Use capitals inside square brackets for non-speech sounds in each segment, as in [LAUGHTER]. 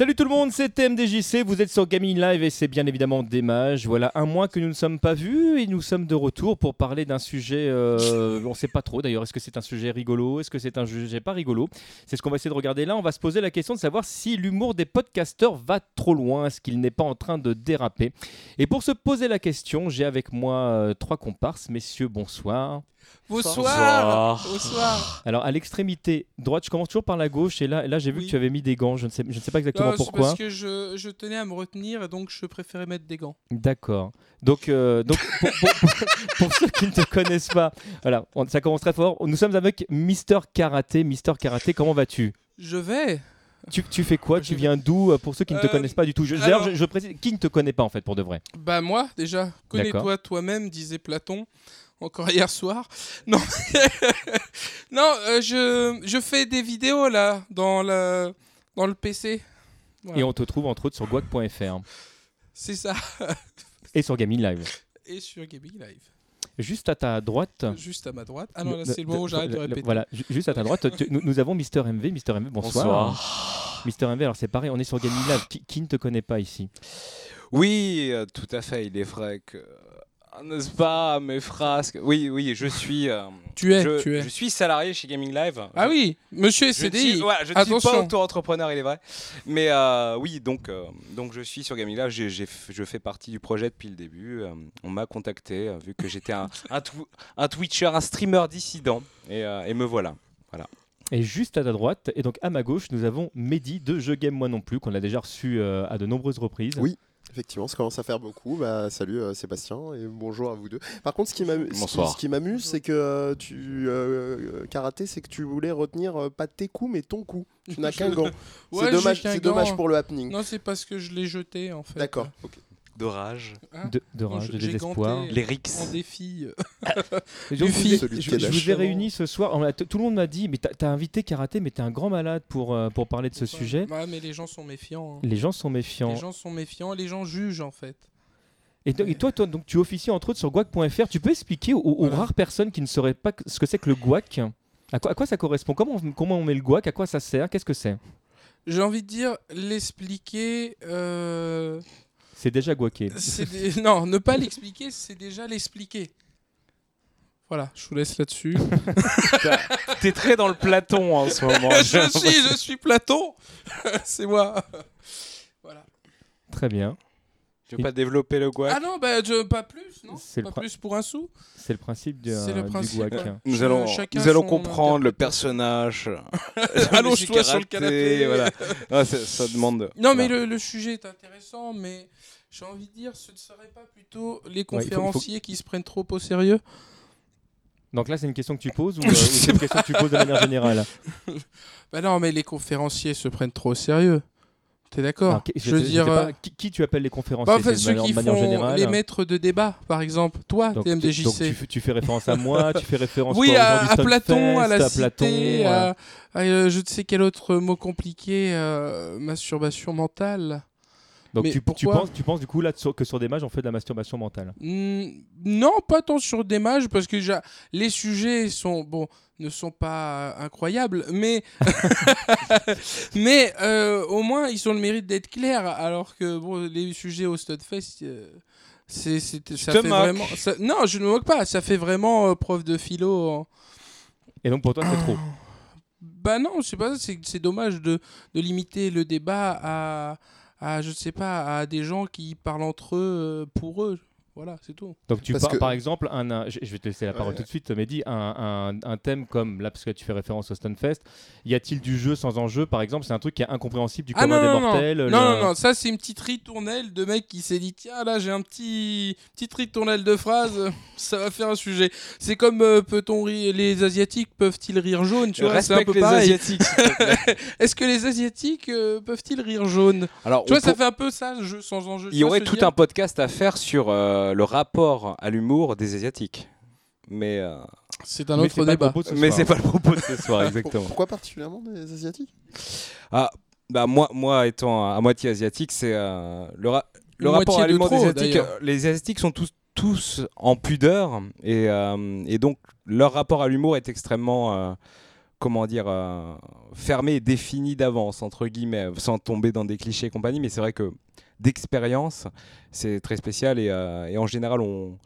Salut tout le monde, c'est TMDJC, vous êtes sur Gaming Live et c'est bien évidemment Démage. Voilà un mois que nous ne sommes pas vus et nous sommes de retour pour parler d'un sujet, euh, on ne sait pas trop d'ailleurs, est-ce que c'est un sujet rigolo, est-ce que c'est un sujet pas rigolo? C'est ce qu'on va essayer de regarder là, on va se poser la question de savoir si l'humour des podcasteurs va trop loin, est-ce qu'il n'est pas en train de déraper? Et pour se poser la question, j'ai avec moi euh, trois comparses, messieurs, bonsoir. Bonsoir. Bonsoir. Alors à l'extrémité droite, je commence toujours par la gauche et là, là j'ai vu Oui. que tu avais mis des gants. Je ne sais, je ne sais pas exactement Non, pourquoi. parce que je, je tenais à me retenir et donc je préférais mettre des gants. D'accord. Donc, euh, donc pour, pour- pour- [LAUGHS] pour ceux qui ne te connaissent pas, voilà, on- ça commence très fort. Nous sommes avec Mister Karaté. Mister Karaté, comment vas-tu? Je vais. tu, tu fais quoi? Tu viens d'où euh, Pour ceux qui ne te Euh, connaissent pas du tout? Je, alors- je, je précise, qui ne te connaît pas en fait pour de vrai? Bah moi déjà, connais-toi toi-même, disait Platon. Encore [LAUGHS] hier soir. Non, [LAUGHS] non, euh, je, je fais des vidéos là dans le dans le PC. Voilà. Et on te trouve entre autres sur guac.fr C'est ça. [LAUGHS] et sur Gaming Live. Et sur Gaming Live. Juste à ta droite. Juste à ma droite. Ah non, là c'est le moment où j'arrête de répéter. Voilà, ju- juste à ta droite, tu- nous, nous avons Mister MV. Mister MV, bonsoir. Mister MV, alors c'est pareil, on est sur Gaming Live. Qui, qui ne te connaît pas ici? Oui, euh, tout à fait. Il est vrai que, n'est-ce pas, mes frasques? Oui, oui, je suis. euh, Tu es, je, tu es. je suis salarié chez Gaming Live. Ah Je- oui, monsieur est Je ne CDI. suis, voilà, je ne suis pas auto-entrepreneur, il est vrai. Mais euh, oui, donc, euh, donc je suis sur Gaming Live. Je fais partie du projet depuis le début. Euh, on m'a contacté euh, vu que j'étais un, [LAUGHS] un, tw- un Twitcher, un streamer dissident. Et, euh, et me voilà. Et juste à ta droite, et donc à ma gauche, nous avons Mehdi de Je Game Moi Non Plus, qu'on a déjà reçu euh, à de nombreuses reprises. Oui. Effectivement, ça commence à faire beaucoup. Bah, salut euh, Sébastien et bonjour à vous deux. Par contre, ce qui m'amuse, ce qui- c'est que euh, tu euh, karaté, c'est que tu voulais retenir euh, pas tes coups, mais ton coup. Tu n'as [LAUGHS] qu'un gant. Ouais, c'est dommage, dommage pour le happening. Non, c'est parce que je l'ai jeté en fait. D'accord. ok. D'orage. Hein De, de rage, je- de désespoir. Les Rix. En défi. euh. Du [LAUGHS] donc, je de je, je vous ai réunis ce soir. On a- t- tout le monde m'a dit, mais t'as as invité Karaté, mais t'es un grand malade pour, euh, pour parler de ce sujet. Ouais, mais les gens sont méfiants. hein. Les gens sont méfiants. Les gens sont méfiants, les gens jugent en fait. Et, toi, toi, donc, tu officies entre autres sur guac.fr. Tu peux expliquer aux, aux Voilà. rares personnes qui ne sauraient pas ce que c'est que le guac à quoi, à quoi ça correspond? Comment on, comment on met le guac À quoi ça sert? Qu'est-ce que c'est? J'ai envie de dire, l'expliquer. euh, C'est déjà guaqué. [LAUGHS] Non, ne pas l'expliquer, c'est déjà l'expliquer. Voilà, je vous laisse là-dessus. T'es très dans le Platon en ce moment. [LAUGHS] je suis, je suis Platon. [LAUGHS] c'est moi. Voilà. Très bien. Tu veux pas développer le guac? Ah non, bah, je- pas plus, non C'est le Pas plus pour un sou C'est le principe du, C'est le du principe, guac. ouais. Nous allons, nous allons comprendre le personnage. Allonge-toi sur le canapé. Voilà. Ah, ça, ça demande. Non, mais voilà. le, le sujet est intéressant, mais j'ai envie de dire, ce ne serait pas plutôt les Ouais, faut- conférenciers qui se prennent trop au sérieux? Donc là, c'est une question que tu poses ou, [LAUGHS] euh, ou c'est une question que tu poses de manière générale? [LAUGHS] Bah non, mais les conférenciers se prennent trop au sérieux. T'es d'accord? Alors, qui- Je veux dire, pas, euh, qui, qui tu appelles les conférenciers bah, en fait, ceux manière- qui font générale les maîtres de débat, par exemple. Toi, Donc, TMDJC. donc tu, fais- tu fais référence à moi, tu fais référence oui, à, du à Platon, à la à Platon, cité, à- à, à, euh, je ne sais quel autre mot compliqué, euh, masturbation mentale. Donc Mais tu, penses, tu penses du coup là que sur des mages on fait de la masturbation mentale? Hmm, non, pas tant sur des mages, parce que déjà, les sujets sont, bon, ne sont pas incroyables, mais, [LAUGHS] [LAUGHS] mais euh, au moins, ils ont le mérite d'être clairs, alors que bon, les sujets au Studfest, euh, c'est, ça fait vraiment... ça- non, je ne me moque pas, ça fait vraiment euh, prof de philo. hein. Et donc pour toi c'est trop? Bah non, je sais pas, c'est, c'est dommage de, de limiter le débat à, à, je sais pas, à des gens qui parlent entre eux euh, pour eux. Voilà, c'est tout. Donc tu parles que- par exemple, un, un- je vais te laisser la parole Ouais. tout de suite, Mehdi, un, un, un thème comme là parce que tu fais référence au Stunfest, y a-t-il du jeu sans enjeu par exemple? C'est un truc qui est incompréhensible du Ah commun non, des non, mortels. non, le- non, non, ça c'est une petite ritournelle de mec qui s'est dit tiens là j'ai un petit petite ritournelle de phrase, [LAUGHS] ça va faire un sujet. C'est comme euh, peut-on rire, les asiatiques peuvent-ils rire jaune, tu vois, c'est un peu les pareil. asiatiques. [LAUGHS] Est-ce que les asiatiques euh, peuvent-ils rire jaune? Alors, Tu vois, on ça fait un peu ça, jeu sans enjeu. il y aurait tout un podcast à faire sur euh, le rapport à l'humour des asiatiques. Mais, euh, C'est un Mais autre débat. ce mais c'est pas le propos de ce soir, [LAUGHS] exactement. Pourquoi particulièrement des Asiatiques? Ah, bah moi, moi étant à moitié asiatique, c'est euh, le, ra- le Une rapport à l'humour des asiatiques. euh, Les asiatiques sont tous, tous en pudeur et, euh, et donc leur rapport à l'humour est extrêmement euh, comment dire, fermé et défini d'avance, entre guillemets, sans tomber dans des clichés et compagnie. Mais c'est vrai que d'expérience, c'est très spécial et, et, en général, on,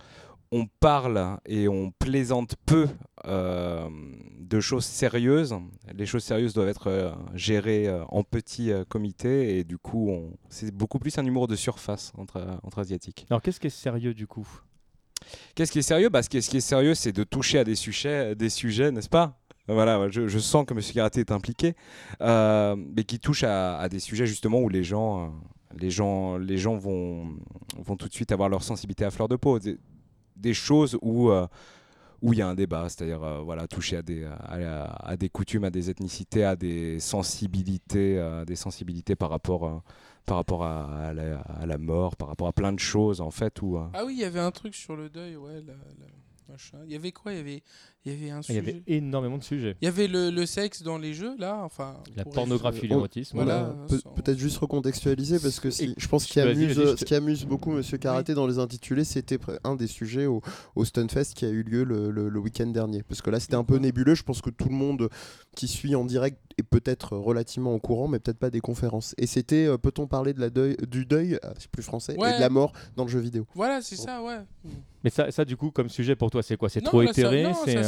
on parle et on plaisante peu euh, de choses sérieuses. Les choses sérieuses doivent être euh, gérées euh, en petits comités et du coup, c'est beaucoup plus un humour de surface entre, entre asiatiques. Alors, qu'est-ce qui est sérieux du coup? Qu'est-ce qui est sérieux? Bah, ce, qui est, sérieux, c'est de toucher à des sujets, des sujets n'est-ce pas? Voilà, je, sens que M. Karaté est impliqué, mais qui touche à, des sujets justement où les gens, les gens, les gens vont, vont tout de suite avoir leur sensibilité à fleur de peau des choses où euh, où il y a un débat, c'est-à-dire euh, voilà, toucher à des, à, des coutumes, à des ethnicités, à des sensibilités, à des sensibilités par rapport, euh, par rapport à, la, mort, par rapport à plein de choses en fait. Où, Ah oui, il y avait un truc sur le deuil, ouais. Il y avait quoi? Y avait il y avait un sujet. Il y avait énormément de sujets. Il y avait le, le sexe dans les jeux, là. Enfin, la pornographie, l'érotisme. Voilà. Peut-être juste recontextualiser, parce que je pense qu'il amuse, ce qui amuse beaucoup Monsieur Karaté dans les intitulés, c'était un des sujets au, au Stunfest qui a eu lieu le, le, week-end dernier. Parce que là, c'était un peu nébuleux. Je pense que tout le monde qui suit en direct est peut-être relativement au courant, mais peut-être pas des conférences. Et c'était, euh, peut-on parler de la deuil, du deuil, ah, c'est plus français, et de la mort dans le jeu vidéo. Voilà, c'est ça, ouais. Mais ça, ça, du coup, comme sujet pour toi, c'est quoi? C'est trop éthéré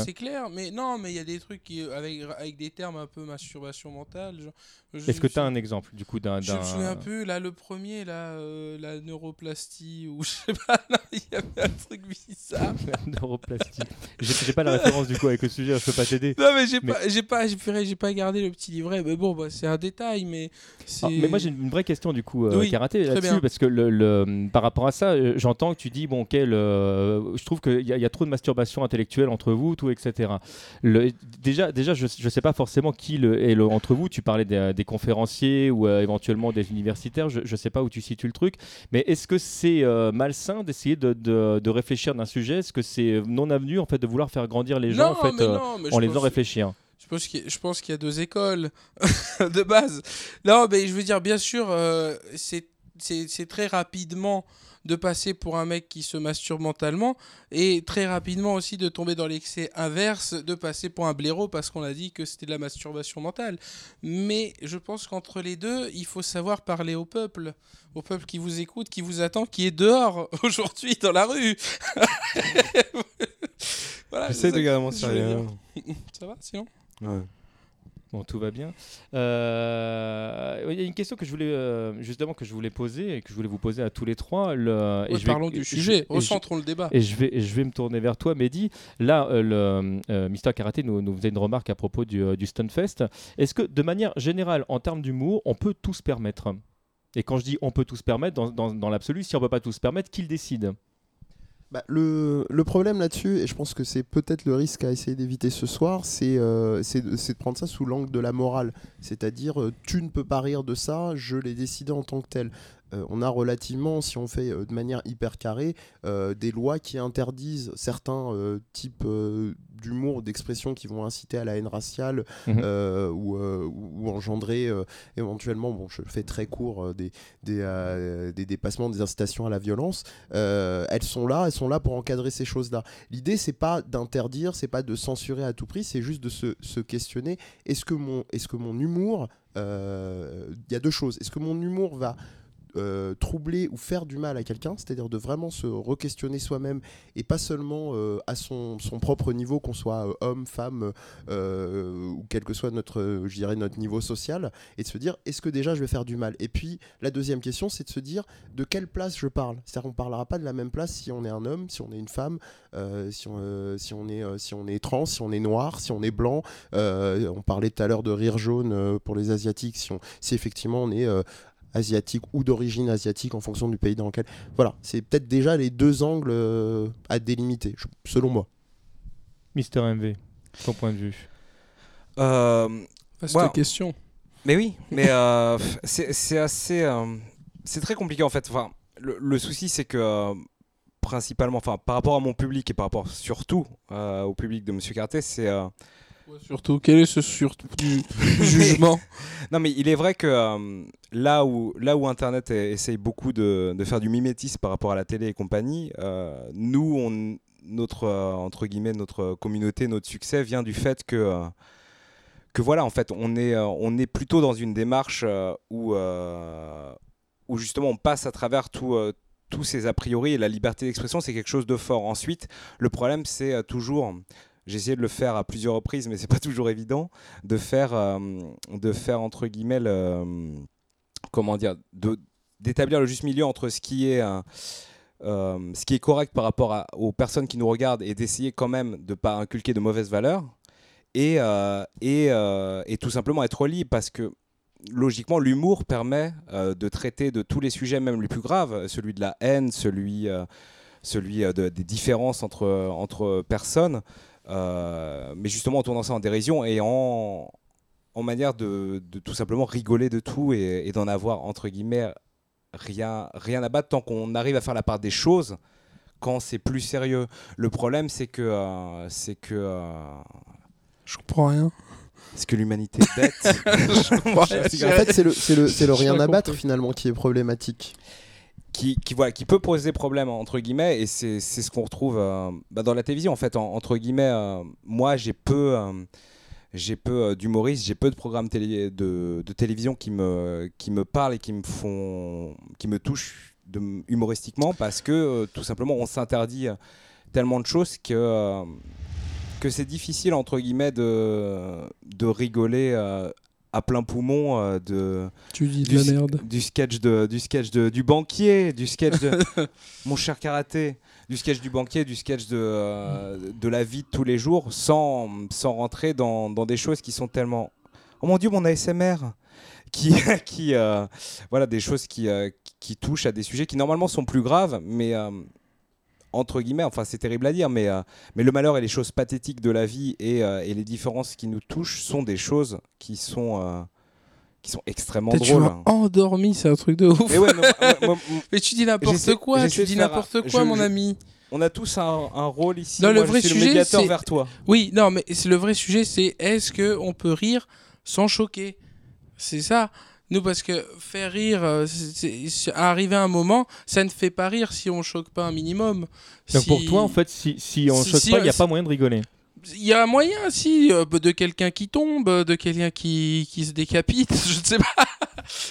c'est clair. Mais non, mais il y a des trucs qui, avec, avec des termes un peu masturbation mentale. Est-ce que tu as un exemple du coup d'un. Je me souviens un peu, là, le premier, là, euh, la neuroplastie, ou [LAUGHS] je sais pas, il y avait un truc bizarre. [LAUGHS] la neuroplastie. J'ai pas la référence du coup avec le sujet, je peux pas t'aider. Non, mais j'ai pas, j'ai pas, j'ai pas gardé le petit livret. Mais bon, bah, c'est un détail, mais. Ah, mais moi, j'ai une vraie question du coup, euh, karaté là-dessus, parce que le, par rapport à ça, euh, j'entends que tu dis, bon, quel. je trouve qu'il y, y, a trop de masturbation intellectuelle entre vous, tout, etc. Le, déjà, déjà, je ne sais pas forcément qui le, est le, entre vous. Tu parlais des, conférenciers ou euh, éventuellement des universitaires. Je ne sais pas où tu situes le truc. Mais est-ce que c'est euh, malsain d'essayer de, de, réfléchir d'un sujet? Est-ce que c'est non avenu en fait de vouloir faire grandir les gens en, fait, euh, en les faisant réfléchir? Je pense qu'il y, a deux écoles [LAUGHS] de base. Non, mais je veux dire, bien sûr, c'est très rapidement de passer pour un mec qui se masturbe mentalement et très rapidement aussi de tomber dans l'excès inverse, de passer pour un blaireau parce qu'on a dit que c'était de la masturbation mentale. Mais je pense qu'entre les deux, il faut savoir parler au peuple, au peuple qui vous écoute, qui vous attend, qui est dehors [LAUGHS] aujourd'hui dans la rue. [LAUGHS] voilà, J'essaie de garder mon sérieux. [LAUGHS] Ça va sinon Ouais. Bon, tout va bien. Euh, il y a une question que je voulais euh, justement que je voulais poser et que je voulais vous poser à tous les trois. Le, et je parlons du sujet, recentrons le débat. Et je vais, je vais me tourner vers toi, Mehdi. Là, euh, le Mister Karaté nous, nous faisait une remarque à propos du, du Stunfest. Est-ce que, de manière générale, en termes d'humour, on peut tout se permettre? Et quand je dis on peut tout se permettre, dans, dans, dans l'absolu, si on peut pas tout se permettre, qui le décide? Bah, le, problème là-dessus, et je pense que c'est peut-être le risque à essayer d'éviter ce soir, c'est euh, de, prendre ça sous l'angle de la morale. C'est-à-dire, euh, tu ne peux pas rire de ça, je l'ai décidé en tant que tel. Euh, on a relativement, si on fait euh, de manière hyper carrée, euh, des lois qui interdisent certains types d'humour, d'expressions qui vont inciter à la haine raciale mhm. ou, engendrer éventuellement, bon, je fais très court, des, des, des, dépassements, des incitations à la violence. elles sont là, elles sont là pour encadrer ces choses-là. L'idée, c'est pas d'interdire, c'est pas de censurer à tout prix, c'est juste de se, se questionner est-ce que, mon, est que mon humour, il y a deux choses, est-ce que mon humour va euh, troubler ou faire du mal à quelqu'un, c'est-à-dire de vraiment se re-questionner soi-même et pas seulement euh, à son, propre niveau, qu'on soit euh, homme, femme ou quel que soit notre, niveau social, et de se dire est-ce que déjà je vais faire du mal? Et puis la deuxième question, c'est de se dire de quelle place je parle? C'est-à-dire qu'on parlera pas de la même place si on est un homme, si on est une femme, si, on, est, trans, si on est noir, si on est blanc. on parlait tout à l'heure de rire jaune pour les asiatiques, si effectivement on est asiatique ou d'origine asiatique en fonction du pays dans lequel. Voilà, c'est peut-être déjà les deux angles euh, à délimiter, selon moi. Mister MV, ton point de vue euh, Vaste question. Mais oui, mais euh, [LAUGHS] c'est assez. Euh, c'est très compliqué en fait. Enfin, le, souci, c'est que principalement, enfin, par rapport à mon public et par rapport surtout au public de Monsieur Carté, c'est surtout, quel est ce surtout du [LAUGHS] jugement? Non, mais il est vrai que euh, là, où, là où Internet essaye beaucoup de, de, faire du mimétisme par rapport à la télé et compagnie, euh, nous, on, notre, euh, entre guillemets, notre communauté, notre succès vient du fait que que voilà, en fait, on est, on est plutôt dans une démarche où, où justement on passe à travers tout tous ces a priori et la liberté d'expression, c'est quelque chose de fort. Ensuite, le problème, c'est toujours, j'ai essayé de le faire à plusieurs reprises, mais c'est pas [LAUGHS] toujours évident, de faire, de faire entre guillemets, comment dire, d'établir le juste milieu entre ce qui est euh, ce qui est correct par rapport aux personnes qui nous regardent et d'essayer quand même de ne pas inculquer de mauvaises valeurs et, euh, et, euh, et, tout simplement être libre parce que logiquement l'humour permet de traiter de tous les sujets même les plus graves, celui de la haine, celui, celui de, des différences entre, entre personnes, mais justement en tournant ça en dérision et en, en manière de, de, tout simplement rigoler de tout et, et d'en avoir entre guillemets rien, rien à battre tant qu'on arrive à faire la part des choses quand c'est plus sérieux. Le problème, c'est que. Euh, c'est que euh, Je comprends rien. C'est que l'humanité est bête. [LAUGHS] [LAUGHS] en fait, c'est le, le, le rien à battre finalement qui est problématique. Qui, voilà, qui peut poser problème entre guillemets et c'est ce qu'on retrouve euh, bah, dans la télévision en fait. Entre guillemets moi j'ai peu j'ai peu euh, d'humoristes, j'ai peu de programmes télé, de, télévision qui me, qui me parlent et qui me font, qui me touchent humoristiquement parce que euh, tout simplement on s'interdit tellement de choses que, euh, que c'est difficile entre guillemets de, de rigoler à plein poumon de tu dis de du, la merde. du sketch de du sketch de du banquier du sketch de [LAUGHS] mon cher karaté du sketch du banquier, du sketch de, euh, de la vie de tous les jours, sans, sans rentrer dans, dans des choses qui sont tellement... Oh mon dieu, mon ASMR [LAUGHS] qui, qui euh, voilà des choses qui, euh, qui touchent à des sujets qui normalement sont plus graves mais entre guillemets enfin c'est terrible à dire mais mais le malheur et les choses pathétiques de la vie et, et, les différences qui nous touchent sont des choses qui sont qui sont extrêmement drôles. Tu m'as endormi, c'est un truc de ouf. Mais, [LAUGHS] tu dis n'importe quoi, tu dis n'importe quoi, mon ami. On a tous un, rôle ici. Non, le vrai sujet, le médiateur vers toi. Oui, non, mais le vrai sujet, c'est est-ce que on peut rire sans choquer? C'est ça. Nous, parce que faire rire, euh, arriver à un moment, ça ne fait pas rire si on choque pas un minimum. Donc pour toi, en fait, si, si on choque pas, il n'y a pas moyen de rigoler il y a moyen, si, euh, de quelqu'un qui tombe, de quelqu'un qui, qui se décapite, [LAUGHS] je ne sais pas.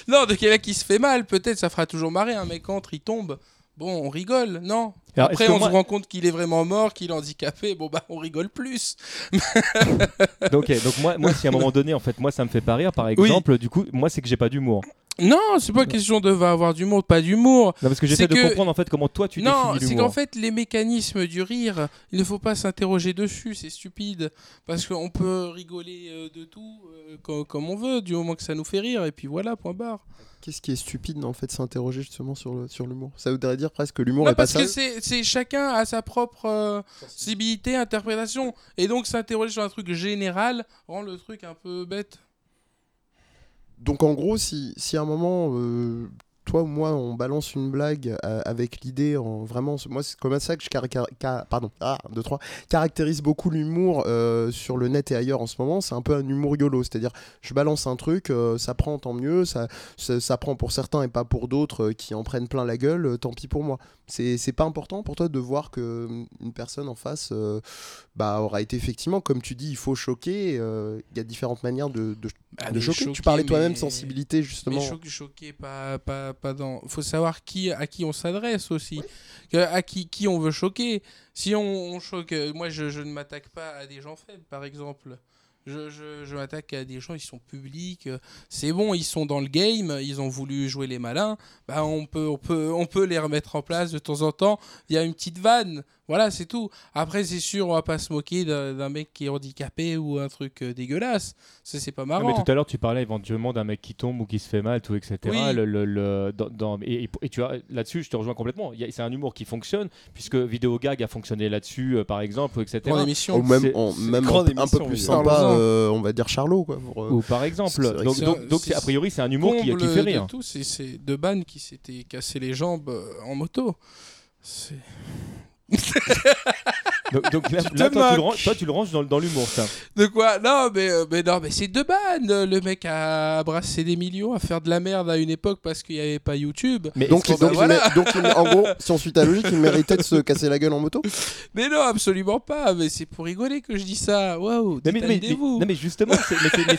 non, de quelqu'un qui se fait mal, peut-être, ça fera toujours marrer un mec entre, il tombe. Bon, on rigole, non Après, on se rend compte qu'il est vraiment mort, qu'il est handicapé. Bon, bah, on rigole plus. [LAUGHS] donc, donc moi, moi, si à un moment donné, en fait, moi, ça me fait pas rire, par exemple, du coup, moi, c'est que j'ai pas d'humour. Non, c'est pas question de va avoir d'humour, pas d'humour. Non, parce que j'essaie de comprendre en fait comment toi tu Non, c'est qu'en fait les mécanismes du rire, il ne faut pas s'interroger dessus, c'est stupide. Parce qu'on peut rigoler euh, de tout euh, comme, on veut, du moment que ça nous fait rire, et puis voilà, point barre. Qu'est-ce qui est stupide en fait s'interroger justement sur le sur l'humour? Ça voudrait dire presque que l'humour est parce pas que c'est chacun a sa propre euh, sensibilité, interprétation, et donc s'interroger sur un truc général rend le truc un peu bête donc en gros, si, si à un moment, euh, toi ou moi, on balance une blague euh, avec l'idée en vraiment. Moi, c'est comme ça que je pardon, ah, deux, trois, caractérise beaucoup l'humour euh, sur le net et ailleurs en ce moment. C'est un peu un humour YOLO. C'est-à-dire, je balance un truc, ça prend tant mieux, ça, ça, prend pour certains et pas pour d'autres qui en prennent plein la gueule, tant pis pour moi. C'est pas important pour toi de voir que mm, une personne en face bah, aura été effectivement, comme tu dis, il faut choquer. Il y a différentes manières de, de, bah, choquer. Tu parlais toi-même de sensibilité, justement. Mais choquer, pas, pas, pas dans. faut savoir qui, à qui on s'adresse aussi. À qui, qui on veut choquer. Si on, choque. Moi, je, je ne m'attaque pas à des gens faibles, par exemple. Je, je, je m'attaque à des gens, ils sont publics. C'est bon, ils sont dans le game, ils ont voulu jouer les malins. Bah, on, peut, on, peut, on peut les remettre en place de temps en temps. Il y a une petite vanne. Voilà, c'est tout. Après, c'est sûr, on va pas se moquer d'un mec qui est handicapé ou un truc euh, dégueulasse. Ça, c'est pas marrant. mais tout à l'heure, tu parlais éventuellement d'un mec qui tombe ou qui se fait mal, tout, etc. Le, le, dans, et, tu vois, là-dessus, je te rejoins complètement. C'est un humour qui fonctionne, puisque Vidéo Gag a fonctionné là-dessus, euh, par exemple, etc. Grande émission. Ou même, même un peu plus sympa, euh, on va dire Charlot. Quoi, ou par exemple. Donc, donc, a priori, c'est un humour qui, qui fait rire. C'est De Ban qui s'était cassé les jambes en moto. C'est. [LAUGHS] Donc, là, toi, tu le, ranges dans, dans l'humour, ça. De quoi? Non, mais, euh, mais non, mais c'est de ban. Le mec a brassé des millions à faire de la merde à une époque parce qu'il n'y avait pas YouTube. Mais donc, donc, donc en gros, si on suit ta logique, il méritait de se casser la gueule en moto? Mais non, absolument pas. Mais c'est pour rigoler que je dis ça. Waouh, mais, mais, non, mais justement,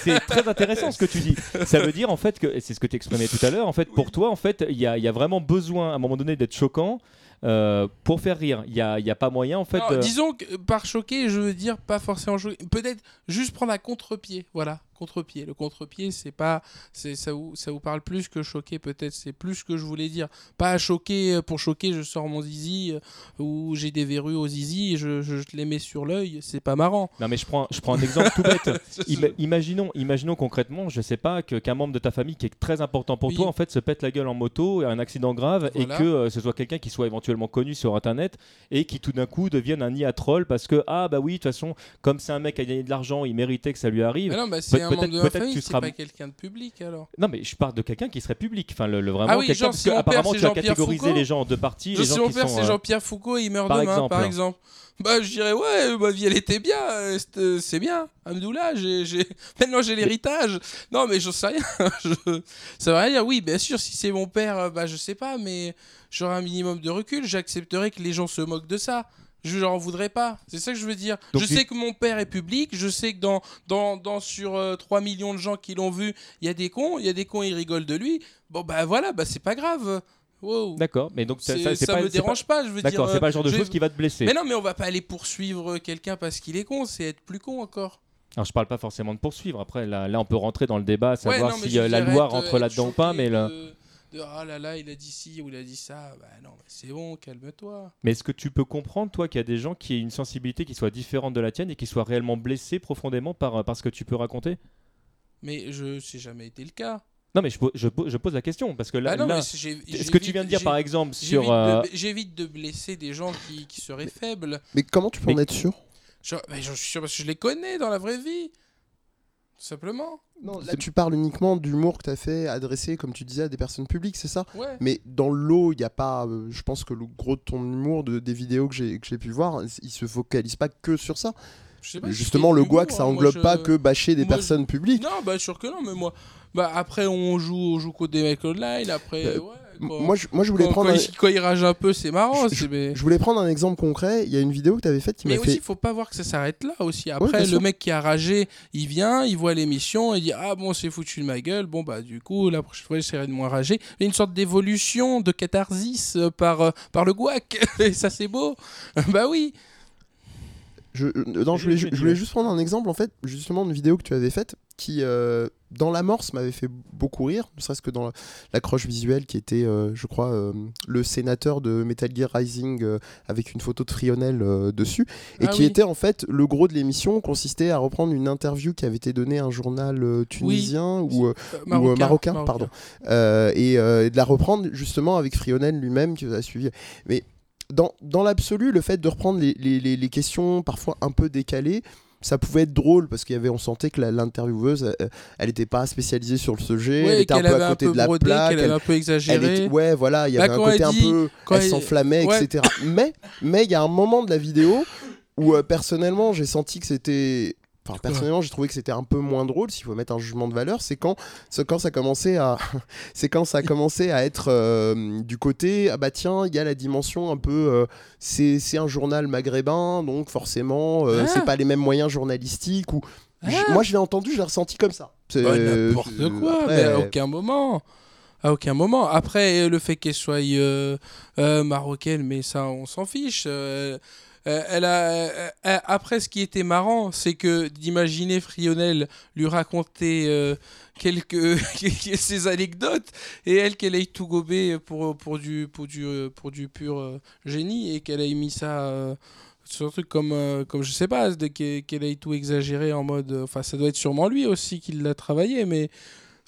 c'est très intéressant ce que tu dis. Ça veut dire en fait que, c'est ce que tu exprimais tout à l'heure, en fait, pour toi, en fait, il y a, y a vraiment besoin à un moment donné d'être choquant euh, pour faire rire. Il n'y a, y a, pas moyen en fait. Disons que par choquer, je veux dire pas forcément choquer. Peut-être juste prendre à contre-pied. Voilà contre-pied. Le contre-pied, c'est pas, c'est ça vous, ça vous parle plus que choquer peut-être. C'est plus ce que je voulais dire. Pas choquer euh, pour choquer. Je sors mon zizi euh, ou j'ai des verrues au zizi et je, je, les mets sur l'œil. C'est pas marrant. Non mais je prends, je prends un exemple tout bête. [LAUGHS] imaginons, imaginons concrètement, je sais pas que qu'un membre de ta famille qui est très important pour toi en fait se pète la gueule en moto, un accident grave et que euh, ce soit quelqu'un qui soit éventuellement connu sur internet et qui tout d'un coup devienne un nid troll parce que ah bah oui de toute façon comme c'est un mec qui a gagné de l'argent, il méritait que ça lui arrive. non, bah, peut-être tu seras pas quelqu'un de public alors. Non mais je parle de quelqu'un qui serait public, enfin le, vraiment ah oui, quelqu'un parce apparemment tu as catégorisé les gens en deux parties. les gens mon père c'est euh, Jean-Pierre Foucault, il meurt demain par exemple. Bah je dirais ouais, ma vie elle était bien, euh, euh, c'est bien. Amdoula, j'ai [LAUGHS] maintenant j'ai l'héritage. Non mais je sais rien. [LAUGHS] Ça veut rien dire. Oui, bien sûr, si c'est mon père, bah je sais pas, mais j'aurais un minimum de recul. J'accepterais que les gens se moquent de ça je leur en voudrais pas. C'est ça que je veux dire. je sais que mon père est public, je sais que dans, dans, dans sur 3 euh, millions de gens qui l'ont vu, il y a des cons, il y a des cons, ils rigolent de lui. Bon, bah voilà, bah c'est pas grave. Wow. D'accord, mais donc ça, ça, me dérange pas, je veux dire. D'accord, c'est pas le genre de chose qui va te blesser. Mais non, mais on va pas aller poursuivre quelqu'un parce qu'il est con, c'est être plus con encore. Alors je parle pas forcément de poursuivre. Après là, là on peut rentrer dans le débat, savoir si euh, la loi rentre là-dedans ou pas, mais là ah là là, il a dit ci ou il a dit ça. Bah non, c'est bon, calme-toi. Mais est-ce que tu peux comprendre, toi, qu'il y a des gens qui aient une sensibilité qui soit différente de la tienne et qui soient réellement blessés profondément par, euh, par ce que tu peux raconter? Mais je sais jamais été le cas. Non, mais je, je, je, pose la question parce que là, ah ce que tu viens de dire par exemple sur. Euh, j'évite de, blesser des gens qui, qui seraient faibles. Mais comment tu peux en être sûr? Je, je suis sûr parce que je les connais dans la vraie vie. Tout simplement. Non, là tu parles uniquement d'humour que tu as fait adressé, comme tu disais, à des personnes publiques, c'est ça? Mais dans l'eau, il n'y a pas. Euh, je pense que le gros de ton humour, de, des vidéos que j'ai pu voir, il se focalise pas que sur ça. Justement, le guac, ça englobe pas que bâcher des personnes publiques. Non, bah sûr que non, mais moi. Bah après, on joue, on joue contre des mecs online, après. Euh, ouais moi, je, moi, je voulais prendre. Quand, un... quand, il rage un peu, c'est marrant. Je, je, voulais prendre un exemple concret. Il y a une vidéo que tu avais faite qui m'a fait. Mais aussi, il faut pas voir que ça s'arrête là aussi. Après, le mec qui a ragé, il vient, il voit l'émission, il dit Ah bon, c'est foutu de ma gueule. Bon, bah, du coup, la prochaine fois, j'essaierai de moins rager. Il y a une sorte d'évolution, de catharsis euh, par, euh, par le guac. [LAUGHS] Et ça, c'est beau. [LAUGHS] bah oui. Je, euh, non, je voulais, je voulais, juste prendre un exemple, en fait, justement, d'une vidéo que tu avais faite qui, euh, dans l'amorce, m'avait fait beaucoup rire, ne serait-ce que dans l'accroche visuelle qui était, euh, je crois, le sénateur de Metal Gear Rising avec une photo de Frionel dessus, et ah qui était en fait le gros de l'émission, consistait à reprendre une interview qui avait été donnée à un journal tunisien ou, marocain, pardon, et, de la reprendre justement avec Frionel lui-même qui a suivi. Mais dans, dans l'absolu, le fait de reprendre les, les, les, questions parfois un peu décalées, ça pouvait être drôle parce qu'il y avait, on sentait que l'intervieweuse, elle n'était pas spécialisée sur le sujet, elle était un peu à côté de la plaque, elle, avait un peu exagéré. ouais, voilà, il y avait un côté un peu, elle s'enflammait, etc. Mais, mais il y a un moment de la vidéo où euh, personnellement, j'ai senti que c'était personnellement, j'ai trouvé que c'était un peu moins drôle, s'il faut mettre un jugement de valeur, c'est quand, quand ça commençait à, [LAUGHS] c'est quand ça commençait à être euh, du côté, ah bah tiens, il y a la dimension un peu, euh, c'est, un journal maghrébin, donc forcément, euh, c'est ah. pas les mêmes moyens journalistiques ou, ah. moi je l'ai entendu, je l'ai ressenti comme ça. C'est bah, n'importe quoi, mais à aucun moment. À aucun moment. Après, le fait qu'elle soit marocaine, mais ça, on s'en fiche. Euh, elle a, euh, euh, après, ce qui était marrant, c'est que d'imaginer Frionel lui raconter [LAUGHS] quelques ses anecdotes et elle qu'elle ait tout gobé pour, pour, du, pour, du, pour du pur génie et qu'elle ait mis ça sur un truc comme, comme je sais pas, qu'elle ait tout exagéré en mode. Enfin, ça doit être sûrement lui aussi qui l'a travaillé, mais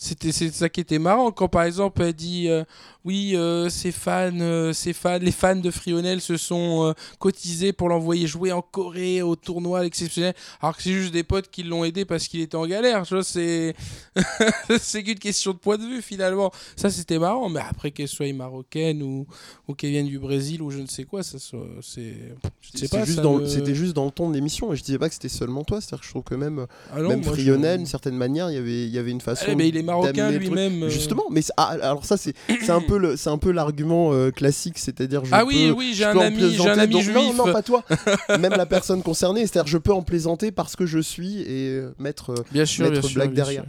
c'était c'est ça qui était marrant quand par exemple elle dit euh, oui euh, ses fans euh, fans les fans de Frionel se sont cotisés pour l'envoyer jouer en Corée au tournoi exceptionnel alors que c'est juste des potes qui l'ont aidé parce qu'il était en galère tu vois c'est [LAUGHS] c'est qu'une question de point de vue finalement. Ça c'était marrant mais après qu'elle soit marocaine ou ou qu'elle vienne du Brésil ou je ne sais quoi ça c'est je sais pas c'était juste dans le ton de l'émission et je disais pas que c'était seulement toi c'est-à-dire que je trouve que même ah même Frionel d'une certaine manière il y avait il y avait une façon il est marocain lui-même. Euh. Justement, mais ah, alors ça c'est un [CLEARS THROAT] peu le c'est un peu l'argument euh, classique, c'est-à-dire ah oui oui j'ai un ami j'ai un ami juif. Non non pas toi, [LAUGHS] même la personne concernée, c'est-à-dire je peux en plaisanter parce que je suis et euh, mettre bien sûr, mettre blague derrière.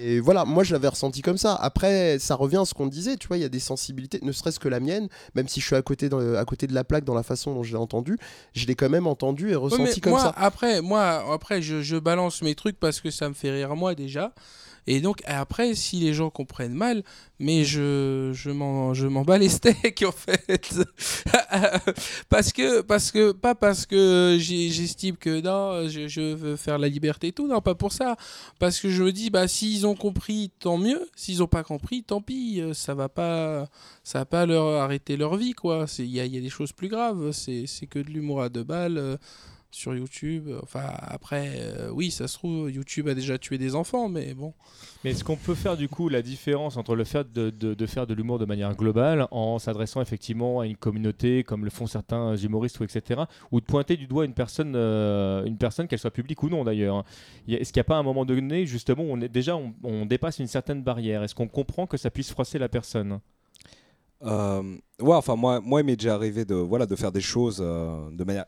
Et voilà, moi je l'avais ressenti comme ça. Après, ça revient à ce qu'on disait, tu vois, il y a des sensibilités, ne serait-ce que la mienne, même si je suis à côté, de, à côté de la plaque dans la façon dont je l'ai entendu, je l'ai quand même entendu et ressenti comme ça. Après, moi, après je, je, balance mes trucs parce que ça me fait rire moi déjà. Et donc après, si les gens comprennent mal, mais je, je m'en bats les [LAUGHS] steaks en fait, [LAUGHS] parce que parce que pas parce que j'estime que non, je, veux faire la liberté et tout, non pas pour ça, parce que je me dis bah s'ils ont compris tant mieux, s'ils ont pas compris tant pis, ça va pas ça va pas leur arrêter leur vie quoi. Il y a, y a, des choses plus graves, c'est que de l'humour à deux balles sur YouTube. Enfin, après, euh, oui, ça se trouve, YouTube a déjà tué des enfants, mais bon. Mais est-ce qu'on peut faire du coup la différence entre le fait de, de, faire de l'humour de manière globale en s'adressant effectivement à une communauté comme le font certains humoristes ou etc. ou de pointer du doigt une personne, euh, une personne qu'elle soit publique ou non d'ailleurs Est-ce qu'il n'y a pas un moment donné justement où on est, déjà on, dépasse une certaine barrière? Est-ce qu'on comprend que ça puisse froisser la personne? Euh, ouais, enfin moi, moi il m'est déjà arrivé de voilà de faire des choses de manière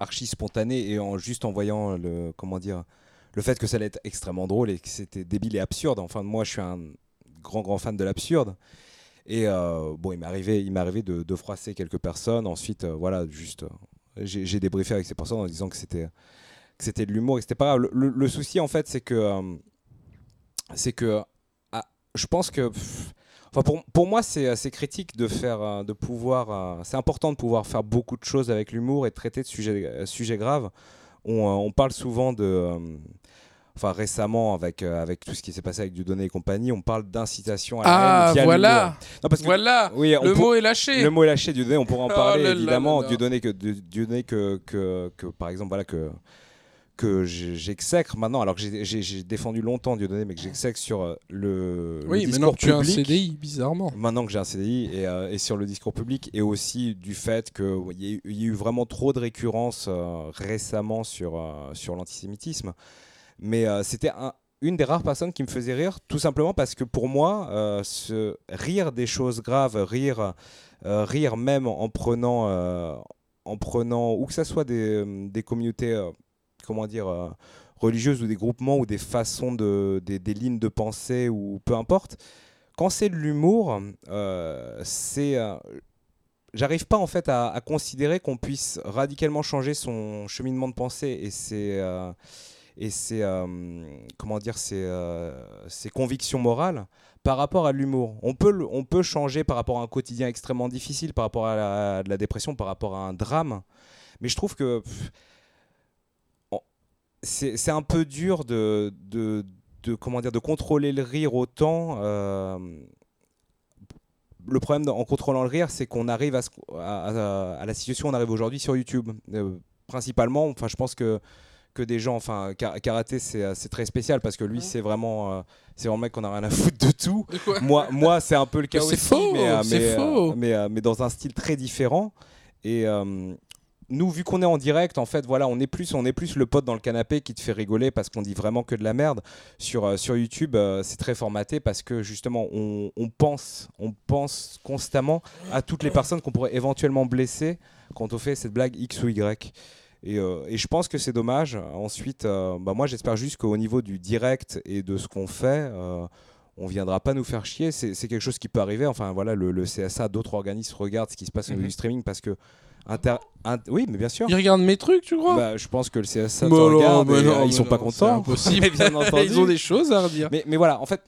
archi spontané et en juste en voyant le comment dire le fait que ça allait être extrêmement drôle et que c'était débile et absurde. Enfin, moi, je suis un grand grand fan de l'absurde. Et euh, bon, il m'est arrivé, il m'est arrivé de, de, froisser quelques personnes. Ensuite, euh, voilà, juste, euh, j'ai débriefé avec ces personnes en disant que c'était que c'était de l'humour et que c'était pas grave. Le, souci, en fait, c'est que c'est que ah, je pense que pour, pour, moi, c'est assez critique de faire, euh, de pouvoir. Euh, c'est important de pouvoir faire beaucoup de choses avec l'humour et traiter de sujets, euh, sujets graves. On, on, parle souvent de. Enfin, récemment, avec, avec tout ce qui s'est passé avec Dieudonné et compagnie, on parle d'incitation à la ah, haine. Ah, voilà non, parce que, Voilà oui, Le mot est lâché Le mot est lâché, Dieudonné, on pourra en oh parler, évidemment. Dieudonné, que, Dieudonné que, que, que, par exemple, voilà, que que j'exècre maintenant, alors que j'ai défendu longtemps Dieudonné, mais que j'exècre sur euh, le, oui, discours public. maintenant que tu as un CDI, bizarrement. Maintenant que j'ai un CDI et, euh, et, sur le discours public, et aussi du fait qu'il y, y, a eu vraiment trop de récurrence euh, récemment sur, sur l'antisémitisme. Mais c'était une des rares personnes qui me faisait rire, tout simplement parce que pour moi, se rire des choses graves, rire, rire même en prenant, en prenant, ou que ce soit des, des communautés comment dire, euh, religieuses ou des groupements ou des façons de, des, lignes de pensée ou peu importe. Quand c'est de l'humour, euh, c'est euh, j'arrive pas en fait à, considérer qu'on puisse radicalement changer son cheminement de pensée et ses et ses comment dire ses, ses, convictions morales par rapport à l'humour. On peut on peut changer par rapport à un quotidien extrêmement difficile, par rapport à la, la dépression, par rapport à un drame, mais je trouve que c'est un peu dur de, de, comment dire, de contrôler le rire autant. Euh, le problème en contrôlant le rire, c'est qu'on arrive à, à, la situation où on arrive aujourd'hui sur YouTube. Euh, principalement, enfin, je pense que, que des gens, enfin, karaté, c'est très spécial parce que lui, c'est vraiment, euh, c'est un mec qu'on a rien à foutre de tout. moi, moi c'est un peu le cas aussi, faux, mais, mais, faux. mais, mais, dans un style très différent. Et, nous, vu qu'on est en direct, en fait, voilà, on est plus, on est plus le pote dans le canapé qui te fait rigoler parce qu'on dit vraiment que de la merde. Sur, euh, sur YouTube, euh, c'est très formaté parce que justement, on, pense, on pense constamment à toutes les personnes qu'on pourrait éventuellement blesser quand on fait cette blague X ou Y. Et, euh, et je pense que c'est dommage. Ensuite, bah, moi, j'espère juste qu'au niveau du direct et de ce qu'on fait, on viendra pas nous faire chier. C'est quelque chose qui peut arriver. Enfin, voilà, le, le CSA, d'autres organismes regardent ce qui se passe au niveau mhm. du streaming parce que oui, mais bien sûr. Ils regardent mes trucs, tu crois? Bah, Je pense que le CSA te regarde euh, ils sont pas contents. Impossible. [LAUGHS] ils ont des choses à redire. Mais, mais voilà, en fait,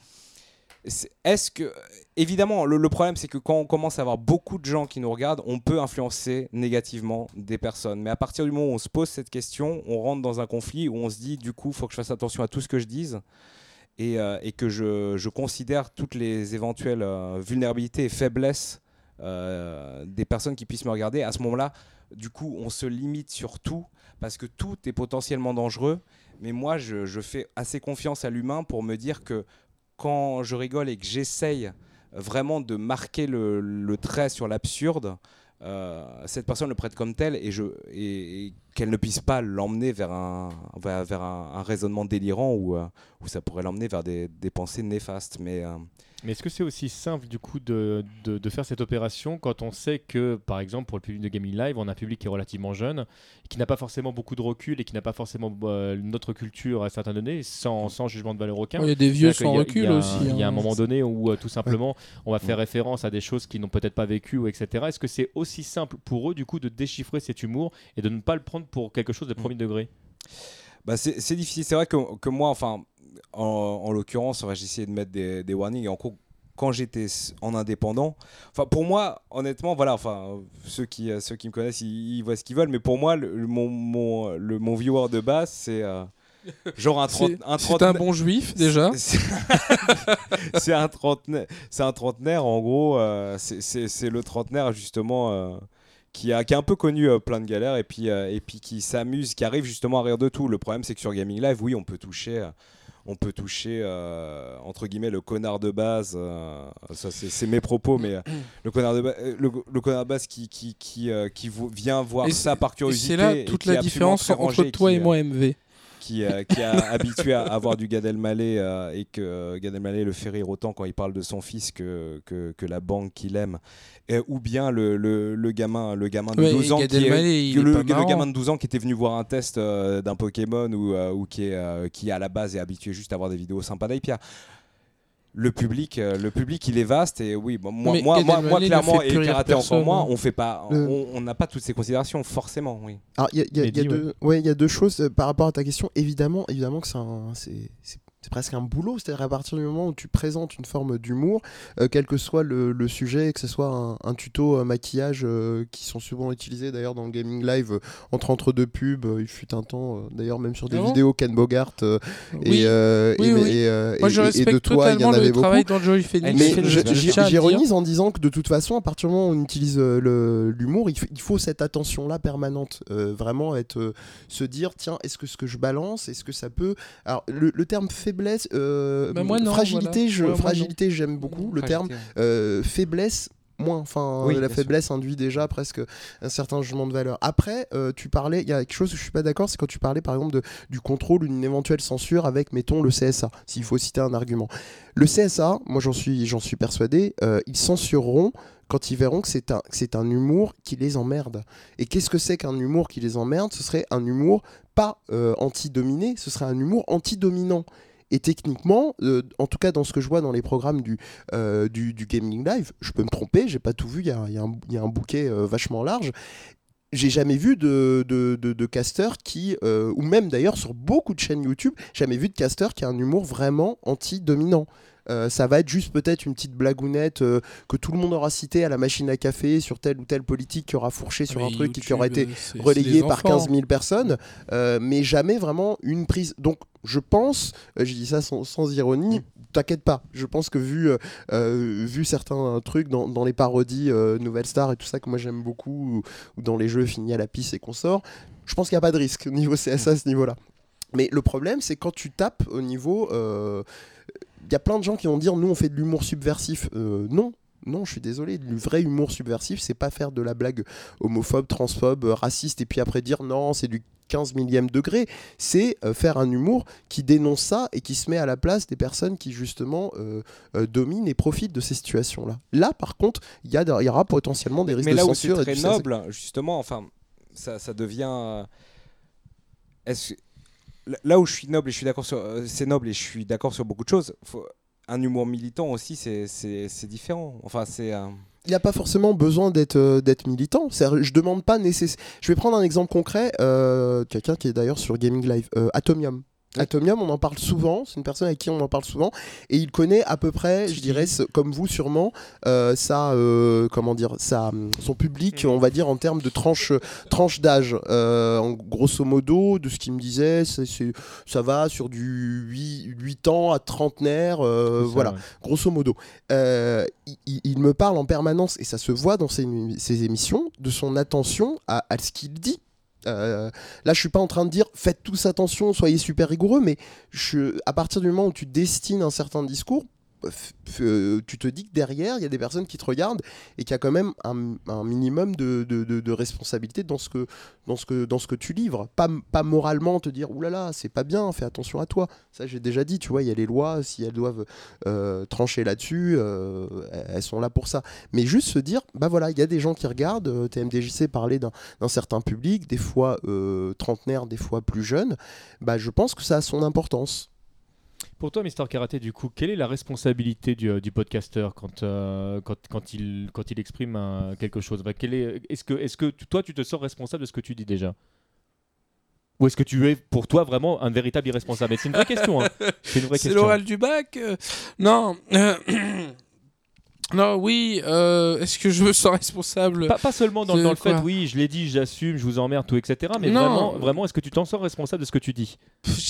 est-ce que évidemment le, problème c'est que quand on commence à avoir beaucoup de gens qui nous regardent on peut influencer négativement des personnes mais à partir du moment où on se pose cette question on rentre dans un conflit où on se dit du coup il faut que je fasse attention à tout ce que je dise et, que je, considère toutes les éventuelles vulnérabilités et faiblesses des personnes qui puissent me regarder, à ce moment-là, du coup, on se limite sur tout parce que tout est potentiellement dangereux. Mais moi, je, fais assez confiance à l'humain pour me dire que quand je rigole et que j'essaye vraiment de marquer le, trait sur l'absurde, euh, cette personne le prête comme tel et, je, qu'elle ne puisse pas l'emmener vers un, vers, un, raisonnement délirant ou, euh, ça pourrait l'emmener vers des, des, pensées néfastes. Mais, euh, mais est-ce que c'est aussi simple du coup de, de, faire cette opération quand on sait que, par exemple, pour le public de Gaming Live, on a un public qui est relativement jeune, qui n'a pas forcément beaucoup de recul et qui n'a pas forcément euh, notre culture à certains données, sans, sans jugement de valeur aucun? Il y a des vieux sans recul aussi. Il y a un hein. moment donné où euh, tout simplement on va faire référence à des choses qu'ils n'ont peut-être pas vécues, ou etc. Est-ce que c'est aussi simple pour eux du coup de déchiffrer cet humour et de ne pas le prendre pour quelque chose de mm. premier degré bah c'est difficile. C'est vrai que, que moi, enfin, en, l'occurrence, j'ai essayé de mettre des, des warnings. Et en cours, quand j'étais en indépendant, enfin pour moi, honnêtement, voilà, enfin ceux qui euh, ceux qui me connaissent, ils, voient ce qu'ils veulent, mais pour moi, le, mon, mon, le, mon viewer de base, c'est euh, genre un, [LAUGHS] un C'est un bon juif déjà. [LAUGHS] C'est un trentenaire, c'est un trentenaire en gros. Euh, c'est le trentenaire justement. Qui a, qui a un peu connu plein de galères et puis, et puis qui s'amuse, qui arrive justement à rire de tout. Le problème, c'est que sur Gaming Live, oui, on peut toucher on peut toucher euh, entre guillemets le connard de base. Euh, ça c'est mes propos, mais euh, [COUGHS] le connard de base, le, connard de base qui qui qui, qui vient voir ça par curiosité. C'est là toute la différence entre toi et moi, MV qui, euh, qui a [LAUGHS] habitué à avoir du Gad Elmaleh euh, et que euh, Gad Elmaleh le fait rire autant quand il parle de son fils que, que, que la banque qu'il aime, ou bien le, le, le, gamin, le gamin de 12 ans qui est, le, gamin de 12 ans qui était venu voir un test d'un Pokémon ou, ou qui, est, qui à la base est habitué juste à voir des vidéos sympas d'Aipia le public, euh, le public, il est vaste et oui, moi, moi, moi, clairement et karaté encore moins, hein. on fait pas, on n'a pas toutes ces considérations forcément, oui. Alors il y, y, a deux choses euh, par rapport à ta question. Évidemment, évidemment que c'est c'est presque un boulot. C'est-à-dire à partir du moment où tu présentes une forme d'humour, euh, quel que soit le, sujet, que ce soit un, tuto maquillage euh, qui sont souvent utilisés d'ailleurs dans le gaming live euh, entre entre deux pubs. il fut un temps, d'ailleurs même sur des ah vidéos Ken Bogart et, de toi, il y en avait beaucoup. Mais j'ironise en disant que de toute façon, à partir du moment où on utilise l'humour, il, faut cette attention-là permanente. vraiment être, se dire, tiens, est-ce que ce que je balance, est-ce que ça peut... Alors le, le terme fait faiblesse, euh, bah, fragilité, je, fragilité, j'aime beaucoup le terme. Euh, faiblesse, moins. Enfin, la faiblesse induit déjà presque un certain jugement de valeur. Après, euh, tu parlais, il y a quelque chose où je suis pas d'accord, c'est quand tu parlais par exemple de, du contrôle ou d'une éventuelle censure avec, mettons, le CSA, s'il faut citer un argument. Le CSA, moi j'en suis, j'en suis persuadé, ils censureront quand ils verront que c'est un, c'est un humour qui les emmerde. Et qu'est-ce que c'est qu'un humour qui les emmerde? Ce serait un humour pas anti-dominé, ce serait un humour anti-dominant. Et techniquement, euh, en tout cas dans ce que je vois dans les programmes du, euh, du, gaming live, je peux me tromper, j'ai pas tout vu, il y a, y, y a, un bouquet euh, vachement large. J'ai jamais vu de, de, de, casters qui, ou même d'ailleurs sur beaucoup de chaînes YouTube, jamais vu de caster qui a un humour vraiment anti-dominant. ça va être juste peut-être une petite blagounette que tout le monde aura cité à la machine à café sur telle ou telle politique qui aura fourché sur un truc qui aura été relayé par 15 000 personnes, mais jamais vraiment une prise. Donc je pense, euh, je dis ça sans, ironie, mm. t'inquiète pas, je pense que vu, euh, euh, vu certains trucs dans, les parodies Nouvelle Star et tout ça que moi j'aime beaucoup, ou, dans les jeux finis à la piste et qu'on sort, je pense qu'il n'y a pas de risque au niveau CSA à ce niveau-là. Mais le problème, c'est quand tu tapes au niveau. Il y a plein de gens qui vont dire nous on fait de l'humour subversif. non, non, je suis désolé, le vrai humour subversif, c'est pas faire de la blague homophobe, transphobe, raciste, et puis après dire non, c'est du 15 millième degré, c'est euh, faire un humour qui dénonce ça et qui se met à la place des personnes qui justement euh, euh, dominent et profitent de ces situations-là. Là, par contre, il y, y, aura potentiellement des risques mais là de censure. c'est très noble, justement, enfin, ça, ça devient... Est-ce là où je suis noble et je suis d'accord sur c'est noble et je suis d'accord sur beaucoup de choses un humour militant aussi c'est différent enfin c'est il n'a pas forcément besoin d'être euh, militant. Je demande pas nécessaire. Je vais prendre un exemple concret. Euh, quelqu'un qui est d'ailleurs sur Gaming Live, euh, Atomium. Atomium, on en parle souvent. C'est une personne avec qui on en parle souvent. Et il connaît à peu près, je dirais, comme vous sûrement, euh, ça, euh, comment dire, ça, son public, mm. on va dire, en termes de tranche, tranche d'âge. Euh, en grosso modo, de ce qu'il me disait, ça va sur du 8, ans à trentenaire. voilà, grosso modo. Il, me parle en permanence, et ça se voit dans ses, émissions, de son attention à, à ce qu'il dit euh, là, je suis pas en train de dire faites tous attention, soyez super rigoureux, mais je, à partir du moment où tu destines un certain discours, tu te dis que derrière, il y a des personnes qui te regardent et qu'il y a quand même un, minimum de, responsabilité dans ce, que, tu livres. Pas, moralement te dire, oulala, c'est pas bien, fais attention à toi. Ça, j'ai déjà dit, tu vois, il y a les lois, si elles doivent euh, trancher là-dessus, euh, elles sont là pour ça. Mais juste se dire, bah voilà, il y a des gens qui regardent, TMDJC parlait d'un certain public, des fois trentenaire, des fois plus jeune, bah je pense que ça a son importance. Pour toi, Mister Karaté, du coup, quelle est la responsabilité du, euh, du podcasteur quand, euh, quand, quand, il, quand il exprime quelque chose? Bah, est, Est-ce que, est que toi, tu te sens responsable de ce que tu dis déjà? Ou est-ce que tu es pour toi vraiment un véritable irresponsable? C'est une vraie question. Hein. [LAUGHS] C'est l'oral du bac euh, Non. [CLEARS THROAT] Non, oui, euh, est-ce que je me sens responsable Pas, seulement dans, le fait, oui, je l'ai dit, j'assume, je vous emmerde, tout, etc. Mais vraiment, vraiment est-ce que tu t'en sens responsable de ce que tu dis?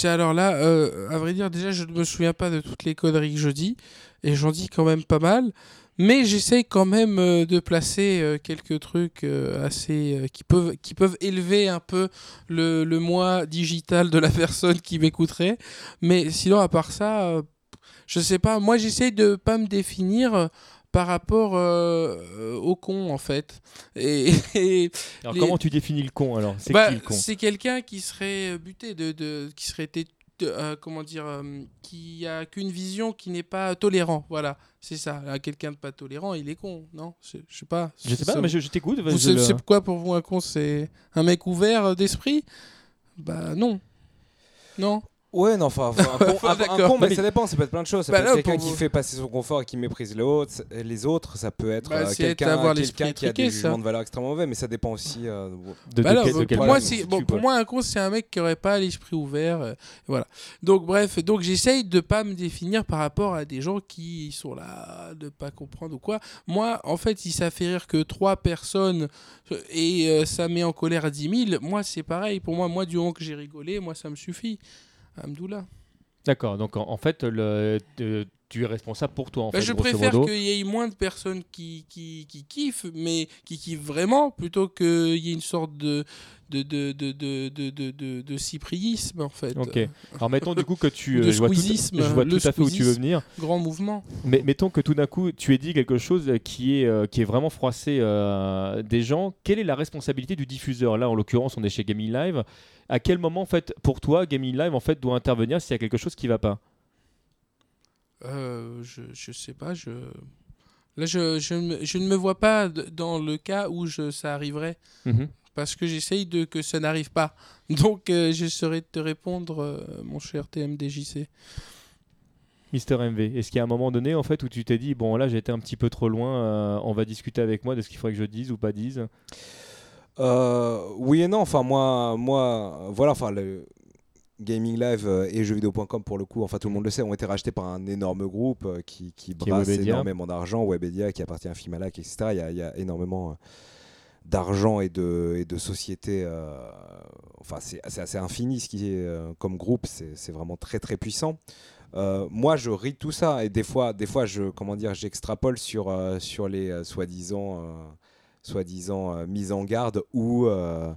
Alors là, euh, à vrai dire, déjà, je ne me souviens pas de toutes les conneries que je dis, et j'en dis quand même pas mal. Mais j'essaye quand même euh, de placer quelques trucs assez qui peuvent qui peuvent élever un peu le, le moi digital de la [LAUGHS] personne qui m'écouterait. Mais sinon, à part ça, je sais pas. Moi, j'essaye de pas me définir par rapport euh, au con en fait. Et, [LAUGHS] alors comment tu définis le con alors? C'est bah, C'est quelqu'un qui serait buté de, de qui serait euh, comment dire euh, qui a qu'une vision qui n'est pas tolérant. Voilà, c'est ça. Quelqu'un de pas tolérant, il est con, non? Je, je sais pas. Je sais pas, mais je, t'écoute. C'est quoi pour vous un con? C'est un mec ouvert d'esprit? Bah non. Non? Ouais, non, enfin, un, con, [LAUGHS] mais, ça dépend, ça peut être plein de choses. Ça bah peut être quelqu'un qui fait passer son confort et qui méprise les autres, les autres ça peut être bah, euh, quelqu'un qui a des jugements de valeur extrêmement mauvais, mais ça dépend aussi euh, de, bah pour, moi, bon, pour moi, un con, c'est un mec qui aurait pas l'esprit ouvert. Euh, voilà. Donc, bref, donc j'essaye de pas me définir par rapport à des gens qui sont là, de pas comprendre ou quoi. Moi, en fait, si ça fait rire que trois personnes et ça met en colère 10 000, moi, c'est pareil. Pour moi, moi, du moment que j'ai rigolé, moi, ça me suffit. Amdoula. D'accord, donc en, fait, le, tu es responsable pour toi. En bah, fait, je préfère qu'il y ait moins de personnes qui, qui, qui, kiffent, mais qui kiffent vraiment, plutôt qu'il y ait une sorte de, de, de, de, de, cypriisme, en fait. Ok. Alors mettons du coup que tu. [LAUGHS] je vois tout, je vois tout à fait où tu veux venir. Grand mouvement. Mais mettons que tout d'un coup, tu aies dit quelque chose qui est, euh, qui est vraiment froissé euh, des gens. Quelle est la responsabilité du diffuseur? Là, en l'occurrence, on est chez Gaming Live à quel moment, en fait, pour toi, Gaming Live en fait, doit intervenir s'il y a quelque chose qui va pas? Euh, je, je sais pas, je... Là, je, je, je, ne me vois pas dans le cas où je, ça arriverait. Mhm. Parce que j'essaye de que ça n'arrive pas. [LAUGHS] Donc, euh, je saurais te répondre, euh, mon cher TMDJC. Mister MV, est-ce qu'il y a un moment donné en fait où tu t'es dit bon là j'ai été un petit peu trop loin, on va discuter avec moi de ce qu'il faudrait que je dise ou pas dise? Euh, oui et non. Enfin, moi, moi voilà, enfin, le Gaming Live euh, et jeuxvideo.com, pour le coup, enfin, tout le monde le sait, ont été rachetés par un énorme groupe euh, qui, qui, brasse énormément d'argent, Webedia, qui appartient à Fimalac, etc. Il y a, il y a énormément d'argent et de, et de sociétés. enfin, c'est assez infini ce qui est comme groupe, c'est vraiment très très puissant. moi, je ris tout ça et des fois, des fois, je comment dire, j'extrapole sur sur les soi-disant soi-disant euh, mise en garde ou euh,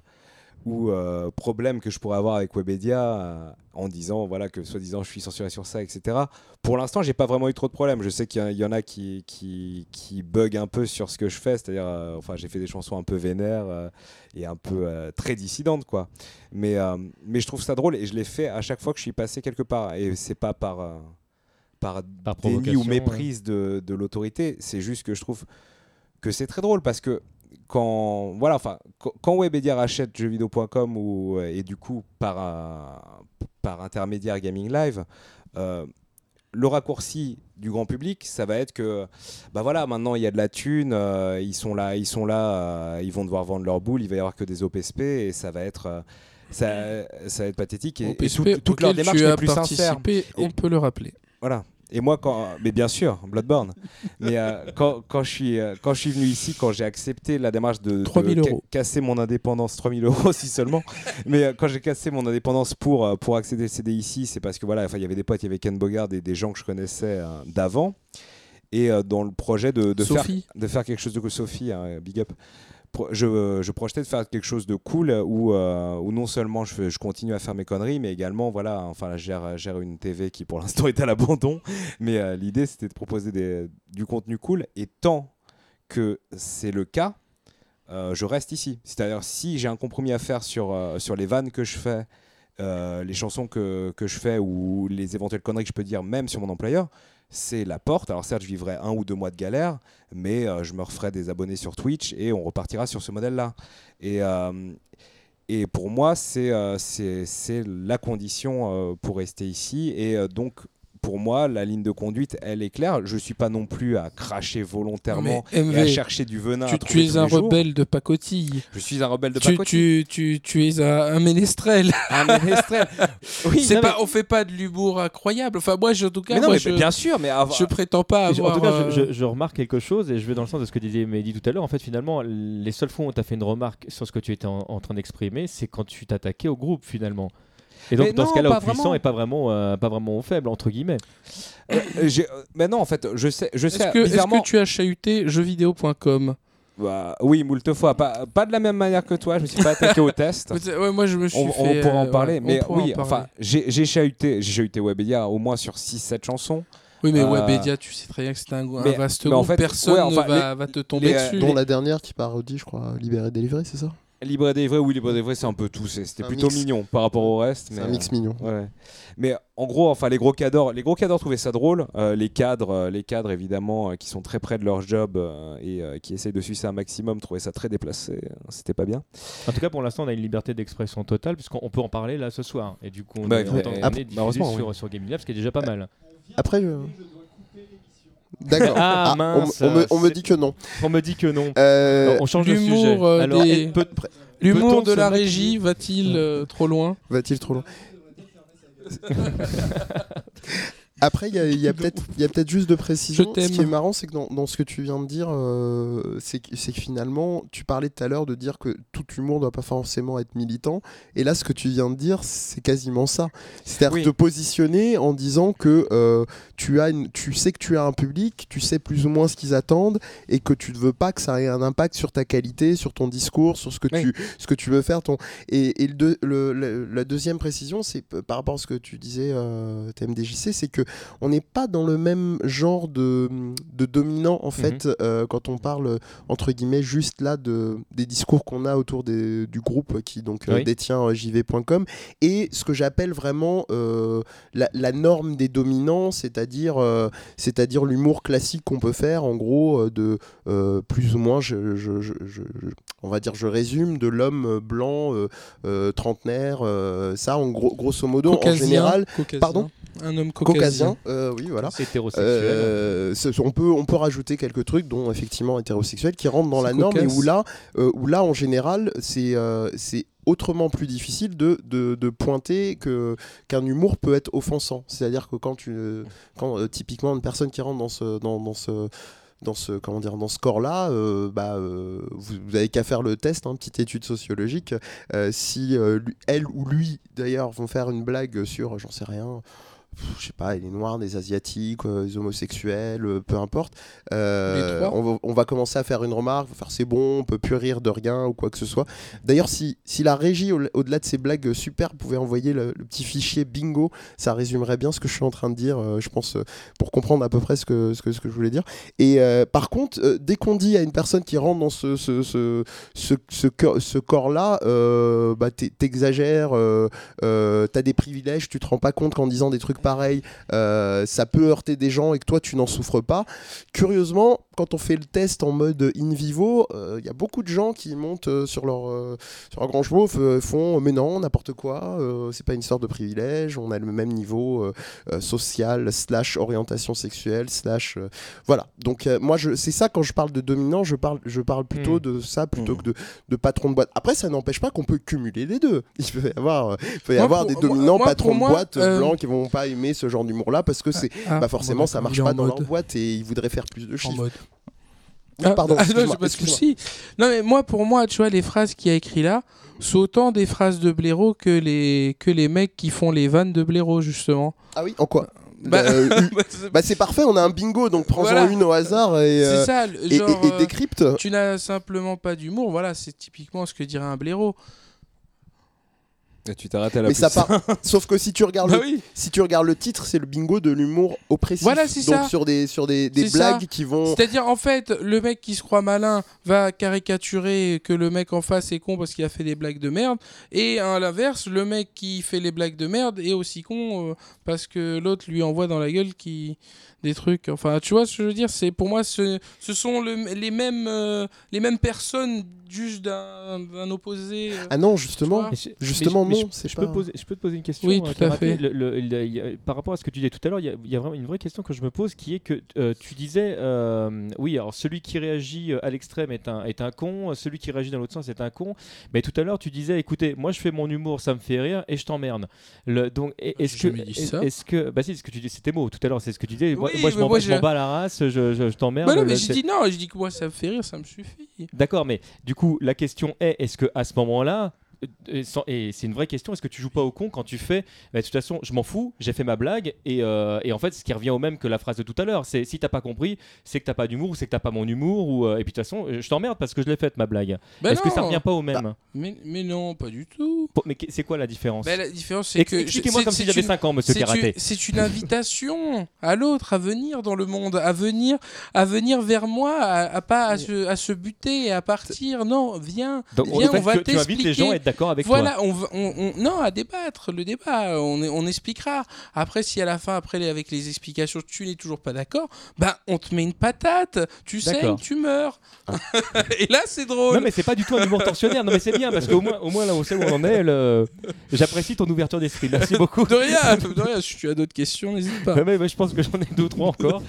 ou euh, problème que je pourrais avoir avec Webedia en disant voilà que soi-disant je suis censuré sur ça, etc. Pour l'instant, j'ai pas vraiment eu trop de problèmes. Je sais qu'il y, en a qui, qui, qui bug un peu sur ce que je fais, c'est-à-dire, enfin, j'ai fait des chansons un peu vénères et un peu très dissidentes, quoi. Mais, mais je trouve ça drôle et je l'ai fait à chaque fois que je suis passé quelque part. Et c'est pas par, par, par déni ou méprise de, de l'autorité, c'est juste que je trouve que c'est très drôle parce que quand voilà enfin quand Webedia rachète jeuxvideo.com ou et du coup par par intermédiaire Gaming Live euh, le raccourci du grand public, ça va être que, bah voilà, maintenant il y a de la thune, euh, ils sont là, ils sont là, euh, ils vont devoir vendre leur boule, il va y avoir que des OPSP et ça va être, euh, ça, ça, va être pathétique et, toute leur démarche n'est plus sincère. On peut le rappeler. Voilà. Et moi, quand, mais bien sûr, Bloodborne. mais euh, quand, quand, je suis, euh, quand je suis venu ici, quand j'ai accepté la démarche de, casser mon indépendance, 3000 euros si seulement, mais euh, quand j'ai cassé mon indépendance pour, pour accéder au CD ici, c'est parce que voilà, il y avait des potes, il y avait Ken Bogard et des gens que je connaissais d'avant. Et dans le projet de, de faire, de faire quelque chose de Sophie, hein, big up, je, je, projetais de faire quelque chose de cool où, euh, non seulement je, continue à faire mes conneries, mais également, voilà, enfin, je gère, une TV qui pour l'instant [LAUGHS] est à l'abandon. Mais euh, l'idée, c'était de proposer du contenu cool. Et tant que c'est le cas, euh, je reste ici. C'est-à-dire, si j'ai un compromis à faire sur, sur les vannes que je fais, les chansons que, que, je fais ou les éventuelles conneries que je peux dire, même sur mon employeur, c'est la porte. Alors certes, je vivrai un ou deux mois de galère, mais euh, je me referai des abonnés sur Twitch et on repartira sur ce modèle-là. Et, euh, et pour moi, c'est euh, la condition pour rester ici. Et donc, pour moi, la ligne de conduite, elle est claire. Je ne suis pas non plus à cracher volontairement et à chercher du venin. Tu, es un rebelle de pacotille. Je suis un rebelle de pacotille. Tu, tu, es un, ménestrel. Un ménestrel. [LAUGHS] [LAUGHS] oui, c'est pas, on fait pas de l'humour incroyable. Enfin, moi, en tout cas, je, bien sûr, mais je prétends pas avoir. En tout cas, euh, je, remarque quelque chose et je vais dans le sens de ce que disait Mehdi tout à l'heure. En fait, finalement, les seules fois où on t'a fait une remarque sur ce que tu étais en train d'exprimer, c'est quand tu t'attaquais au groupe, finalement. Et donc, dans ce cas-là, au puissant et pas vraiment, euh, pas vraiment au faible, entre guillemets. Euh, euh, mais non, en fait, je sais. Je sais est-ce, que, est-ce que tu as chahuté jeuxvideo.com bah, oui, moult fois. Pas, pas de la même manière que toi, je me suis pas attaqué au test. [LAUGHS] ouais, moi je me suis on, fait, on pourra en parler, mais oui, enfin, j'ai, j'ai chahuté, j'ai chahuté Webedia au moins sur 6-7 chansons. Oui, mais Webedia, tu sais très bien que c'est un, un vaste mais En fait, personne ne va, va, te tomber dessus. Dont la dernière qui parodie, je crois, Libéré délivré, c'est ça? Libre et délivré, oui, libre et délivré, c'est un peu tout. C'était plutôt mignon par rapport au reste. C'est un mix mignon. Ouais. Mais en gros, enfin, les gros cadres, les gros cadres trouvaient ça drôle. Euh, les cadres, euh, les cadres évidemment, euh, qui sont très près de leur job et qui essayent de sucer un maximum, trouvaient ça très déplacé. C'était pas bien. En tout cas, pour l'instant, on a une liberté d'expression totale puisqu'on peut en parler là ce soir. Et du coup, on bah, est, on sur, sur Gaming Lab, ce qui est déjà pas mal. Après, je... D'accord. Ah, ah on, me, dit que non. On me dit que non. Euh, on change de sujet. Euh, l'humour de la régie va-t-il euh, trop loin? Va-t-il trop loin? [LAUGHS] Après, il y a, peut-être juste de précision. Ce qui est marrant, c'est que dans, ce que tu viens de dire, euh, c'est que finalement, tu parlais tout à l'heure de dire que tout humour ne doit pas forcément être militant. Et là, ce que tu viens de dire, c'est quasiment ça. C'est-à-dire te positionner en disant que euh, tu, as tu sais que tu as un public, tu sais plus ou moins ce qu'ils attendent et que tu ne veux pas que ça ait un impact sur ta qualité, sur ton discours, sur ce que, tu, ce que tu veux faire. Ton... Et, le, la deuxième précision, c'est par rapport à ce que tu disais, euh, TMDJC, c'est que on n'est pas dans le même genre de, de dominant en mhm. fait euh, quand on parle entre guillemets juste là de, des discours qu'on a autour des, du groupe qui donc euh, détient euh, jv.com et ce que j'appelle vraiment la, norme des dominants, c'est-à-dire c'est-à-dire l'humour classique qu'on peut faire en gros de plus ou moins je, on va dire je résume de l'homme blanc trentenaire ça en gros grosso modo en général. pardon? Un homme caucasien. Euh, oui, voilà. C'est hétérosexuel. Euh, on, peut, on peut rajouter quelques trucs, dont effectivement hétérosexuel, qui rentrent dans la norme, et où là, euh, où là, en général, c'est c'est autrement plus difficile de, de, de pointer que qu'un humour peut être offensant. C'est-à-dire que quand, tu, quand typiquement une personne qui rentre dans ce, dans, dans ce dans ce comment dire dans ce corps là bah, vous, vous, avez qu'à faire le test une hein, petite étude sociologique si elle ou lui d'ailleurs vont faire une blague sur j'en sais rien je sais pas, les noirs, des asiatiques, euh, les homosexuels, euh, peu importe. Euh, on, va, commencer à faire une remarque, faire c'est bon, on peut plus rire de rien ou quoi que ce soit. D'ailleurs, si, si la régie, au-delà de ces blagues super, pouvait envoyer le, petit fichier bingo, ça résumerait bien ce que je suis en train de dire, je pense, pour comprendre à peu près ce que, ce que, ce que je voulais dire. Et par contre, dès qu'on dit à une personne qui rentre dans ce, ce, ce, ce, ce corps-là, bah, t'exagères, t'as des privilèges, tu te rends pas compte qu'en disant des trucs blagues pareilles, euh, ça peut heurter des gens et que toi tu n'en souffres pas. Curieusement, quand on fait le test en mode in vivo, il euh, y a beaucoup de gens qui montent euh, sur leur, euh, sur leur grand chevaux, font mais non, n'importe quoi, c'est pas une sorte de privilège, on a le même niveau social, slash orientation sexuelle, slash. voilà. Donc, moi, c'est ça quand je parle de dominant, je parle, je parle plutôt hmm. de ça plutôt hmm. que de, de, patron de boîte. Après, ça n'empêche pas qu'on peut cumuler les deux. [LAUGHS] Il peut y avoir, il peut y avoir des dominants patrons de boîte blancs qui vont pas aimer ce genre d'humour-là parce que c'est ah, ah, forcément, ça marche pas dans leur boîte et ils voudraient faire plus de chiffres. Ah, pardon, ah, [LAUGHS] non, pas de souci. Non, mais moi, pour moi, tu vois, les phrases qu'il a écrit là, c'est autant des phrases de blaireau que les, que les mecs qui font les vannes de blaireau, justement. Ah oui, en quoi? Bah, euh, [LAUGHS] bah c'est parfait, on a un bingo, donc prends-en une au hasard et, euh, ça, genre, et, et, décrypte. Tu n'as simplement pas d'humour, voilà, c'est typiquement ce que dirait un blaireau tu t'arrêtes à la Mais ça part... [LAUGHS] Sauf que si tu regardes, bah le... si tu regardes le titre, c'est le bingo de l'humour oppressif. Voilà, c'est ça. sur des, sur des, des blagues qui vont. C'est-à-dire, en fait, le mec qui se croit malin va caricaturer que le mec en face est con parce qu'il a fait des blagues de merde. Et à l'inverse, le mec qui fait les blagues de merde est aussi con euh, parce que l'autre lui envoie dans la gueule qui des trucs. Enfin, tu vois ce que je veux dire C'est pour moi, ce, ce sont les mêmes euh, les mêmes personnes juste d'un opposé. Euh, ah non, justement, justement non. Je, peux poser, je peux te poser une question. Oui, euh, tout à fait. par rapport à ce que tu disais tout à l'heure, il y, a vraiment une vraie question que je me pose, qui est que tu disais, oui, alors celui qui réagit à l'extrême est un est un con, celui qui réagit dans l'autre sens est un con. Mais tout à l'heure, tu disais, écoutez, moi je fais mon humour, ça me fait rire, et je t'emmerde. Donc, est-ce que, est-ce que, bah si, ce que tu dis, c'était mots tout à l'heure, c'est ce que tu disais moi, je m'en bats la race, je, je, t'emmerde. Bah non, mais je dis non, je dis que moi ça me fait rire, ça me suffit. D'accord, mais du coup, la question est est-ce que à ce moment-là, et c'est une vraie question, est-ce que tu joues pas au con quand tu fais bah, de toute façon, je m'en fous, j'ai fait ma blague, et, euh, et, en fait, ce qui revient au même que la phrase de tout à l'heure, c'est si t'as pas compris, c'est que t'as pas d'humour, ou c'est que t'as pas mon humour, ou, euh, et puis de toute façon, je t'emmerde parce que je l'ai faite ma blague. Bah est-ce que ça revient pas au même bah, mais, mais, non, pas du tout. mais c'est quoi la différence? La différence, c'est que. Expliquez-moi comme si j'avais 5 ans, monsieur Karaté. C'est une invitation à l'autre à venir dans le monde, à venir, à venir vers moi, à, pas à se, à se, buter et à partir. Non, viens, Donc, viens on va t'expliquer. D'accord avec toi on, non, à débattre, le débat, on, on expliquera. Après, si à la fin, après, avec les explications, tu n'es toujours pas d'accord, ben, on te met une patate, tu sais, tu meurs. Ah. [LAUGHS] et là, c'est drôle. Non, mais c'est pas du tout un humour tensionnaire. Non, mais c'est bien, parce qu'au moins, au moins, là, on sait où on en est. J'apprécie ton ouverture d'esprit. Merci beaucoup. De rien, de rien. Si tu as d'autres questions, n'hésite pas. mais, je pense que j'en ai deux ou trois encore.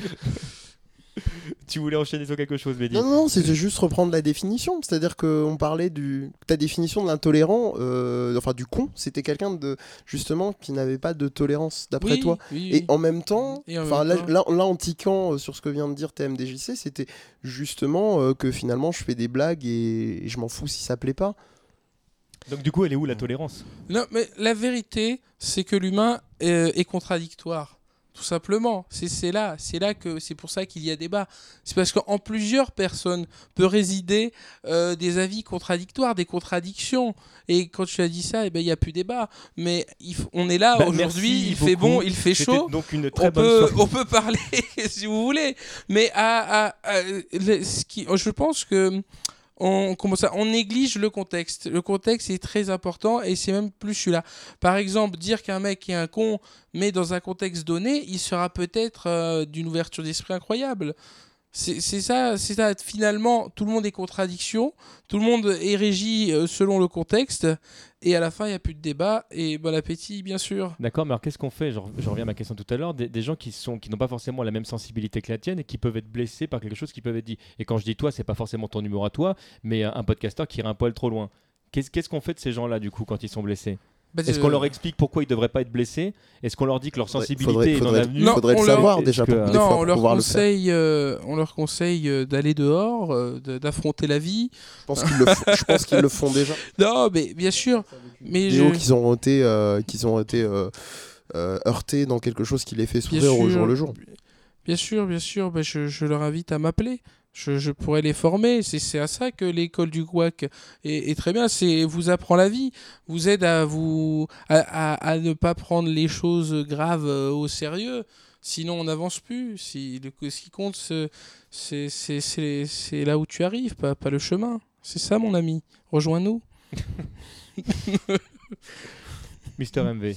[LAUGHS] tu voulais enchaîner sur quelque chose, Mehdi Non, non, c'était juste reprendre la définition. C'est-à-dire qu'on parlait du. Ta définition de l'intolérant, euh, enfin du con, c'était quelqu'un de. Justement, qui n'avait pas de tolérance, d'après toi. et en même temps, enfin là, là, en tiquant euh, sur ce que vient de dire TMDJC, c'était justement euh, que finalement, je fais des blagues et, je m'en fous si ça plaît pas. Donc du coup, elle est où la tolérance? Non, mais la vérité, c'est que l'humain est contradictoire. Tout simplement, c'est là, c'est là que c'est pour ça qu'il y a débat. C'est parce qu'en plusieurs personnes peut résider euh, des avis contradictoires, des contradictions. Et quand tu as dit ça, eh ben il n'y a plus débat. Mais on est là bah, aujourd'hui, il fait bon, il fait chaud. Donc une très on, bonne peut, on peut parler [LAUGHS] si vous voulez. Mais à, ce qui, je pense que on, on néglige le contexte. Le contexte est très important et c'est même plus celui-là. Par exemple, dire qu'un mec est un con, mais dans un contexte donné, il sera peut-être euh, d'une ouverture d'esprit incroyable. C'est ça, c'est ça. Finalement, tout le monde est contradiction, tout le monde est régi euh, selon le contexte, et à la fin, il n'y a plus de débat, et bon appétit, bien sûr. D'accord, mais alors qu'est-ce qu'on fait? Je, reviens à ma question tout à l'heure, des, gens qui sont qui n'ont pas forcément la même sensibilité que la tienne et qui peuvent être blessés par quelque chose qui peut être dit. Et quand je dis toi, c'est pas forcément ton numéro à toi, mais un, podcasteur qui irait un poil trop loin. Qu'est-ce qu'on fait de ces gens-là, du coup, quand ils sont blessés? Bah, Est-ce qu'on leur explique pourquoi ils devraient pas être blessés? Est-ce qu'on leur dit que leur sensibilité est dans l'avenue Il faudrait le savoir déjà. Pour non, on, leur conseille, euh, on leur conseille euh, d'aller dehors, euh, d'affronter la vie. Je pense qu'ils le, font déjà. [LAUGHS] Non, mais bien sûr. Mais je... qu'ils ont été, qu'ils ont été heurtés dans quelque chose qui les fait souffrir au jour le jour. Bien sûr, bien sûr. Bah, je, je leur invite à m'appeler. Je, pourrais les former. C'est à ça que l'école du GUAC est, très bien. C'est vous apprend la vie, vous aide à vous à, ne pas prendre les choses graves euh, au sérieux. Sinon, on n'avance plus. Si, le, ce qui compte, c'est là où tu arrives, pas, pas le chemin. C'est ça, mon ami. Rejoins-nous. [LAUGHS] Mister MV.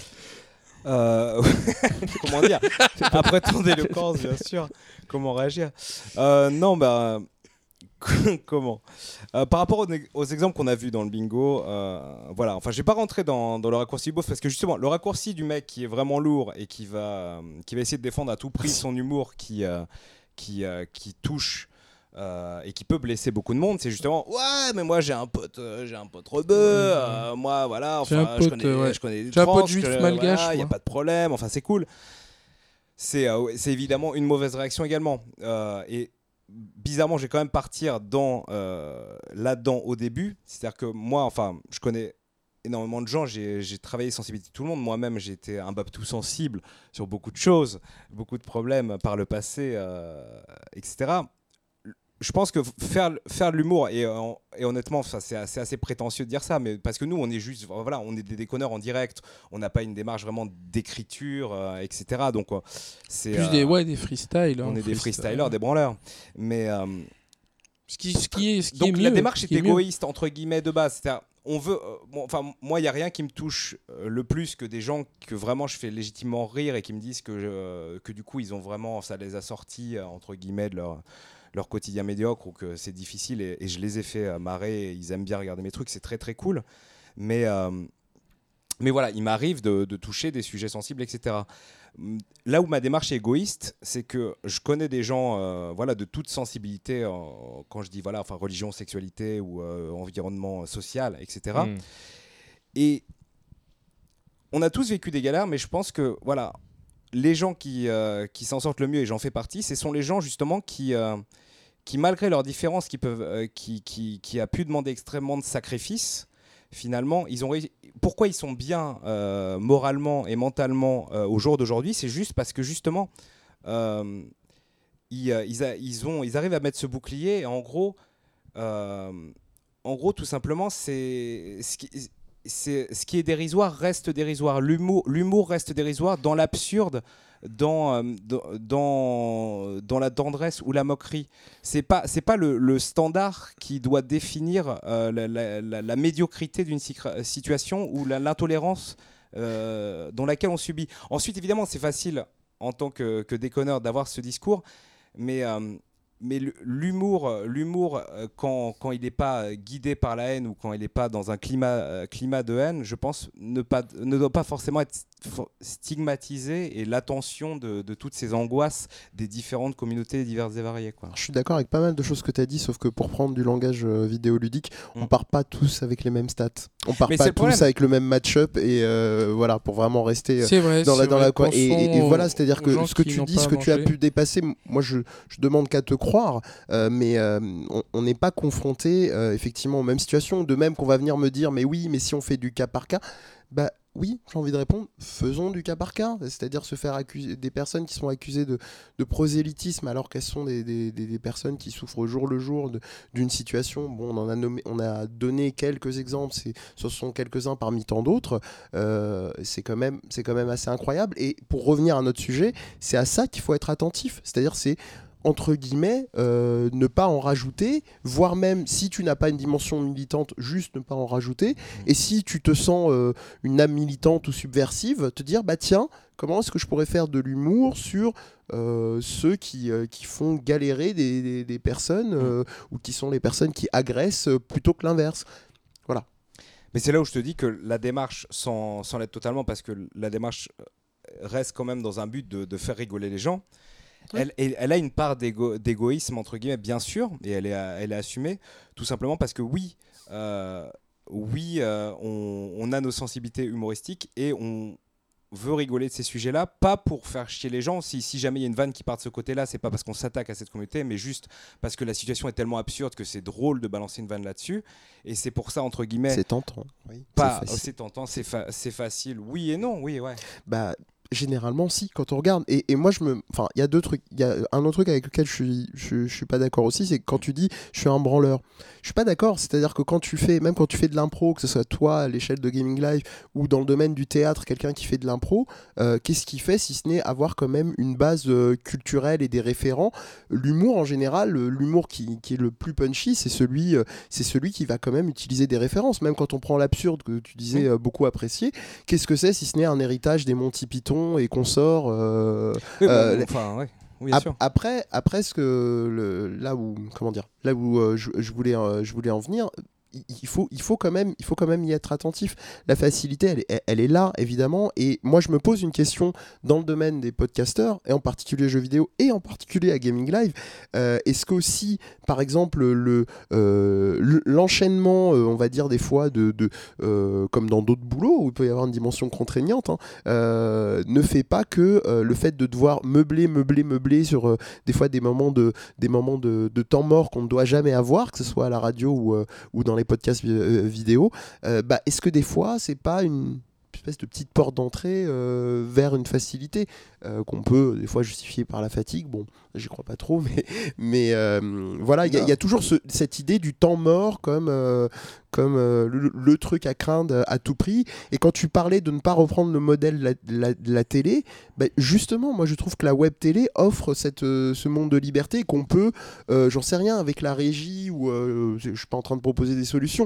[LAUGHS] comment dire? Après ton éloquence, bien sûr. Comment réagir? Non, bah [LAUGHS] comment? Euh, Par rapport aux, exemples qu'on a vus dans le bingo, euh, voilà. Enfin, je vais pas rentrer dans, le raccourci beauf parce que justement, le raccourci du mec qui est vraiment lourd et qui va, qui va essayer de défendre à tout prix son humour qui, euh, qui, qui touche. et qui peut blesser beaucoup de monde, c'est justement ouais, mais moi j'ai un pote, j'ai un pote rebeu, moi voilà, enfin je connais, je connais des un pote juif malgache, il n'y a pas de problème, enfin c'est cool. C'est évidemment une mauvaise réaction également. et bizarrement, j'ai quand même partir dans euh, là-dedans au début. C'est-à-dire que moi, enfin, je connais énormément de gens. J'ai travaillé sensibilité tout le monde. Moi-même, j'ai été un tout sensible sur beaucoup de choses, beaucoup de problèmes par le passé, euh, etc je pense que faire, faire de l'humour, et, euh, et, honnêtement, c'est assez, assez, prétentieux de dire ça, mais parce que nous, on est juste, voilà, on est des déconneurs en direct, on n'a pas une démarche vraiment d'écriture, euh, etc. Donc, euh, c'est. Plus des, ouais, des freestyles. Hein, on est des freestylers, des branleurs. Mais. ce qui, ce qui est, ce donc, est la démarche est, égoïste, entre guillemets, de base. C'est-à-dire, on veut. enfin, moi, il n'y a rien qui me touche le plus que des gens que vraiment je fais légitimement rire et qui me disent que, que du coup, ils ont vraiment. Ça les a sortis, entre guillemets, de leur leur quotidien médiocre ou que c'est difficile et, je les ai fait euh, marrer, ils aiment bien regarder mes trucs, c'est très très cool. Mais, euh, mais voilà, il m'arrive de, toucher des sujets sensibles, etc. Là où ma démarche est égoïste, c'est que je connais des gens euh, voilà, de toute sensibilité, quand je dis voilà, enfin, religion, sexualité ou environnement social, etc. Et hmm. on a tous vécu des galères, mais je pense que voilà, les gens qui, qui s'en sortent le mieux, et j'en fais partie, ce sont les gens justement qui, qui, malgré leurs différences, qui, peuvent, euh, qui, qui, qui, a pu demander extrêmement de sacrifices, finalement, ils ont pourquoi ils sont bien euh, moralement et mentalement euh, au jour d'aujourd'hui, c'est juste parce que justement, ils, ils, ils, ont, ils arrivent à mettre ce bouclier. Et en gros, en gros, tout simplement, c'est ce qui est dérisoire reste dérisoire. L'humour reste dérisoire dans l'absurde dans, euh, dans, la tendresse ou la moquerie. C'est pas, pas le, standard qui doit définir euh, la, médiocrité d'une situation ou l'intolérance euh, dans laquelle on subit. Ensuite, évidemment, c'est facile en tant que, que déconneur d'avoir ce discours, mais mais l'humour, euh, l'humour euh, quand, quand, il n'est pas guidé par la haine ou quand il n'est pas dans un climat, euh, climat de haine, je pense ne, pas, ne doit pas forcément être stigmatisé et l'attention de, de, toutes ces angoisses des différentes communautés diverses et variées. Quoi. Je suis d'accord avec pas mal de choses que tu as dit, sauf que pour prendre du langage vidéoludique, on mm. part pas tous avec les mêmes stats. On part pas tous avec le même match-up et voilà, pour vraiment rester dans, la, dans la... Et, et, voilà, c'est-à-dire que ce que tu dis, ce que tu as pu dépasser, moi je, je demande qu'à te croire euh, mais euh, on n'est pas confronté euh, effectivement aux mêmes situations. De même qu'on va venir me dire, mais oui, mais si on fait du cas par cas, bah oui, j'ai envie de répondre, faisons du cas par cas, c'est-à-dire se faire accuser des personnes qui sont accusées de, prosélytisme alors qu'elles sont des, personnes qui souffrent jour le jour d'une situation. Bon, on en a nommé, on a donné quelques exemples, ce sont quelques-uns parmi tant d'autres. c'est quand même, c'est quand même assez incroyable. Et pour revenir à notre sujet, c'est à ça qu'il faut être attentif, c'est-à-dire c'est entre guillemets, euh, ne pas en rajouter, voire même si tu n'as pas une dimension militante, juste ne pas en rajouter. Mmh. Et si tu te sens euh, une âme militante ou subversive, te dire, bah tiens, comment est-ce que je pourrais faire de l'humour sur euh, ceux qui, qui, font galérer des, personnes mmh. ou qui sont les personnes qui agressent plutôt que l'inverse. Voilà. Mais c'est là où je te dis que la démarche, sans, sans l'être totalement, parce que la démarche reste quand même dans un but de, de faire rigoler les gens, elle, a une part d'égoïsme, entre guillemets, bien sûr, et elle est, elle est assumée, tout simplement parce que oui, euh, oui euh, on, a nos sensibilités humoristiques et on veut rigoler de ces sujets-là, pas pour faire chier les gens. Si, si jamais il y a une vanne qui part de ce côté-là, c'est pas parce qu'on s'attaque à cette communauté, mais juste parce que la situation est tellement absurde que c'est drôle de balancer une vanne là-dessus. Et c'est pour ça, entre guillemets. C'est tentant. Oui. Pas, c'est tentant, c'est facile. Oui et non, oui, ouais. Bah, généralement, si, quand on regarde. Et, et moi, je me. Enfin, il y a deux trucs. Il y a un autre truc avec lequel je suis, je, je suis pas d'accord aussi, c'est quand tu dis je suis un branleur. Je suis pas d'accord. C'est-à-dire que quand tu fais, même quand tu fais de l'impro, que ce soit toi à l'échelle de Gaming Live ou dans le domaine du théâtre, quelqu'un qui fait de l'impro, euh, qu'est-ce qu'il fait si ce n'est avoir quand même une base euh, culturelle et des référents? L'humour en général, euh, l'humour qui, qui, est le plus punchy, c'est celui, c'est celui qui va quand même utiliser des références. Même quand on prend l'absurde que tu disais beaucoup apprécié, qu'est-ce que c'est si ce n'est un héritage des Monty Python et qu'on sort enfin, ouais. Après, après ce que le, là où comment dire, là où euh, je, voulais, euh, je voulais en venir, il faut, il, faut quand même, il faut quand même y être attentif. La facilité, elle est, elle est là, évidemment. Et moi, je me pose une question dans le domaine des podcasteurs, et en particulier jeux vidéo, et en particulier à Gaming Live. Euh, est-ce qu'aussi, par exemple, le, euh, l'enchaînement, euh, on va dire des fois, de, de comme dans d'autres boulots, où il peut y avoir une dimension contraignante, hein, ne fait pas que le fait de devoir meubler, meubler, meubler sur des fois des moments de, des moments de, de temps mort qu'on ne doit jamais avoir, que ce soit à la radio ou, ou dans les podcasts euh, vidéo, euh, bah, est-ce que des fois, c'est pas une espèce de petite porte d'entrée euh, vers une facilité qu'on peut des fois justifier par la fatigue? Bon, j'y crois pas trop, [LAUGHS] mais voilà, il y, a toujours cette idée du temps mort comme, comme euh, le, truc à craindre à tout prix. Et quand tu parlais de ne pas reprendre le modèle de la, télé, bah, justement, moi je trouve que la web télé offre cette, euh, ce monde de liberté qu'on peut, euh, j'en sais rien, avec la régie ou je suis pas en train de proposer des solutions,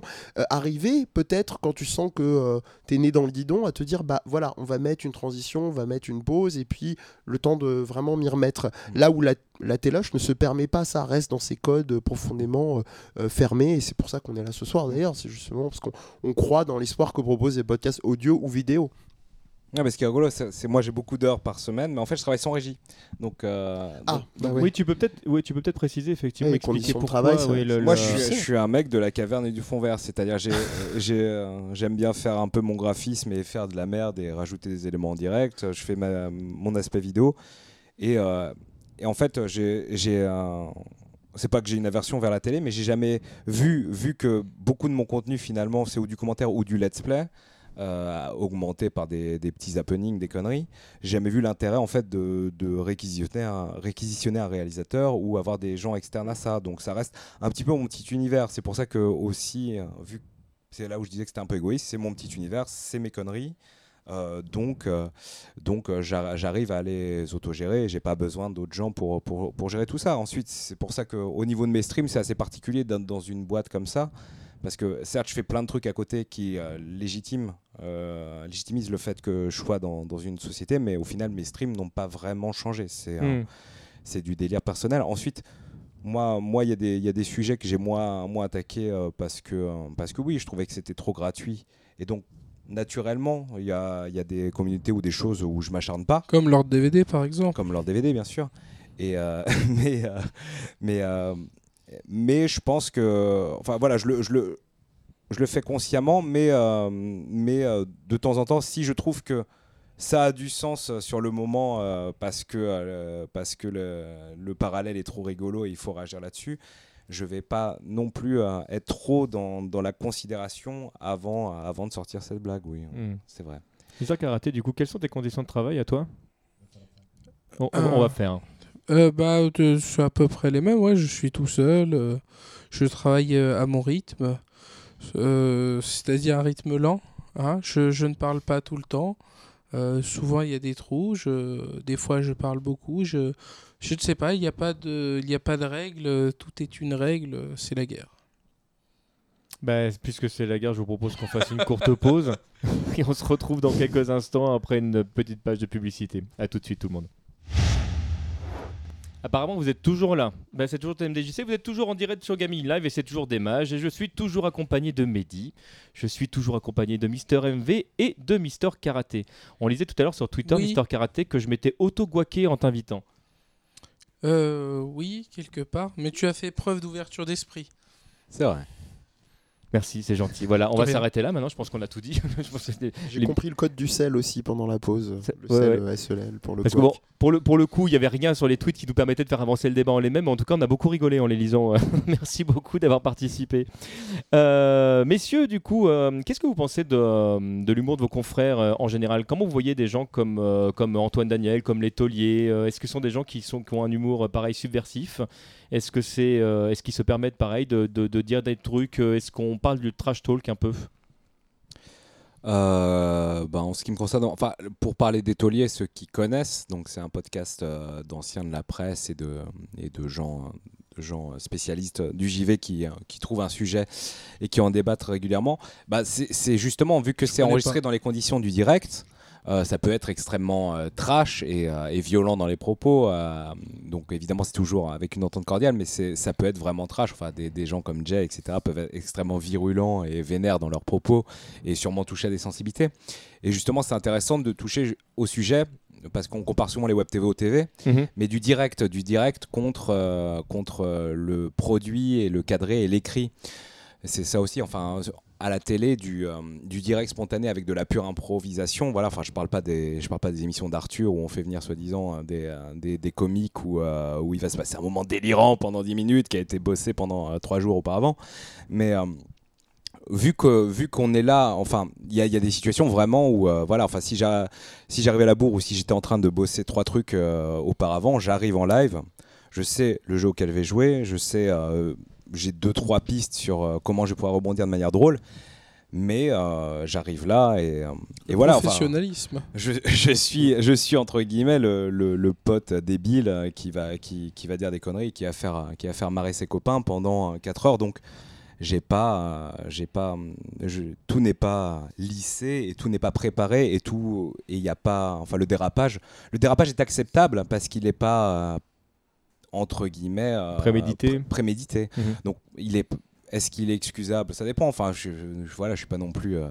arriver peut-être quand tu sens que tu es né dans le guidon à te dire bah voilà, on va mettre une transition, on va mettre une pause et puis le temps de vraiment m'y remettre. Mmh. Là où la, la téloche ne se permet pas, ça reste dans ses codes profondément fermés et c'est pour ça qu'on est là ce soir d'ailleurs c'est justement parce qu'on croit dans l'espoir que proposent les podcasts audio ou vidéo. Non, mais ce qui est rigolo, c'est moi j'ai beaucoup d'heures par semaine, mais en fait je travaille sans régie. Donc, euh, ah, bah oui, tu peux peut-être, oui, tu peux peut-être préciser effectivement, expliquer pourquoi. Travail, moi, je suis, un mec de la caverne et du fond vert, c'est-à-dire j'ai, euh, j'aime bien faire un peu mon graphisme et faire de la merde et rajouter des éléments en direct. Je fais mon aspect vidéo et, euh, et en fait j'ai un c'est pas que j'ai une aversion vers la télé, mais j'ai jamais vu, vu que beaucoup de mon contenu finalement c'est ou du commentaire ou du let's play. Euh, augmenté par des, petits happenings, des conneries. J'ai jamais vu l'intérêt en fait de, réquisitionner, un, réquisitionner un réalisateur ou avoir des gens externes à ça. Donc ça reste un petit peu mon petit univers. C'est pour ça que aussi, euh, vu c'est là où je disais que c'était un peu égoïste, c'est mon petit univers, c'est mes conneries. Euh, donc, euh, donc euh, j'arrive à les autogérer. J'ai pas besoin d'autres gens pour, pour, pour, gérer tout ça. Ensuite, c'est pour ça qu'au niveau de mes streams, c'est assez particulier d'être dans une boîte comme ça. Parce que certes, je fais plein de trucs à côté qui légitimes, légitimisent le fait que je sois dans, dans, une société, mais au final, mes streams n'ont pas vraiment changé. C'est hmm. c'est du délire personnel. Ensuite, moi, moi, il y, y, a des sujets que j'ai moins, moins attaqués parce que, parce que oui, je trouvais que c'était trop gratuit. Et donc, naturellement. Il y a, y a, des communautés ou des choses où je m'acharne pas. Comme Lord DVD par exemple. Comme Lord DVD bien sûr. Et euh, [LAUGHS] mais euh, mais euh, mais je pense que enfin voilà je le, je le je le fais consciemment, mais mais de temps en temps si je trouve que ça a du sens sur le moment parce que parce que le, le, parallèle est trop rigolo et il faut réagir là-dessus je vais pas non plus euh, être trop dans, dans, la considération avant, avant de sortir cette blague, oui, hmm. c'est vrai. Lisa Karaté, du coup, quelles sont tes conditions de travail à toi? On, on, va faire. Euh, bah, c'est à peu près les mêmes, ouais, je suis tout seul, euh, je travaille à mon rythme, c'est-à-dire un rythme lent, hein, je, je, ne parle pas tout le temps, souvent il y a des trous, je, des fois je parle beaucoup, je, je ne sais pas, il n'y a pas de, il a pas de règle, tout est une règle, c'est la guerre. Bah, puisque c'est la guerre, je vous propose qu'on fasse une courte pause [LAUGHS] et on se retrouve dans quelques instants après une petite page de publicité. A tout de suite tout le monde. Apparemment, vous êtes toujours là. Bah, c'est toujours TMDJC. Vous êtes toujours en direct sur Gaming Live et c'est toujours des mages. Et je suis toujours accompagné de Mehdi. Je suis toujours accompagné de Mister MV et de Mister Karaté. On lisait tout à l'heure sur Twitter, Mister Karaté, que je m'étais auto-guaqué en t'invitant. Euh, oui, quelque part. Mais tu as fait preuve d'ouverture d'esprit. C'est vrai. Merci, c'est gentil. Voilà, on va s'arrêter là maintenant. Je pense qu'on a tout dit. [LAUGHS] J'ai compris le code du sel aussi pendant la pause. Le sel SEL pour le Parce que bon, pour le, pour le coup, il n'y avait rien sur les tweets qui nous permettait de faire avancer le débat en les mêmes. En tout cas, on a beaucoup rigolé en les lisant. [LAUGHS] Merci beaucoup d'avoir participé. Euh, messieurs, du coup, euh, qu'est-ce que vous pensez de, de l'humour de vos confrères euh, en général? Comment vous voyez des gens comme, comme Antoine Daniel, comme les Tauliers? Est-ce que ce sont des gens qui, sont, qui ont un humour pareil subversif? Est-ce que c'est, est-ce qu'ils se permettent pareil de, de, de dire des trucs Est-ce qu'on parle du trash talk un peu? Euh, bah, en ce qui me concerne, enfin, pour parler des tauliers, ceux qui connaissent, donc c'est un podcast euh, d'anciens de la presse et de, et de gens, de gens spécialistes du JV qui, qui trouvent un sujet et qui en débattent régulièrement. Bah, c'est justement, vu que c'est enregistré dans les conditions du direct, euh, ça peut être extrêmement euh, trash euh, et, violent dans les propos. donc évidemment, c'est toujours avec une entente cordiale, mais ça peut être vraiment trash. Enfin, des, gens comme Jay, etc., peuvent être extrêmement virulents et vénères dans leurs propos et sûrement toucher à des sensibilités. Et justement, c'est intéressant de toucher au sujet parce qu'on compare souvent les web TV au TV, mhm. mais du direct, du direct contre, contre le produit et le cadré et l'écrit. C'est ça aussi, enfin, à la télé du, euh, du, direct spontané avec de la pure improvisation. Voilà, enfin, je parle pas des, je parle pas des émissions d'Arthur où on fait venir soi-disant euh, des, euh, des, des, comiques où, où il va se passer un moment délirant pendant 10 minutes qui a été bossé pendant 3 jours auparavant. Mais vu que vu qu'on est là, enfin, il y, y, a des situations vraiment où, voilà, enfin, si j'arrivais à la bourre ou si j'étais en train de bosser trois trucs auparavant, j'arrive en live, je sais le jeu auquel je vais jouer, je sais j'ai deux trois pistes sur euh, comment je vais pouvoir rebondir de manière drôle mais euh, j'arrive là et, euh, et voilà. Professionnalisme. je, je, suis, je suis entre guillemets le, le, pote débile qui va, qui, qui, va dire des conneries, qui va faire, qui va faire marrer ses copains pendant 4 heures. Donc j'ai pas, j'ai pas, je, tout n'est pas lissé et tout n'est pas préparé et tout et il n'y a pas, enfin le dérapage, le dérapage est acceptable parce qu'il n'est pas entre guillemets euh, prémédité. prémédité. Mhm. Donc il est est-ce qu'il est excusable? Ça dépend. Enfin, je, je, voilà, je suis pas non plus euh,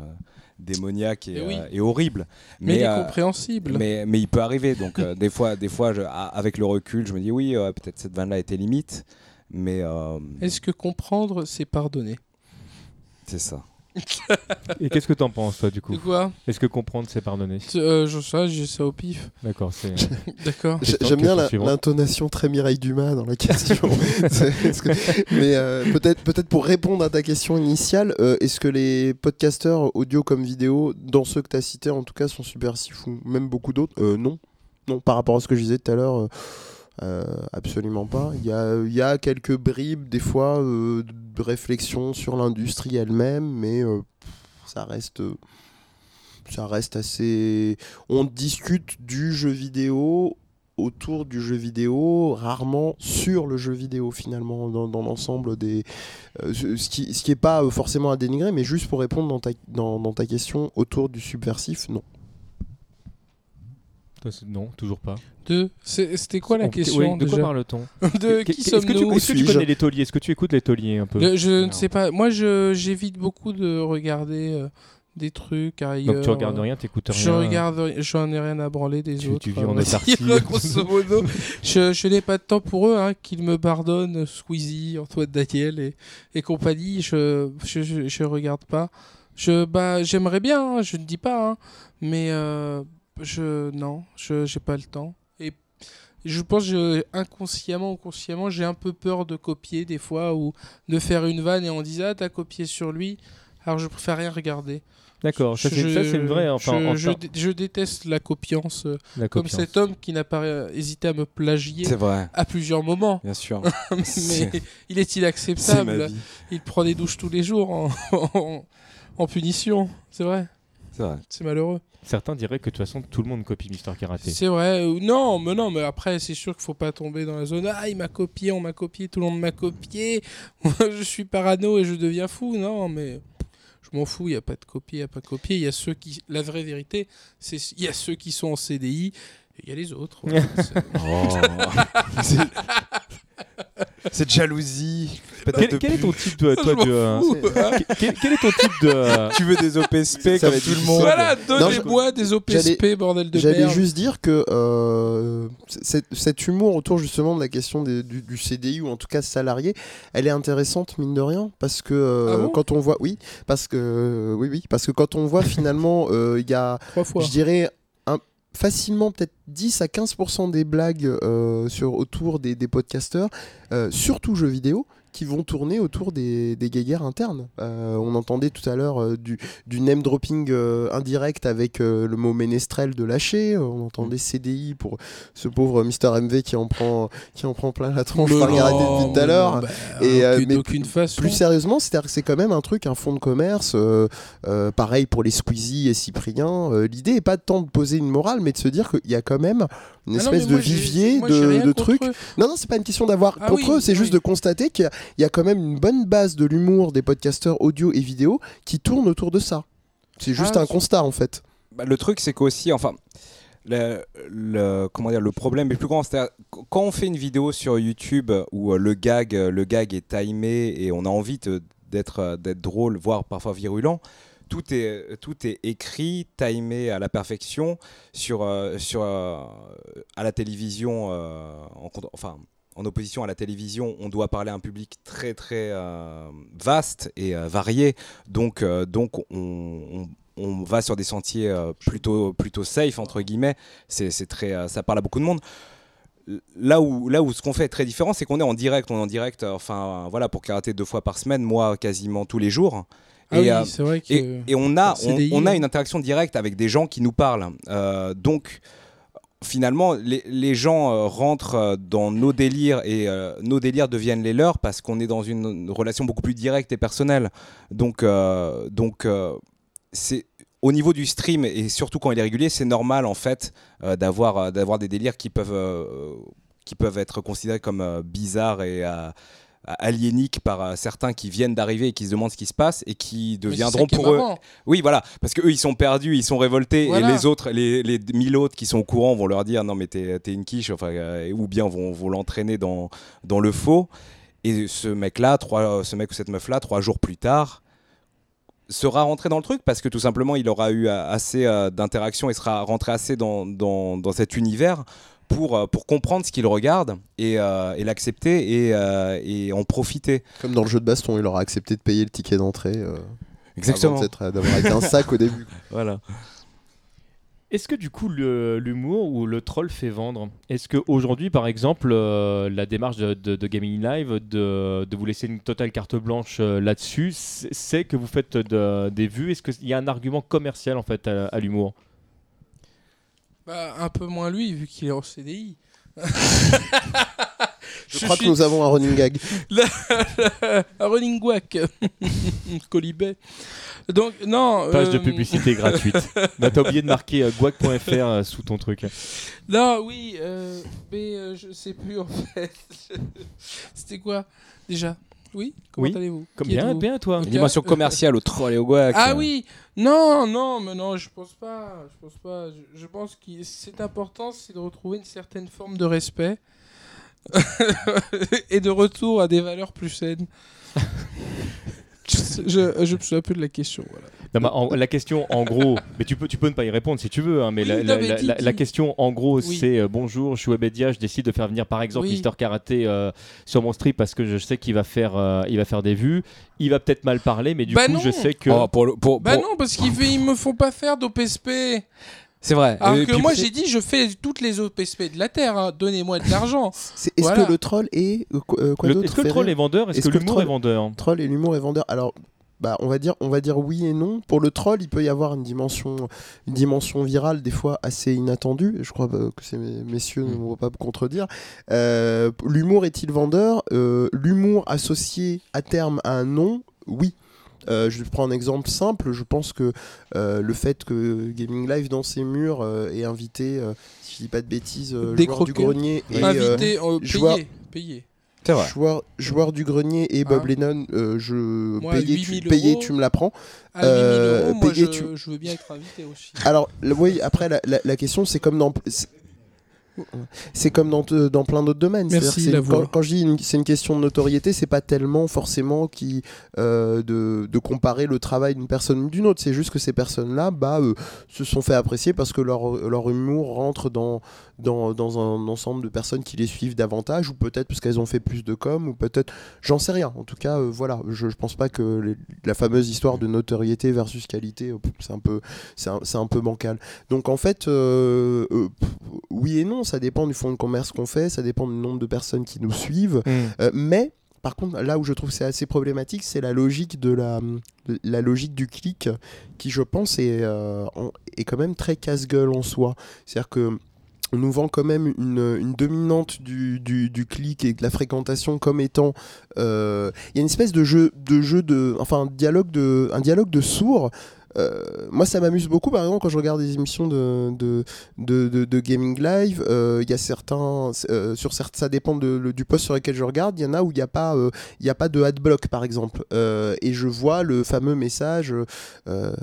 démoniaque et, euh, horrible. Mais, mais il est compréhensible. Mais, mais, il peut arriver. Donc des fois, des fois, avec le recul, je me dis oui, peut-être cette vanne-là était limite. Mais est-ce que comprendre, c'est pardonner? C'est ça. [LAUGHS] Et qu'est-ce que t'en penses, toi, du coup quoi Est-ce que comprendre, c'est pardonner euh, Je sais, j'ai ça au pif. D'accord, c'est. [LAUGHS] D'accord. J'aime bien l'intonation très Mireille Dumas dans la question. [LAUGHS] Mais euh, peut-être peut pour répondre à ta question initiale, euh, est-ce que les podcasteurs, audio comme vidéo, dans ceux que tu as cités en tout cas, sont subversifs ou même beaucoup d'autres Non. Non, par rapport à ce que je disais tout à l'heure. Absolument pas. Il y a, quelques bribes, des fois, de réflexion sur l'industrie elle-même, mais euh, ça reste assez. On discute du jeu vidéo autour du jeu vidéo, rarement sur le jeu vidéo finalement, dans, l'ensemble des... Euh, ce qui n'est pas euh, forcément à dénigrer, mais juste pour répondre dans, dans ta question autour du subversif, non. Non, toujours pas. De... C'était quoi la question De quoi parle-t-on [LAUGHS] De qui sommes-nous Est-ce que tu connais les tauliers? Est-ce que tu écoutes les tauliers un peu? Je ne sais pas. Moi, j'évite beaucoup de regarder euh, des trucs ailleurs. Donc tu regardes rien, t'écoutes rien Je regarde, j'en ai rien à branler des tu, autres. Tu vis en [LAUGHS] autarcie. [LAUGHS] grosso modo, je, je n'ai pas de temps pour eux, hein, qu'ils me pardonnent, Squeezie, Antoine Daniel et, et compagnie. Je, je, je, regarde pas. Je, bah, j'aimerais bien, hein, je ne dis pas, hein, mais euh, je non, je j'ai pas le temps. Et je pense que inconsciemment ou consciemment, j'ai un peu peur de copier des fois ou de faire une vanne et on dit ah t'as copié sur lui, alors je préfère rien regarder. D'accord, ça c'est une vraie. Enfin, je, je, déteste la copiance, euh, comme cet homme qui n'a pas hésité à me plagier vrai. à plusieurs moments. Bien sûr. [LAUGHS] Mais il est inacceptable. il prend des douches tous les jours en, [LAUGHS] en, en punition, c'est vrai. C'est vrai. C'est malheureux. Certains diraient que de toute façon tout le monde copie Mister Karaté. C'est vrai, non, mais non, mais après c'est sûr qu'il faut pas tomber dans la zone ah il m'a copié, on m'a copié, tout le monde m'a copié, [LAUGHS] je suis parano et je deviens fou, non mais je m'en fous, il y a pas de copier, il y a pas de copier, il y a ceux qui la vraie vérité, c'est il y a ceux qui sont en CDI, il y a les autres. [LAUGHS] Oh. [LAUGHS] Cette jalousie. Quel, quel est ton type de, toi, de, euh, quel, quel, est ton type de Tu veux des OPSP comme tout le monde Voilà, donnez-moi des OPSP, bordel de J'allais juste dire que euh, cet humour autour justement de la question des, du, du, CDI ou en tout cas salarié, elle est intéressante mine de rien parce que euh, ah bon? quand on voit, oui, parce que oui, oui, parce que quand on voit finalement, euh, il y a, je dirais facilement peut-être 10 à 15% des blagues euh, sur, autour des, des podcasteurs, euh, surtout jeux vidéo, qui vont tourner autour des, des guéguerres internes. Euh, on entendait tout à l'heure euh, du, du, name dropping euh, indirect avec le mot ménestrel de lâcher. On entendait CDI pour ce pauvre Mister MV qui en prend, qui en prend plein la tronche par depuis tout à l'heure. Bah, et mais plus, façon. plus sérieusement, c'est-à-dire que c'est quand même un truc, un fonds de commerce. pareil pour les Squeezie et Cyprien. L'idée n'est pas tant de poser une morale, mais de se dire qu'il y a quand même une ah espèce de vivier de, de trucs. Non, non, c'est pas une question d'avoir ah contre eux, c'est juste de constater qu'il y, a quand même une bonne base de l'humour des podcasteurs audio et vidéo qui tourne autour de ça. C'est juste ah, un constat en fait. Bah, le truc, c'est qu'aussi, enfin. Le, le, comment dire, le problème est plus grand. C'est quand on fait une vidéo sur YouTube où euh, le gag, le gag est timé et on a envie d'être euh, d'être drôle, voire parfois virulent, tout est, tout est écrit, timé à la perfection sur, euh, sur, euh, à la télévision, euh, en, enfin, en opposition à la télévision, on doit parler à un public très très vaste et varié. Donc, donc on, on, va sur des sentiers plutôt, plutôt safe, entre guillemets. C'est, très, ça parle à beaucoup de monde là où, là où ce qu'on fait est très différent, c'est qu'on est en direct. On est en direct, enfin voilà, pour karaté deux fois par semaine, moi quasiment tous les jours. Ah et, oui, vrai que et, on a, on, a une interaction directe avec des gens qui nous parlent. Euh, donc, finalement, les, gens euh, rentrent euh, dans nos délires et nos délires deviennent les leurs parce qu'on est dans une relation beaucoup plus directe et personnelle. Donc, donc c'est au niveau du stream et surtout quand il est régulier, c'est normal en fait d'avoir d'avoir des délires qui peuvent qui peuvent être considérés comme bizarres et aliénique par euh, certains qui viennent d'arriver et qui se demandent ce qui se passe et qui deviendront pour eux. Oui, voilà, parce que eux ils sont perdus, ils sont révoltés et les autres, les, les mille autres qui sont au courant vont leur dire non mais t'es es une quiche, enfin, euh, ou bien vont, vont l'entraîner dans, dans le faux. Et ce mec-là, ce mec ou cette meuf-là, trois jours plus tard, sera rentré dans le truc parce que tout simplement il aura eu assez euh, d'interactions et sera rentré assez dans, dans, dans cet univers pour, euh, pour comprendre ce qu'il regarde et, euh, et l'accepter et, euh, et, en profiter. Comme dans le jeu de baston, il aura accepté de payer le ticket d'entrée. Exactement. D'avoir été un sac au début. [LAUGHS] Voilà. Est-ce que du coup l'humour ou le troll fait vendre? Est-ce qu'aujourd'hui par exemple la démarche de, de, Gaming Live de, de, vous laisser une totale carte blanche là-dessus, c'est que vous faites des vues? Est-ce qu'il y a un argument commercial en fait à l'humour? Bah, un peu moins lui, vu qu'il est en CDI. [LAUGHS] Je, crois que nous avons un running gag. [LAUGHS] un running guac. [LAUGHS] Colibet. Donc, non. Page de euh, publicité gratuite. bah, T'as oublié de marquer euh, guac.fr euh, sous ton truc. Non, oui, mais je sais plus en fait. C'était quoi déjà? Oui Comment allez-vous? Comme bien, bien toi? Une dimension commerciale au troll et au guac. Ah oui Non, non, mais non, je pense pas. Je pense pas. Je, pense que c'est important, c'est de retrouver une certaine forme de respect [LAUGHS] et de retour à des valeurs plus saines. [LAUGHS] je, je me souviens plus de la question. Voilà la question, en gros, [LAUGHS] mais tu peux, tu peux ne pas y répondre si tu veux, hein, mais, la, question, en gros, c'est euh, bonjour, je suis Webedia, je décide de faire venir par exemple Mister Karaté euh, sur mon strip parce que je sais qu'il va faire, euh, il va faire des vues. Il va peut-être mal parler, mais du bah coup, je sais que. Oh, pour, bah non, parce qu'ils ils me font pas faire d'OPSP. C'est vrai. Alors que moi j'ai dit je fais toutes les OPSP de la terre, hein. donnez-moi de l'argent. [LAUGHS] Est-ce que le troll est quoi Est-ce que le troll est vendeur? Est-ce que, l'humour est vendeur? Troll et l'humour est vendeur? Alors bah, on va dire on va dire oui et non. Pour le troll, il peut y avoir une dimension une dimension virale des fois assez inattendue. Je crois que ces messieurs ne mm. vont pas me contredire. Euh, l'humour est-il vendeur? Euh, L'humour associé à terme à un nom, oui. Euh, je prends un exemple simple. Je pense que le fait que Gaming Live dans ses murs ait invité, si je dis pas de bêtises, joueur du grenier et invité, joueur... payé. Joueur, joueur, du grenier et Bob hein Lennon, euh, je payais, tu, tu me l'apprends. Euh, moi je, je, veux bien être invité aussi. Alors, oui, après, la, la, question, c'est comme dans. C'est comme dans, dans plein d'autres domaines. Merci, quand, quand, je dis c'est une question de notoriété, c'est pas tellement forcément qui, de, de, comparer le travail d'une personne d'une autre. C'est juste que ces personnes-là bah, se sont fait apprécier parce que leur, leur humour rentre dans, dans, dans, un ensemble de personnes qui les suivent davantage, ou peut-être parce qu'elles ont fait plus de com, ou peut-être, j'en sais rien. En tout cas, euh, voilà, je, je pense pas que la fameuse histoire de notoriété versus qualité, euh, c'est un peu, c'est un, un, peu bancal. Donc en fait, euh, oui et non, ça dépend du fonds de commerce qu'on fait, ça dépend du nombre de personnes qui nous suivent, mmh. mais par contre, là où je trouve c'est assez problématique, c'est la logique de la, la logique du clic, qui je pense est, est quand même très casse-gueule en soi. C'est-à-dire que on nous vend quand même une, dominante du, clic et de la fréquentation comme étant euh, il y a une espèce de jeu de jeu de enfin un dialogue de un dialogue de sourds euh, moi, ça m'amuse beaucoup, par exemple, quand je regarde des émissions de, de, de, de, gaming live. Euh, il y a certains, euh, sur certes, ça dépend du poste sur lequel je regarde. Il y en a où il n'y a pas, il a pas de adblock, par exemple. et je vois le fameux message,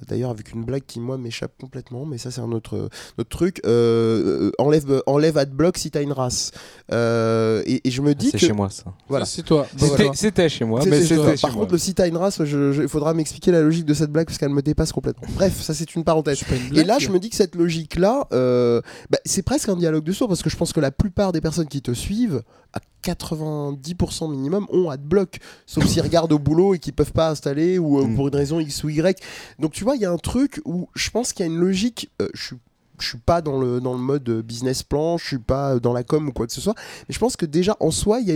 d'ailleurs avec une blague qui moi m'échappe complètement, mais ça c'est un autre, autre truc. enlève, enlève adblock si tu as une race. Et, je me dis c'est que chez moi ça. Voilà, c'est toi. C'était chez moi, mais Par contre, le si t'as une race, il faudra m'expliquer la logique de cette blague parce qu'elle me dépasse complètement. Bref, ça c'est une parenthèse. et là, je me dis que cette logique-là, euh, bah, c'est presque un dialogue de sourds parce que je pense que la plupart des personnes qui te suivent, à 90% minimum, ont adblock. Sauf s'ils regardent au boulot et qu'ils peuvent pas installer ou euh, mm. pour une raison X ou Y. Donc tu vois, il y a un truc où je pense qu'il y a une logique. Euh, je suis je suis pas dans le, mode business plan, je suis pas dans la com ou quoi que ce soit. Mais je pense que déjà en soi, il y,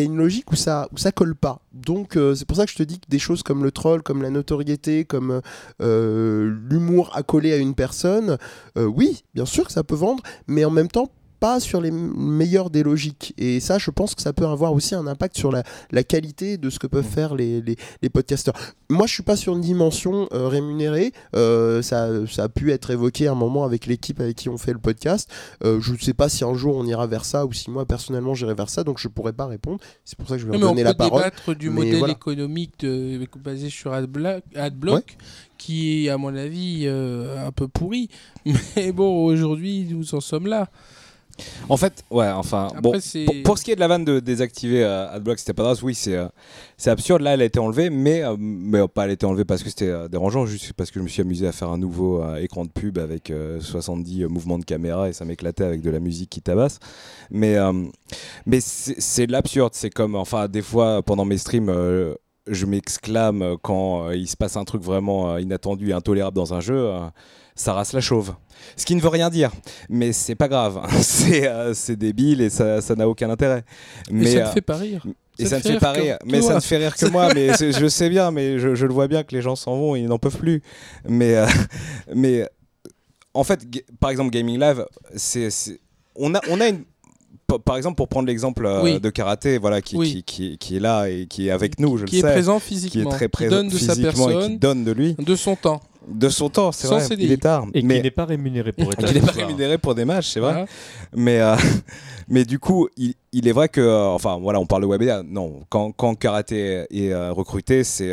a une, logique où ça, où colle pas. Donc euh, c'est pour ça que je te dis que des choses comme le troll, comme la notoriété, comme euh, l'humour accolé à une personne, euh, oui, bien sûr que ça peut vendre, mais en même temps, pas sur les meilleures des logiques. Et ça, je pense que ça peut avoir aussi un impact sur la, la qualité de ce que peuvent mmh. faire les, les, les, podcasteurs. Moi, je suis pas sur une dimension euh, rémunérée. Euh, ça, ça, a pu être évoqué à un moment avec l'équipe avec qui on fait le podcast. Euh, je ne sais pas si un jour on ira vers ça ou si moi, personnellement, j'irai vers ça. Donc, je pourrais pas répondre. C'est pour ça que je vais donner la parole. On peut débattre du modèle économique de, basé sur Adblock, Adblock qui est, à mon avis, un peu pourri. [LAUGHS] Mais bon, aujourd'hui, nous en sommes là. En fait, ouais, enfin, bon, pour, ce qui est de la vanne de désactiver euh, AdBlock, c'était pas grave, oui, c'est euh, c'est absurde. Là, elle a été enlevée, mais, euh, mais pas elle a été enlevée parce que c'était dérangeant, juste parce que je me suis amusé à faire un nouveau écran de pub avec 70 mouvements de caméra et ça m'éclatait avec de la musique qui tabasse. Mais, mais c'est de l'absurde. C'est comme, enfin, des fois, pendant mes streams, je m'exclame quand il se passe un truc vraiment inattendu et intolérable dans un jeu. ça rase la chauve. Ce qui ne veut rien dire, mais c'est pas grave. [LAUGHS] Euh, c'est débile et ça n'a aucun intérêt. Mais ça ne euh, fait pas rire. Et ça, ne fait pas rire, mais ça ne fait rire que [LAUGHS] moi. Mais je sais bien, mais je, le vois bien que les gens s'en vont, et ils n'en peuvent plus. Mais, euh, [LAUGHS] mais en fait, par exemple, Gaming Live, c'est, on a, on a une, par exemple, pour prendre l'exemple de karaté, voilà, qui, qui, qui, est là et qui est avec nous, je qui le sais, qui est présent physiquement, qui est très présent donne de sa personne, qui donne de lui, de son temps de son temps, c'est vrai. Il est tard. Et mais... qui n'est pas rémunéré pour [LAUGHS] être Il n'est pas rémunéré pour des matchs, c'est vrai. Mais, euh, [LAUGHS] mais du coup, il, il est vrai que, euh, enfin voilà, on parle de Webédia. Non, quand, quand Karaté est euh, recruté, c'est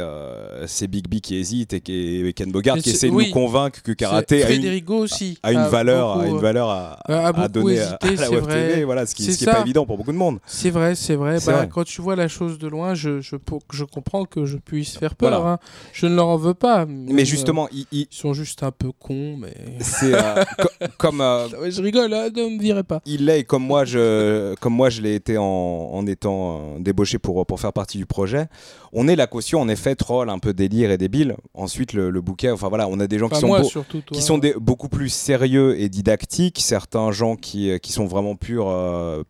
c'est Big B qui hésite et, Ken Bogart qui essaie de nous convaincre que Karaté a une, aussi a une valeur, a une valeur à, à donner à [LAUGHS] la Web TV. Voilà, ce qui n'est pas évident pour beaucoup de monde. C'est vrai, c'est vrai. Bah, Quand tu vois la chose de loin, je, je, je comprends que je puisse faire peur. Hein. Je ne leur en veux pas. Mais justement, ils, sont juste un peu cons. Mais c'est [LAUGHS] comme. je rigole, hein, ne me virez pas. Il l'est comme moi, je comme moi je l'ai été en, étant euh, débauché pour, pour faire partie du projet. On est la caution, en effet, troll, un peu délire et débile. Ensuite, le, bouquet, enfin voilà, on a des gens qui sont, qui sont beaucoup plus sérieux et didactiques. Certains gens qui, euh, qui sont vraiment purs, euh,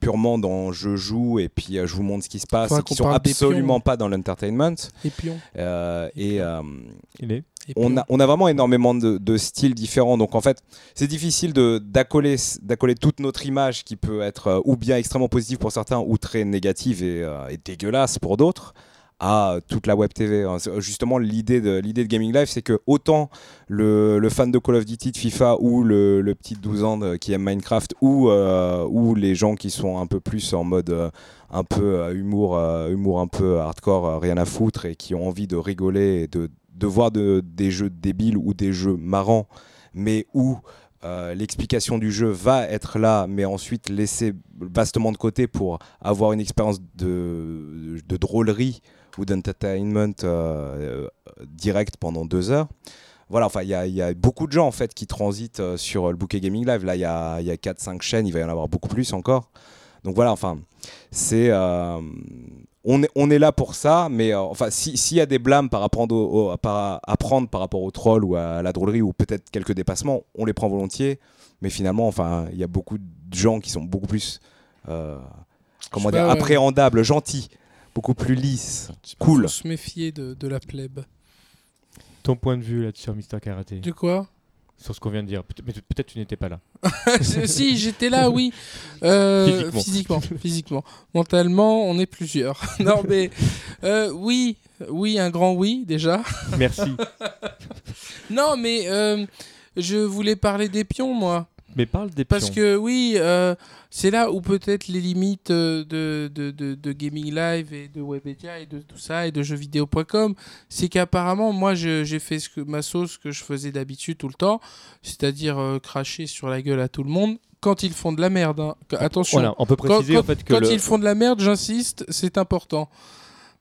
purement dans je joue et puis je vous montre ce qui se passe, et qui sont absolument pas dans l'entertainment. Et pions. et, on a, on a vraiment énormément de, styles différents. Donc en fait, c'est difficile d'accoler toute notre image qui peut être euh, ou bien extrêmement positive pour certains ou très négative et, euh, dégueulasse pour d'autres à toute la web TV. Hein. Justement, l'idée de, l'idée de Gaming Live, c'est que autant le, fan de Call of Duty, de FIFA ou le, petit 12 ans qui aime Minecraft ou, euh, ou les gens qui sont un peu plus en mode un peu humour, humour un peu hardcore, rien à foutre et qui ont envie de rigoler et de, de voir de, des jeux débiles ou des jeux marrants, mais où euh, l'explication du jeu va être là, mais ensuite laissée vastement de côté pour avoir une expérience de, de drôlerie ou d'entertainment euh, direct pendant deux heures. Voilà, enfin, il y, a beaucoup de gens en fait qui transitent sur le Bouquet Gaming Live. Là, il y a, y a 4-5 chaînes, il va y en avoir beaucoup plus encore. Donc voilà, enfin, c'est on est, on est là pour ça, mais euh, enfin, s'il y a des blâmes par apprendre au, par, à prendre par rapport au troll ou à la drôlerie ou peut-être quelques dépassements, on les prend volontiers. Mais finalement, enfin, il y a beaucoup de gens qui sont beaucoup plus, euh, comment dire, appréhendables, gentils, beaucoup plus lisses, cool. Faut se méfier de, de la plèbe. Ton point de vue là-dessus, Mister Karaté. De quoi? Sur ce qu'on vient de dire. Mais peut-être tu n'étais pas là. [LAUGHS] si, j'étais là, oui. Euh, physiquement. physiquement. Mentalement, on est plusieurs. [LAUGHS] non, mais euh, oui, oui, un grand oui déjà. Merci. [LAUGHS] non, mais euh, je voulais parler des pions, moi. Mais parle des Parce que oui, euh, c'est là où peut-être les limites euh, de, de, de, Gaming Live et de Webedia et de tout ça et de jeuxvideo.com, c'est qu'apparemment, moi, j'ai fait ce que, ma sauce que je faisais d'habitude tout le temps, c'est-à-dire euh, cracher sur la gueule à tout le monde quand ils font de la merde. Hein. Attention. on peut préciser quand, en fait que. Quand ils font de la merde, j'insiste, c'est important.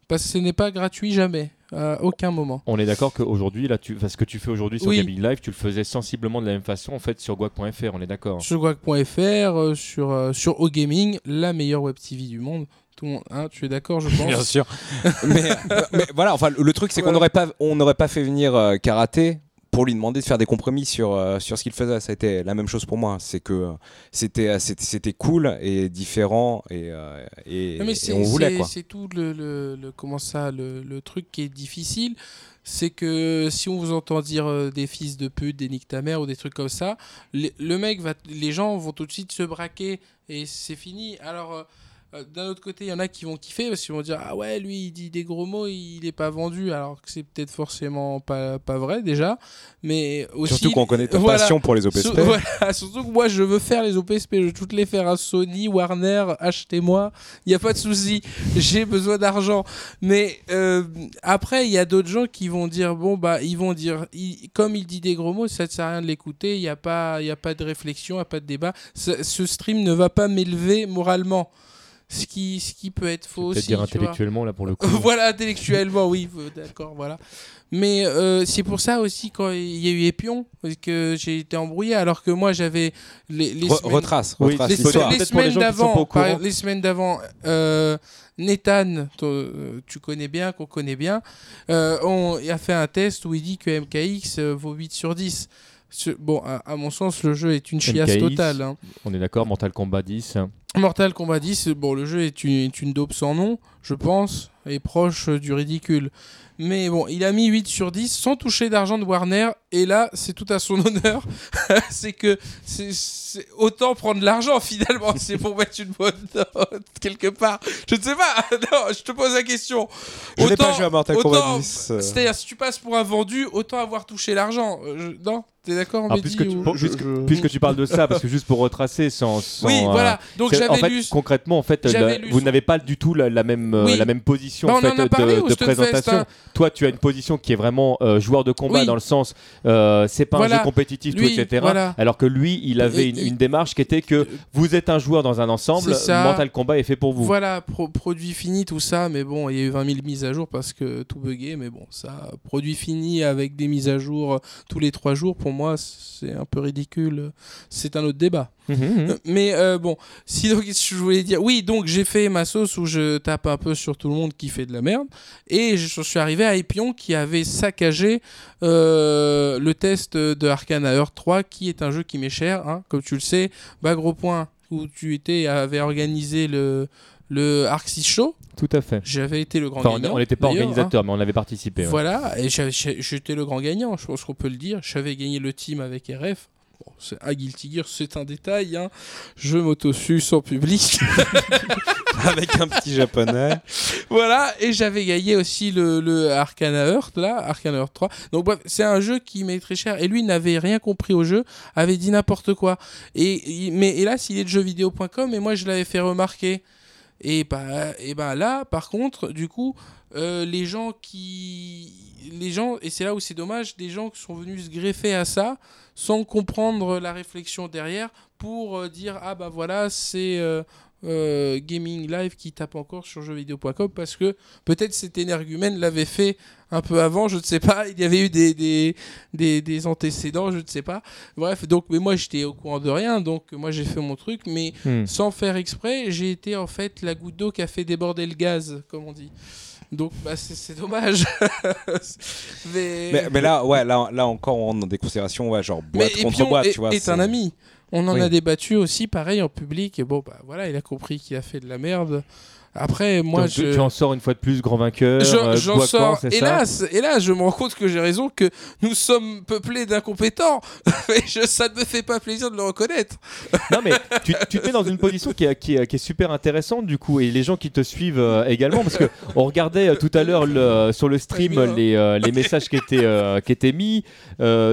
Parce que ce n'est pas gratuit jamais. À aucun moment. On est d'accord qu'aujourd'hui, là, tu, ce que tu fais aujourd'hui sur Gaming Live, tu le faisais sensiblement de la même façon en fait sur guac.fr, on est d'accord Sur guac.fr, euh, sur, euh, sur OGaming, la meilleure web TV du monde. Tout le monde, hein, tu es d'accord, je [LAUGHS] pense Bien sûr. [LAUGHS] mais, mais, voilà, enfin, le truc, c'est qu'on n'aurait pas, on n'aurait pas fait venir euh, Karaté pour lui demander de faire des compromis sur, euh, sur ce qu'il faisait. Ça a été la même chose pour moi. C'est que euh, c'était, c'était, cool et différent et, euh, et, on voulait quoi. C'est tout le, le, comment ça, le, le, truc qui est difficile. C'est que si on vous entend dire des fils de pute, des nique ta mère ou des trucs comme ça, le mec va, les gens vont tout de suite se braquer et c'est fini. Alors euh, d'un autre côté, il y en a qui vont kiffer parce qu'ils vont dire Ah ouais, lui il dit des gros mots, il n'est pas vendu, alors que c'est peut-être forcément pas, pas vrai déjà. Mais aussi. Surtout qu'on connaît ta passion pour les OPSP. [LAUGHS] surtout que moi je veux faire les OPSP, je veux toutes les faire à Sony, Warner, achetez-moi, il n'y a pas de souci, j'ai besoin d'argent. Mais euh, après, il y a d'autres gens qui vont dire Bon, bah, ils vont dire Comme il dit des gros mots, ça ne sert à rien de l'écouter, il n'y a, pas, a pas de réflexion, il n'y a pas de débat. ce stream ne va pas m'élever moralement ce qui, ce qui peut être faux aussi. dire intellectuellement là pour le [LAUGHS] coup. voilà, intellectuellement, oui, euh, d'accord, voilà. Mais euh, c'est pour ça aussi quand il y a eu Epion que j'ai été embrouillé alors que moi j'avais les, les semaines... retrace, retrace les, semaines d'avant, les semaines d'avant, euh, Nathan, tu connais bien, qu'on connaît bien, on a fait un test où il dit que MKX vaut 8 sur 10. Bon, à, mon sens, le jeu est une chiasse totale. Hein. On est d'accord, Mortal Kombat 10. Mortal Kombat 10, bon, le jeu est une, est une dope sans nom, je pense, et proche du ridicule. Mais bon, il a mis 8 sur 10 sans toucher d'argent de Warner. Et là, c'est tout à son [LAUGHS] honneur. c'est que c'est autant prendre l'argent finalement. c'est pour mettre une bonne note quelque part. Je ne sais pas. [LAUGHS] Non, je te pose la question. Je n'ai pas joué à Mortal Kombat 10. Euh. C'est-à-dire, si tu passes pour un vendu, autant avoir touché l'argent. Euh, non? T'es d'accord, ah, puisque, tu, puisque, tu parles de ça, parce que juste pour retracer sans. oui, voilà. Euh, Donc j'avais en fait, Concrètement, en fait, vous n'avez pas du tout la, même, la même position bah, en fait, de, présentation. Toi, tu as une position qui est vraiment euh, joueur de combat dans le sens, euh, c'est pas un jeu compétitif, tout, etc. Alors que lui, il avait une, démarche qui était que vous êtes un joueur dans un ensemble, Mental Combat est fait pour vous. Voilà, produit fini, tout ça, mais bon, il y a eu 20 000 mises à jour parce que tout bugué, mais bon, ça, produit fini avec des mises à jour euh, tous les 3 jours, pour moi, c'est un peu ridicule. C'est un autre débat. Mhm, mhm. Mais bon, si donc je voulais dire, oui, donc j'ai fait ma sauce où je tape un peu sur tout le monde qui fait de la merde, et je suis arrivé à Epion qui avait saccagé euh, le test de Arcana Earth 3, qui est un jeu qui m'est cher, hein, comme tu le sais. Bah, gros point, où tu étais, avait organisé le, le Arxis Show. Tout à fait. J'avais été le grand gagnant. On n'était pas organisateur, hein. mais on avait participé. Voilà, et j'étais le grand gagnant, je pense qu'on peut le dire. J'avais gagné le team avec RF. Bon, à Guilty Gear, c'est un détail. Hein. Je m'autosuce en public. [LAUGHS] Avec un petit japonais. voilà, et j'avais gagné aussi le, le Arcana Earth, là, Arcana Earth 3. Donc bref, c'est un jeu qui m'est très cher. Et lui n'avait rien compris au jeu, avait dit n'importe quoi. Et, mais hélas, il est de jeuxvideo.com et moi je l'avais fait remarquer. Et bah, et bah là, par contre, du coup, euh, les gens qui. Les gens, et c'est là où c'est dommage, des gens qui sont venus se greffer à ça sans comprendre la réflexion derrière pour euh, dire Ah bah voilà, c'est. Euh, gaming Live qui tape encore sur jeuxvideo.com parce que peut-être cet énergumène l'avait fait un peu avant, je ne sais pas, il y avait eu des, des, des, antécédents, je ne sais pas. Bref, donc, mais moi j'étais au courant de rien, donc moi j'ai fait mon truc, mais hmm. sans faire exprès, j'ai été en fait la goutte d'eau qui a fait déborder le gaz, comme on dit. Donc bah, c'est dommage. [LAUGHS] mais... Mais, là, ouais, là, là encore on a des considérations, ouais, genre boîte contre boîte, tu vois. Est un ami. On en a débattu aussi, pareil, en public. Et bon, bah voilà, il a compris qu'il a fait de la merde. Après, moi, je... tu en sors une fois de plus grand vainqueur. Euh, j'en sors. Hélas, hélas, je me rends compte que j'ai raison que nous sommes peuplés d'incompétents. [LAUGHS] je, ça ne me fait pas plaisir de le reconnaître. [LAUGHS] non, mais tu, tu te mets dans une position qui est, qui, est, qui est, super intéressante du coup, et les gens qui te suivent euh, également, parce que on regardait euh, tout à l'heure sur le stream les, les, messages qui étaient, qui étaient mis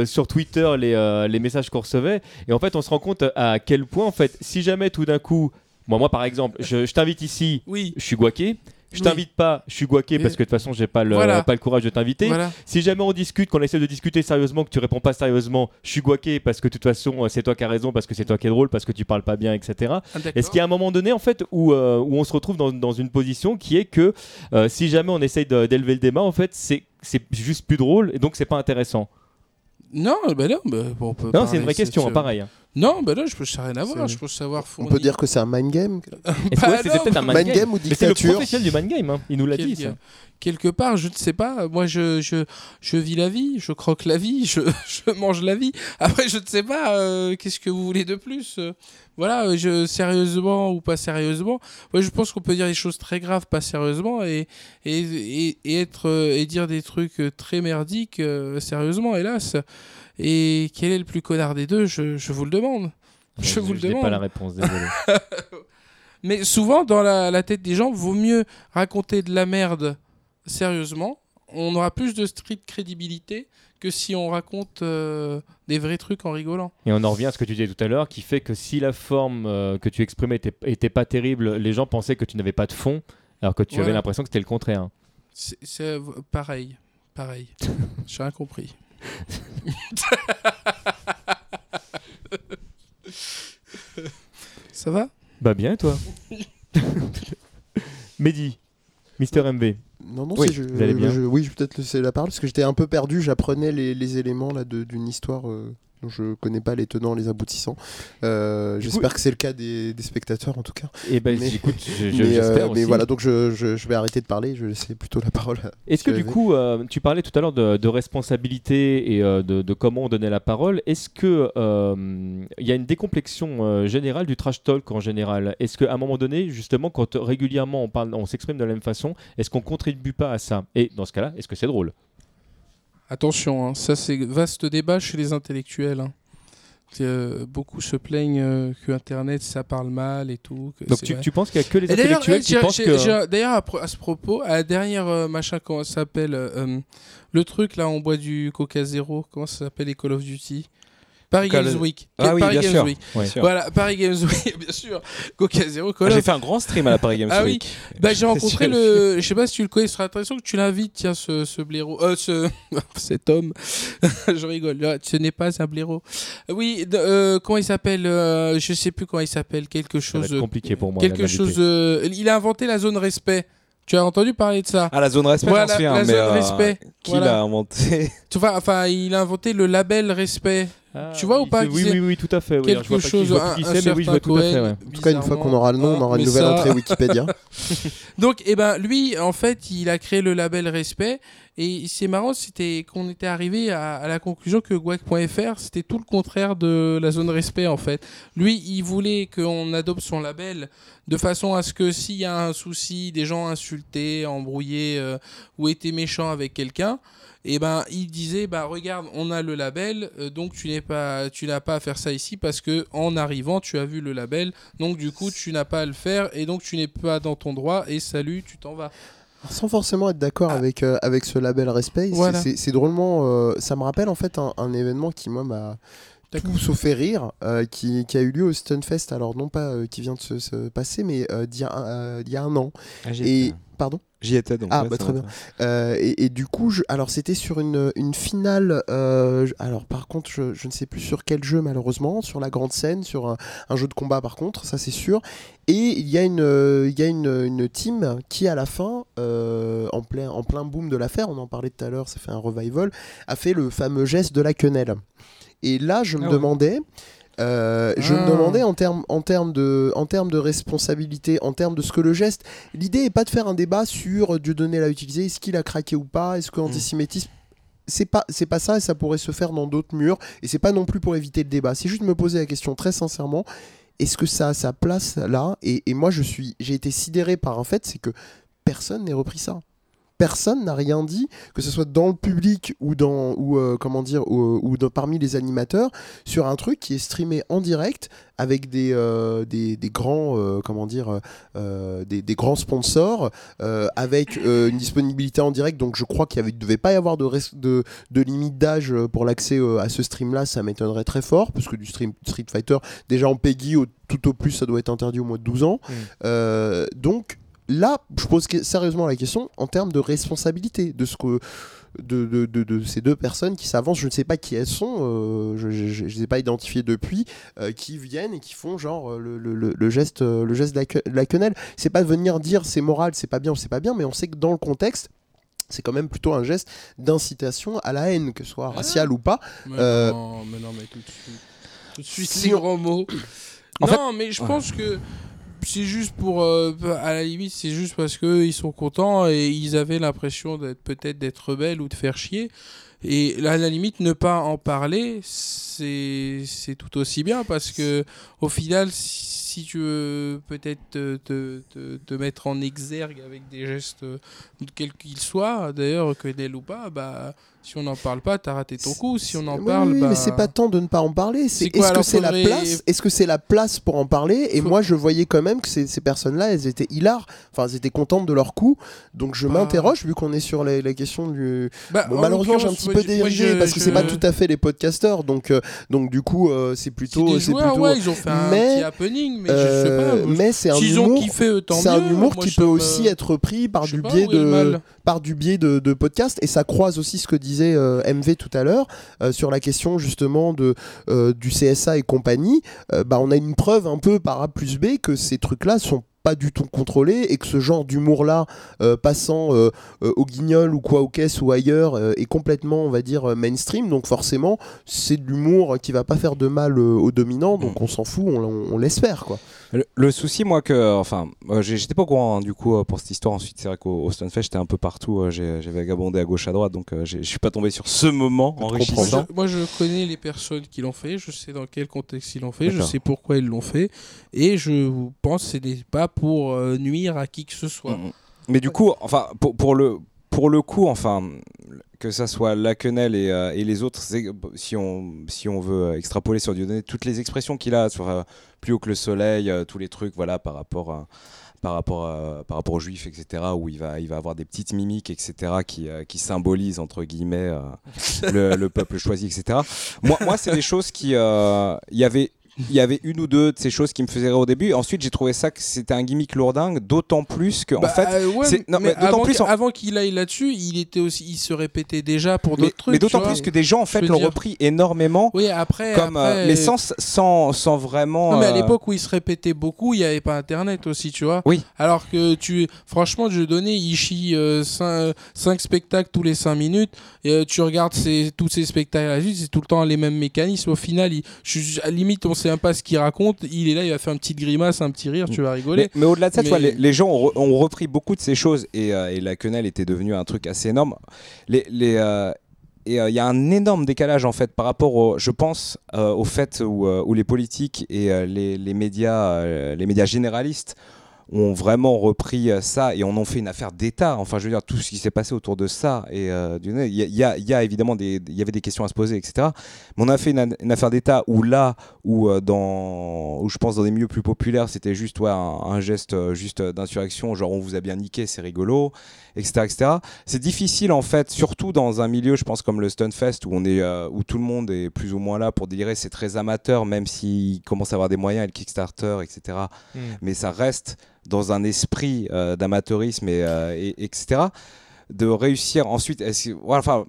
sur Twitter, les, les messages qu'on recevait, et en fait, on se rend compte à quel point, en fait, si jamais tout d'un coup moi, moi, par exemple, je, t'invite ici, oui. je suis guaqué. Je t'invite pas, je suis guaqué parce que de toute façon, j'ai pas le, pas le courage de t'inviter. Si jamais on discute, qu'on essaie de discuter sérieusement, que tu réponds pas sérieusement, je suis guaqué parce que de toute façon, c'est toi qui as raison, parce que c'est toi qui es drôle, parce que tu parles pas bien, etc. Ah, Est-ce qu'il y a un moment donné, en fait, où, euh, où on se retrouve dans, dans, une position qui est que euh, si jamais on essaye d'élever le débat, en fait, c'est juste plus drôle et donc c'est pas intéressant? Non, bah non, bah, on peut Non, c'est une vraie question, pareil. Hein. Non, bah là, je peux rien à voir. Je peux savoir. On peut dire que c'est un mind game. [LAUGHS] Bah c'est peut-être un mind, game. ou C'est le professionnel du mind game. Hein. Il nous l'a dit. Ça. Quelque part, je ne sais pas. Moi, je, je, je vis la vie, je croque la vie, je, [LAUGHS] je mange la vie. Après, je ne sais pas. Euh, qu'est-ce que vous voulez de plus? Voilà, euh, je, sérieusement ou pas sérieusement, ouais, je pense qu'on peut dire des choses très graves, pas sérieusement, et, et, et, être, euh, et dire des trucs très merdiques, sérieusement, hélas. Et quel est le plus connard des deux? Je, je vous le demande. Je, vous le demande. pas la réponse, désolé. [LAUGHS] Mais souvent, dans la, la, tête des gens, vaut mieux raconter de la merde sérieusement. On aura plus de street crédibilité que si on raconte euh, des vrais trucs en rigolant. Et on en revient à ce que tu disais tout à l'heure, qui fait que si la forme euh, que tu exprimais était, était, pas terrible, les gens pensaient que tu n'avais pas de fond, alors que tu avais l'impression que c'était le contraire. C'est pareil, pareil. [LAUGHS] J'ai rien compris. [LAUGHS] Ça va? Bah bien, et toi? [LAUGHS] Mehdi, Mister MV. Non, non, oui, je, je, oui, je vais peut-être laisser la parole parce que j'étais un peu perdu. J'apprenais les, les, éléments là d'une histoire. Euh, je connais pas les tenants, les aboutissants. Euh, j'espère que c'est le cas des, spectateurs en tout cas. Et eh ben, mais, écoute, [LAUGHS] j'espère euh, Mais voilà, donc je, vais arrêter de parler. Je vais laisser plutôt la parole. Est-ce que du coup, euh, tu parlais tout à l'heure de, responsabilité et de, comment on donnait la parole. Est-ce que il y a une décomplexion générale du trash talk en général? Est-ce qu'à un moment donné, justement, quand régulièrement on parle, on s'exprime de la même façon, est-ce qu'on contribue pas à ça? Et dans ce cas-là, est-ce que c'est drôle? Attention, hein, ça c'est vaste débat chez les intellectuels. Hein. Euh, beaucoup se plaignent euh, que Internet ça parle mal et tout. Donc tu, penses qu'il n'y a que les intellectuels qui pensent que... D'ailleurs à, ce propos, à la dernière euh, machin, comment ça s'appelle Le truc là, on boit du Coca Zero, comment ça s'appelle les Call of Duty? Paris Games Week. Ah oui, Paris bien Games sûr. Week. Voilà, Paris Games Week, [LAUGHS] bien sûr. Coca Zero. J'ai fait un grand stream à la Paris [LAUGHS] Games ah Week. oui. Bah, j'ai [LAUGHS] rencontré le. Je sais pas si tu le connais, ce serait intéressant que tu l'invites, tiens, ce, ce blaireau. Euh, ce... cet homme. je rigole. Ce n'est pas un blaireau. Oui, euh, comment il s'appelle euh, Je sais plus comment il s'appelle. Quelque chose. Ça compliqué pour moi. Quelque chose. Euh, il a inventé la zone respect. Tu as entendu parler de ça? Ah, la zone respect, voilà, la, zone euh, respect. Qui l'a inventé? Tu vois, Enfin, il a inventé le label respect. Ah, tu vois ou pas oui, oui, oui, tout à fait. Quelque chose, un, mais oui, je vois tout à fait. En tout cas, une fois qu'on aura le nom, on aura une nouvelle entrée Wikipédia. [LAUGHS] Donc, eh ben, lui, en fait, il a créé le label respect. Et c'est marrant, c'était qu'on était arrivé à, la conclusion que Guac.fr, c'était tout le contraire de la zone respect, en fait. Lui, il voulait qu'on adopte son label de façon à ce que s'il y a un souci, des gens insultés, embrouillés euh, ou étaient méchants avec quelqu'un, et eh ben il disait bah regarde on a le label euh, donc tu n'es pas tu n'as pas à faire ça ici parce que en arrivant tu as vu le label donc du coup tu n'as pas à le faire et donc tu n'es pas dans ton droit et salut tu t'en vas sans forcément être d'accord ah. avec, euh, avec ce label respect, c'est drôlement. ça me rappelle en fait un, un événement qui, moi, m'a tout sauf fait rire, qui, qui, a eu lieu au Stunfest. Alors non pas qui vient de se, passer, mais d'il y, a un an. Ah, et pardon? J'y étais donc. Ah, bah, très bien. Euh, et, du coup, je, alors c'était sur une, une finale. Euh, alors par contre, je, je, ne sais plus sur quel jeu malheureusement, sur la grande scène, sur un, jeu de combat par contre, ça c'est sûr. Et il y a une, il y a une, une team qui à la fin, euh, en plein, en plein boom de l'affaire, on en parlait tout à l'heure, ça fait un revival, a fait le fameux geste de la quenelle. Et là, je me ah demandais. Euh, je me ah. demandais en termes en de en de responsabilité, en termes de ce que le geste. L'idée est pas de faire un débat sur Dieudonné l'a utilisé, est-ce qu'il a craqué ou pas, est-ce que l'antisémitisme mm. c'est pas c'est pas ça et ça pourrait se faire dans d'autres murs et c'est pas non plus pour éviter le débat. C'est juste me poser la question très sincèrement. Est-ce que ça a sa place là? Et, et moi je suis j'ai été sidéré par un fait, c'est que personne n'ait repris ça personne n'a rien dit, que ce soit dans le public ou dans ou euh, comment dire ou, parmi les animateurs, sur un truc qui est streamé en direct avec des, euh, des, grands euh, comment dire des, grands sponsors, avec une disponibilité en direct. Donc je crois qu'il ne devait pas y avoir de, de, de limite d'âge pour l'accès à ce stream-là, ça m'étonnerait très fort, parce que du stream Street Fighter, déjà en Peggy, tout au plus, ça doit être interdit au moins de 12 ans. Mmh. donc là, je pose sérieusement la question en termes de responsabilité de ce que. De, de, de, ces deux personnes qui s'avancent, je ne sais pas qui elles sont, euh, je ne les ai pas identifiées depuis, euh, qui viennent et qui font genre euh, le, le, le geste, le geste de la, quenelle. C'est pas venir dire c'est moral, c'est pas bien ou c'est pas bien, mais on sait que dans le contexte, c'est quand même plutôt un geste d'incitation à la haine, que ce soit raciale ou pas. Mais non, mais non, mais tout de suite, tout de suite si gros mots. non, mais je pense que c'est juste pour euh, à la limite c'est juste parce que ils sont contents et ils avaient l'impression d'être peut-être d'être rebelles ou de faire chier. Et à la limite ne pas en parler c'est c'est tout aussi bien parce que au final si tu veux peut-être te, te, te, mettre en exergue avec des gestes quels qu'ils soient d'ailleurs que ou pas bah si on n'en parle pas, t'as raté ton coup. Si on en parle, oui, bah... mais c'est pas tant de ne pas en parler. C'est est-ce que c'est la place Est-ce que c'est la place pour en parler? Et moi, je voyais quand même que ces, ces personnes-là, elles étaient hilares. Enfin, elles étaient contentes de leur coup. Donc, je bah. m'interroge vu qu'on est sur la, la question du. Bah, malheureusement, j'ai un petit peu dérigé parce que c'est pas tout à fait les podcasteurs. Donc, euh, donc du coup, euh, c'est plutôt, c'est plutôt. Ouais, ils ont fait un mais, petit happening, mais je sais pas. Euh, mais c'est un humour. C'est un humour qui peut aussi être pris par du biais de par du biais de podcast et ça croise aussi ce que disait euh, MV tout à l'heure euh, sur la question justement de, euh, du CSA et compagnie, bah, on a une preuve un peu par A plus B que ces trucs-là sont pas du tout contrôlés et que ce genre d'humour-là, passant au guignol ou quoi au caisse ou ailleurs, est complètement, on va dire, mainstream. Donc forcément, c'est de l'humour qui va pas faire de mal aux dominants, donc mm. on s'en fout, on, on l'espère. quoi. Le, souci, moi, que. Enfin, euh, j'étais pas au courant hein, du coup euh, pour cette histoire. Ensuite, c'est vrai qu'au Stunfest, j'étais un peu partout. Euh, j'ai vagabondé à gauche, à droite, donc je suis pas tombé sur ce moment enrichissant. Moi, je connais les personnes qui l'ont fait. Je sais dans quel contexte ils l'ont fait. Je sais pourquoi ils l'ont fait. Et je pense que ce n'est pas pour nuire à qui que ce soit. Mm, mm. Mais du coup, enfin, pour, pour le pour le coup, enfin, que ça soit la quenelle et, euh, et, les autres, si on, si on veut extrapoler sur Dieudonné, toutes les expressions qu'il a sur euh, plus haut que le soleil, euh, tous les trucs, voilà, par rapport par rapport, par rapport aux juifs, etc., où il va, il va avoir des petites mimiques, etc., qui, qui symbolisent, entre guillemets, le, le, peuple choisi, etc. Moi, moi c'est des choses qui... Il y avait il y avait une ou deux de ces choses qui me faisaient rire au début. Ensuite, j'ai trouvé ça que c'était un gimmick lourdingue, d'autant plus que, en bah, fait, euh, non, mais, avant, plus avant qu'il aille là-dessus, il était aussi, il se répétait déjà pour d'autres trucs. Mais d'autant plus que des gens en fait l'ont repris énormément. Oui, après, comme, euh, mais sans, sans, sans, vraiment. Non, mais à euh, l'époque où il se répétait beaucoup, il n'y avait pas Internet aussi, tu vois. Oui. Alors que tu, franchement, je donnais Ishii 5 spectacles tous les 5 minutes. Et, tu regardes tous ces spectacles là c'est tout le temps les mêmes mécanismes. Au final, il, je, à limite, on sait pas ce qu'il raconte. Il est là, il va faire une petite grimace, un petit rire, tu vas rigoler. Mais, au-delà de ça, les, gens ont, repris beaucoup de ces choses et, euh, la quenelle était devenue un truc assez énorme. Les, les euh, et euh, il y a un énorme décalage en fait par rapport au, je pense, au fait où, où, les politiques et les, les, médias, les médias généralistes ont vraiment repris euh, ça et on en fait une affaire d'État. Enfin, je veux dire, tout ce qui s'est passé autour de ça. Et euh, il y, a évidemment des, il y avait des questions à se poser, etc. Mais on a fait une, affaire d'État où là, où, euh, dans, où je pense dans des milieux plus populaires, c'était juste ouais, un, geste juste d'insurrection, genre on vous a bien niqué, c'est rigolo, etc. etc. C'est difficile en fait, surtout dans un milieu, je pense, comme le Stunfest, où, on est, où tout le monde est plus ou moins là pour délirer. C'est très amateur, même s'il commence à avoir des moyens, le Kickstarter, etc. Hmm. Mais ça reste dans un esprit euh, d'amateurisme euh, et, etc. De réussir ensuite, enfin,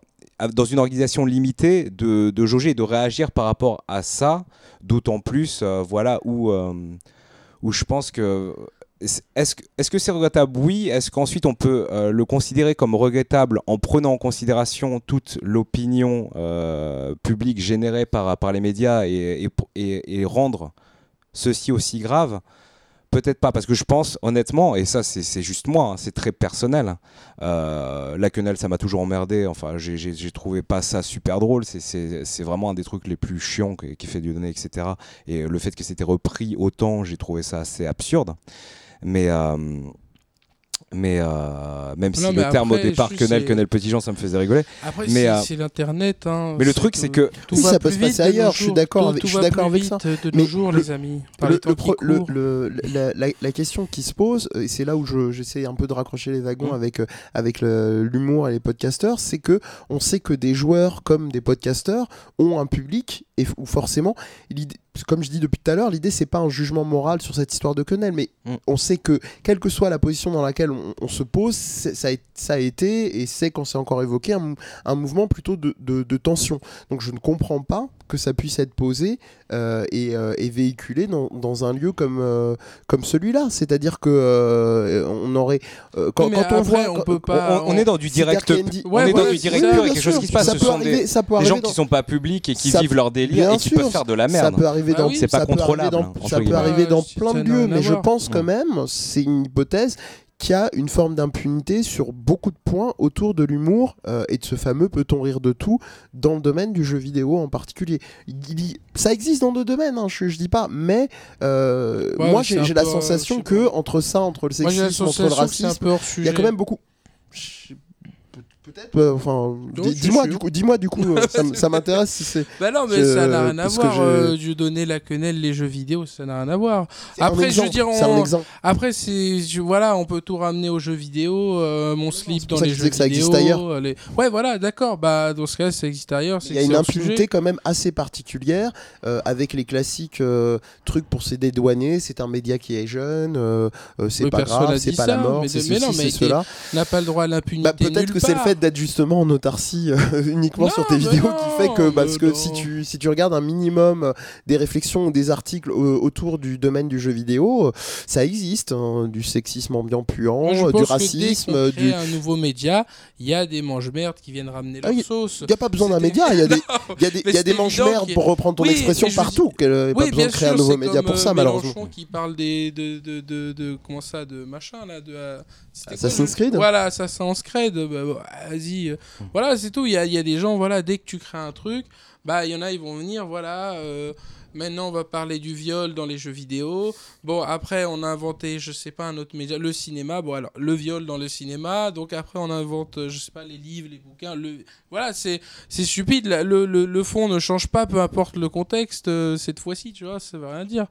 dans une organisation limitée, de, jauger et de réagir par rapport à ça, d'autant plus, euh, voilà, où, où je pense que est-ce que c'est -ce regrettable? Oui. Est-ce qu'ensuite on peut le considérer comme regrettable en prenant en considération toute l'opinion publique générée par, par les médias et, et, rendre ceci aussi grave? Peut-être pas, parce que je pense honnêtement, et ça c'est juste moi, hein, c'est très personnel. Euh, la quenelle, ça m'a toujours emmerdé. Enfin, j'ai trouvé pas ça super drôle. C'est vraiment un des trucs les plus chiants qui, fait du donner, etc. Et le fait que c'était repris autant, j'ai trouvé ça assez absurde. Mais euh, mais euh, même si le terme au départ quenelle quenelle petit Jean ça me faisait rigoler. Après mais euh, c'est l'internet hein, mais le truc c'est que tout ça peut se passer ailleurs je suis d'accord avec, je suis d'accord avec ça. de mais nos jours les amis le, la, question qui se pose et c'est là où j'essaie un peu de raccrocher les wagons mm. avec euh, avec l'humour et les podcasteurs c'est que on sait que des joueurs comme des podcasteurs ont un public et où forcément comme je dis depuis tout à l'heure, l'idée c'est pas un jugement moral sur cette histoire de quenelle, mais mm. on sait que quelle que soit la position dans laquelle on, se pose, ça a, ça a, été et c'est quand c'est encore évoqué un, mouvement plutôt de, de, tension. Donc je ne comprends pas que ça puisse être posé euh, euh, et, véhiculé dans, dans, un lieu comme, euh, comme celui-là. C'est-à-dire que on aurait quand, on voit, on, peut pas, on, est dans du direct, on est dans du direct pur et quelque chose qui se passe. Ça ce sont arriver, des, ça peut des gens qui sont pas publics et qui vivent leur délire et qui peuvent faire de la merde. Ça peut arriver dans, c'est pas contrôlable. Ça peut arriver dans plein de lieux, mais je pense quand même, c'est une hypothèse qui a une forme d'impunité sur beaucoup de points autour de l'humour euh, et de ce fameux peut-on rire de tout dans le domaine du jeu vidéo en particulier. ça existe dans d'autres domaines, hein, je, ne dis pas, mais euh, moi j'ai la sensation que entre ça, entre le sexisme, entre le racisme, il y a quand même beaucoup peut-être. enfin, dis-moi du coup, dis-moi du coup, ça, m'intéresse si c'est. Bah non, mais ça n'a rien à voir. Euh, je donnais la quenelle, les jeux vidéo, ça n'a rien à voir. Après, je veux dire, après c'est, voilà, on peut tout ramener aux jeux vidéo, euh, mon slip dans les jeux vidéo. Ça existe ailleurs. Les... Ouais, voilà, d'accord. Bah dans ce cas, ça existe ailleurs. Il y a une impunité quand même assez particulière euh, avec les classiques trucs pour se dédouaner. C'est un média qui est jeune, c'est pas grave, c'est pas la mort, c'est ceci, c'est cela. N'a pas le droit à l'impunité. Bah, peut-être que c'est le fait d'être justement en autarcie euh, [LAUGHS] uniquement sur tes vidéos qui fait que parce que si tu si tu regardes un minimum euh, des réflexions ou des articles euh, autour du domaine du jeu vidéo, ça existe hein, du sexisme ambiant puant, du racisme, du un nouveau média, il y a des manches merdes qui viennent ramener leur sauce. Il y a pas besoin d'un média, [LAUGHS] il y a des il y a des, y a des manches merdes pour reprendre ton expression partout, qu'il n'y a pas besoin de créer un nouveau média pour ça malheureusement. qui parle des de, de, de, comment ça de machin là de Assassin's Creed. Voilà, Assassin's Creed. Bah, vas-y. Euh, voilà, c'est tout. Il y a, y a, des gens, voilà, dès que tu crées un truc, bah, il y en a, ils vont venir, voilà. Euh, Maintenant, on va parler du viol dans les jeux vidéo. Bon, après, on a inventé, je sais pas, un autre média, le cinéma. Bon, alors, le viol dans le cinéma. Donc, après, on invente, je sais pas, les livres, les bouquins. Le... Voilà, c'est stupide. Le, le, le, fond ne change pas, peu importe le contexte, euh, cette fois-ci, tu vois, ça veut rien dire.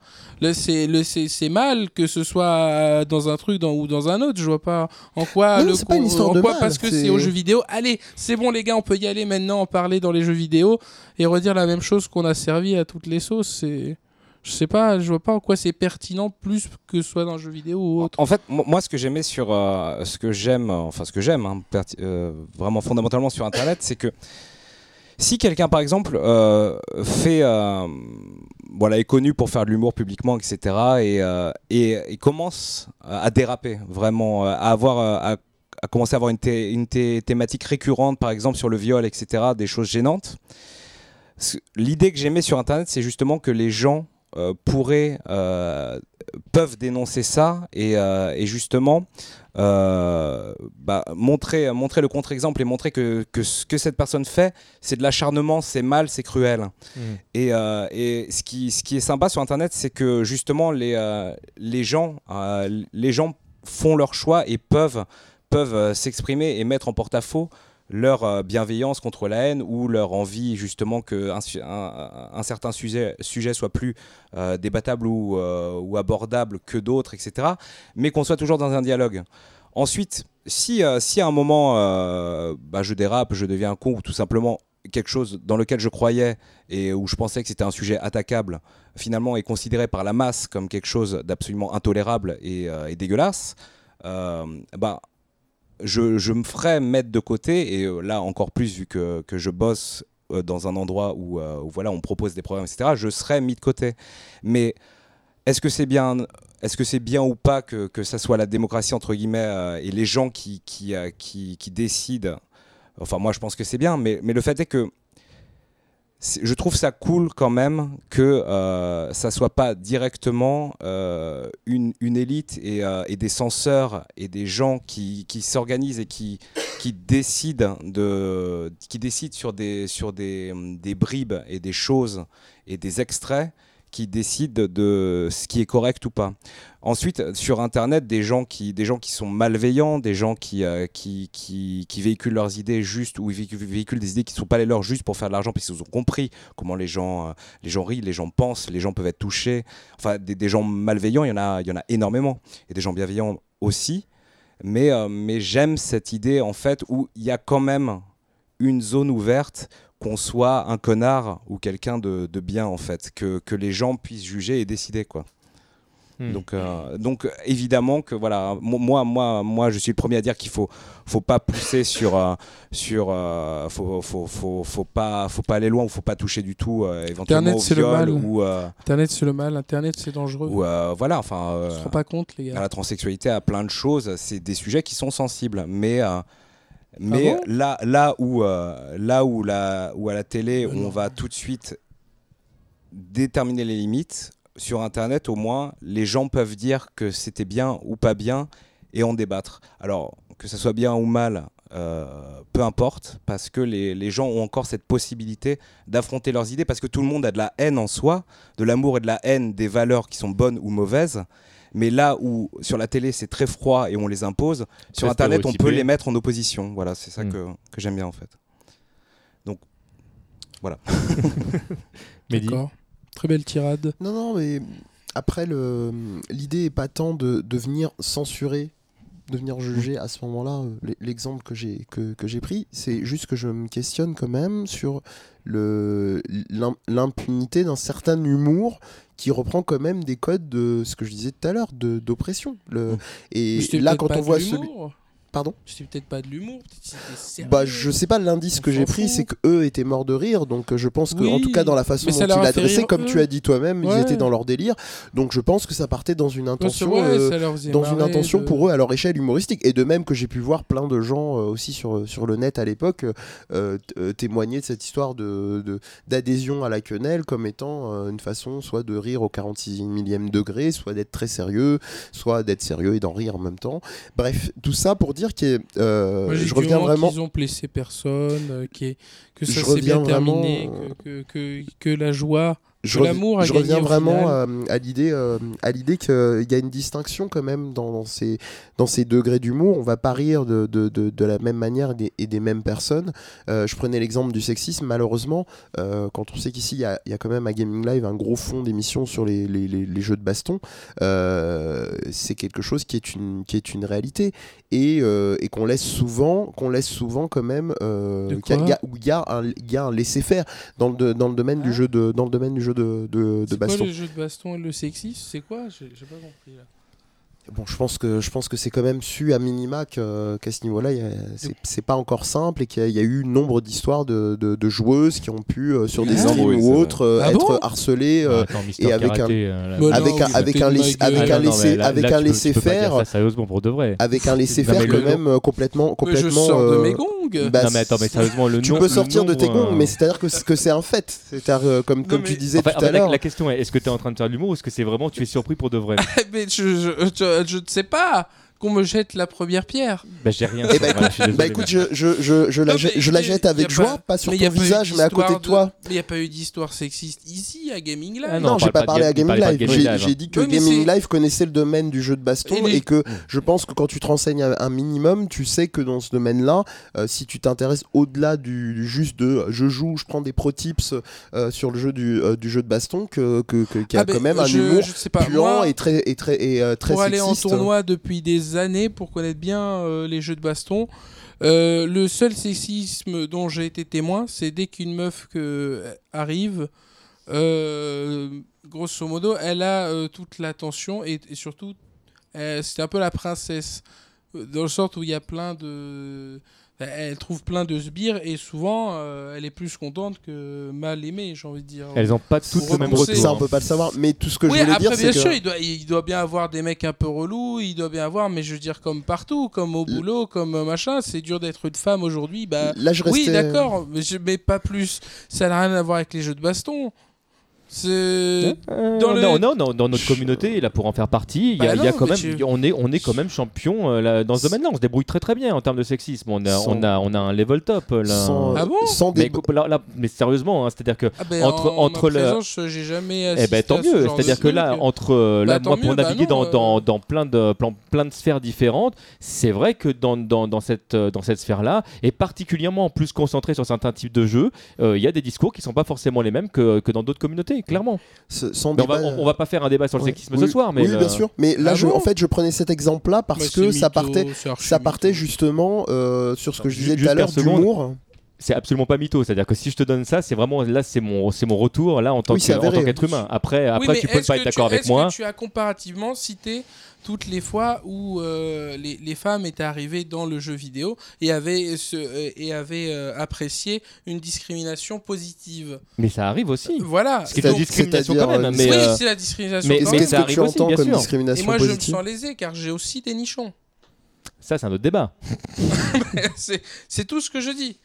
C'est mal que ce soit dans un truc dans, ou dans un autre. Je vois pas en quoi. Non, pas une histoire de quoi, Parce que c'est aux jeux vidéo. Allez, c'est bon, les gars, on peut y aller maintenant, en parler dans les jeux vidéo et redire la même chose qu'on a servi à toutes les sauces c'est je sais pas, je vois pas en quoi c'est pertinent plus que soit dans le jeu vidéo ou autre. En fait, moi, ce que j'aimais sur, euh, ce que j'aime, enfin ce que j'aime, hein, euh, vraiment fondamentalement sur Internet, c'est que si quelqu'un, par exemple, euh, fait, voilà, est connu pour faire de l'humour publiquement, etc., et, et, commence à déraper, vraiment, à avoir, à, commencer à avoir une thématique récurrente, par exemple sur le viol, etc., des choses gênantes l'idée que j'aimais sur Internet, c'est justement que les gens pourraient peuvent dénoncer ça et, et justement euh, bah, montrer, montrer le contre-exemple et montrer que, que, ce que cette personne fait, c'est de l'acharnement, c'est mal, c'est cruel. Mmh. Et, euh, et, ce, qui, ce qui est sympa sur Internet, c'est que justement, les, euh, les, gens, les gens font leur choix et peuvent, peuvent s'exprimer et mettre en porte-à-faux leur bienveillance contre la haine ou leur envie justement qu'un un, certain sujet, soit plus débattable ou, ou, abordable que d'autres, etc. Mais qu'on soit toujours dans un dialogue. Ensuite, si, euh, si à un moment euh, bah, je dérape, je deviens con ou tout simplement quelque chose dans lequel je croyais et où je pensais que c'était un sujet attaquable, finalement est considéré par la masse comme quelque chose d'absolument intolérable et, euh, dégueulasse, bah, je, me ferais mettre de côté, et là encore plus vu que, que je bosse dans un endroit où, où, voilà, on propose des programmes, etc., je serais mis de côté. Mais est-ce que c'est bien est-ce que c'est bien ou pas que, que ça soit la démocratie entre guillemets euh, et les gens qui, qui, euh, qui, qui, décident? Enfin, moi je pense que c'est bien, mais, mais le fait est que je trouve ça cool quand même que euh, ça soit pas directement euh, une, une, élite et, et, des censeurs et des gens qui, qui s'organisent et qui, qui, décident de, qui sur, des, sur des, des bribes et des choses et des extraits qui décident de ce qui est correct ou pas. Ensuite, sur Internet, des gens qui, des gens qui sont malveillants, des gens qui, euh, qui, qui, véhiculent leurs idées juste ou véhiculent des idées qui ne sont pas les leurs juste pour faire de l'argent parce qu'ils ont compris comment les gens, euh, les gens rient, les gens pensent, les gens peuvent être touchés. Enfin, des, des, gens malveillants, il y, en a, il y en a énormément. Et des gens bienveillants aussi. Mais, euh, mais j'aime cette idée, en fait, où il y a quand même une zone ouverte qu'on soit un connard ou quelqu'un de, bien en fait, que, que, les gens puissent juger et décider quoi. Hmm. Donc, euh, donc évidemment que voilà, moi, moi, moi, je suis le premier à dire qu'il faut, faut pas pousser sur, euh, sur, euh, faut, faut, faut, faut, pas, faut pas aller loin ou faut pas toucher du tout éventuellement Internet, au viol ou. Internet c'est le mal, Internet c'est dangereux. Ou voilà, enfin. on se rend pas compte les gars. À la transsexualité, à plein de choses, c'est des sujets qui sont sensibles, mais mais ah là, là, où, euh, là où, la, où à la télé, on va tout de suite déterminer les limites, sur Internet, au moins, les gens peuvent dire que c'était bien ou pas bien et en débattre. Alors, que ce soit bien ou mal, euh, peu importe, parce que les, les, gens ont encore cette possibilité d'affronter leurs idées, parce que tout le monde a de la haine en soi, de l'amour et de la haine des valeurs qui sont bonnes ou mauvaises. Mais là où sur la télé c'est très froid et on les impose, sur Internet on peut les mettre en opposition. Voilà, c'est ça hmm. que, que j'aime bien en fait. Donc voilà. [LAUGHS] D'accord. Très belle tirade. Non, non, mais après, l'idée est pas tant de, de venir censurer de venir juger à ce moment-là euh, l'exemple que j'ai que, que j'ai pris c'est juste que je me questionne quand même sur le l'impunité d'un certain humour qui reprend quand même des codes de ce que je disais tout à l'heure, d'oppression. Le... Et là, quand on voit celui. Pardon C'est peut-être pas de l'humour. Bah, je sais pas, l'indice que j'ai pris, c'est qu'eux étaient morts de rire. Donc je pense que, en tout cas, dans la façon dont ils l'adressaient, comme tu as dit toi-même, ils étaient dans leur délire. Donc je pense que ça partait dans une intention, euh, dans une intention pour eux à leur échelle humoristique. Et de même que j'ai pu voir plein de gens euh, aussi sur, sur le net à l'époque euh, témoigner de cette histoire d'adhésion de, à la quenelle comme étant une façon soit de rire au 46 millième degré, soit d'être très sérieux, soit d'être sérieux et d'en rire en même temps. Bref, tout ça pour dire que euh, je reviens vraiment. Qu'ils ont blessé personne, euh, que ça s'est bien terminé, que, que, que, la joie je, l'amour je reviens vraiment euh, à l'idée euh, à l'idée qu'il y a une distinction quand même dans, ces, dans ces degrés d'humour. On va pas rire de, de, de, la même manière et des, mêmes personnes. Euh, je prenais l'exemple du sexisme. Malheureusement, quand on sait qu'ici, il y a, y a, quand même à Gaming Live un gros fond d'émissions sur les, les, les, jeux de baston, c'est quelque chose qui est une, qui est une réalité et, et qu'on laisse souvent qu'on laisse souvent quand même qu'il y, y, a un, y a un laisser-faire dans le, dans le domaine du jeu de dans le domaine du jeu de, de, de baston. Quoi, le jeu de baston et le sexisme, c'est quoi? J'ai pas compris là. Bon, je pense que je pense que c'est quand même su à minima qu'à ce niveau-là, c'est pas encore simple et qu'il y, a eu nombre d'histoires de, de, de, joueuses qui ont pu euh, sur des streams ou autres euh, ah être harcelées euh, et avec un, avec, un, avec un avec un laisser avec un laisser faire sérieusement pour de vrai. avec un laisser faire quand même complètement complètement je sors de mes gonds Bah, non mais attends, mais sérieusement, le Tu nom- peux le sortir de tes gongs, euh, mais c'est-à-dire que, que c'est un fait. C'est-à-dire, euh, comme, comme mais- tu disais en fait- tout en fait, à l'heure. la question est est-ce que tu es en train de faire de l'humour ou est-ce que c'est vraiment tu es surpris pour de vrai? [LAUGHS] Mais je, je, je, je ne sais pas qu'on me jette la première pierre. Bah j'ai rien. Eh bah, je Bah écoute, mais- je, je, je, je la, Non, je la jette avec joie, pas sur ton visage, mais à côté de toi. Mais il n'y a pas eu d'histoire sexiste ici à Gaming Live. Ah Non, on j'ai pas pas parlé à Gaming Live. Gaming J'ai Live, hein. dit que Oui, Gaming Live connaissait le domaine du jeu de baston Et les- et que je pense que quand tu te renseignes un minimum, tu sais que dans ce domaine-là, euh, si tu t'intéresses au-delà du, juste de euh, je joue, je prends des pro tips euh, sur le jeu du, euh, du jeu de baston, que, que, que- qu'il y a Ah, ben, quand même un je, humour je sais pas. puant et très, et très, et, très pour aller en tournoi depuis des années, pour connaître bien euh, les jeux de baston, euh, le seul sexisme dont j'ai été témoin, c'est dès qu'une meuf que, euh, arrive, grosso modo, elle a toute l'attention et, et surtout, c'est un peu la princesse, dans le sort où il y a plein de... Elle trouve plein de sbires et souvent euh, elle est plus contente que mal aimée, j'ai envie de dire. Elles ont pas toutes le même retour. Ça, on hein. peut pas le savoir. Mais tout ce que oui, je voulais après, dire, bien c'est sûr, que. il doit, il doit bien avoir des mecs un peu relous, il doit bien avoir, mais je veux dire, comme partout, comme au Le- boulot, comme euh, machin, c'est dur d'être une femme aujourd'hui. Bah, Là, je restais. oui, d'accord, mais, je- mais pas plus. Ça n'a rien à voir avec les jeux de baston. Euh, Dans le- Non, non, non, dans notre communauté, là pour en faire partie, il y a, Bah il y a non, quand mais même, tu- on est, on est quand même champion euh, là, dans ce domaine-là. On se débrouille très très bien en termes de sexisme. On a, Sans- on a, on a un level top là. Sans, Ah bon sans mais, là- là- sérieusement, hein, c'est-à-dire que Ah ben, Entre- en, entre le- j'ai jamais Eh ben tant ce mieux, c'est-à-dire que là, entre euh, là, Bah, tant moi pour mieux, bah naviguer dans, euh. plein de plein, plein de sphères différentes, c'est vrai que dans, dans, dans cette dans cette sphère-là, et particulièrement plus concentré sur certains types de jeux, il y a des discours qui sont pas forcément les mêmes que, que dans d'autres communautés, clairement. ce- Sans Mais on va, débat- on, on va pas faire un débat sur le Ouais. sexisme Oui, ce soir, mais oui, le- bien sûr. Mais là, Ah je, bon en fait, je prenais cet exemple-là parce Bah, que c'est ça partait, ça partait justement euh, sur ce que je disais tout à l'heure d'humour. c'est absolument pas mytho. C'est-à-dire que si je te donne ça, c'est vraiment là, c'est mon, c'est mon retour là en tant Oui, que- c'est en tant avéré. qu'être humain. Après, Oui, après tu peux pas être d'accord avec moi. que tu as comparativement cité toutes les fois où euh, les, les femmes étaient arrivées dans le jeu vidéo et avaient, ce- euh, et avaient euh, apprécié une discrimination positive. Mais ça arrive aussi. Voilà. Ce qui est une Donc- discrimination quand même. Mais, oui, euh, c'est la discrimination. mais- quand Qu'est-ce mais même. ça arrive aussi, bien comme sûr. Et moi, je me sens lésé car j'ai aussi des nichons. ça, c'est un autre débat. [LAUGHS] c'est c'est tout ce que je dis.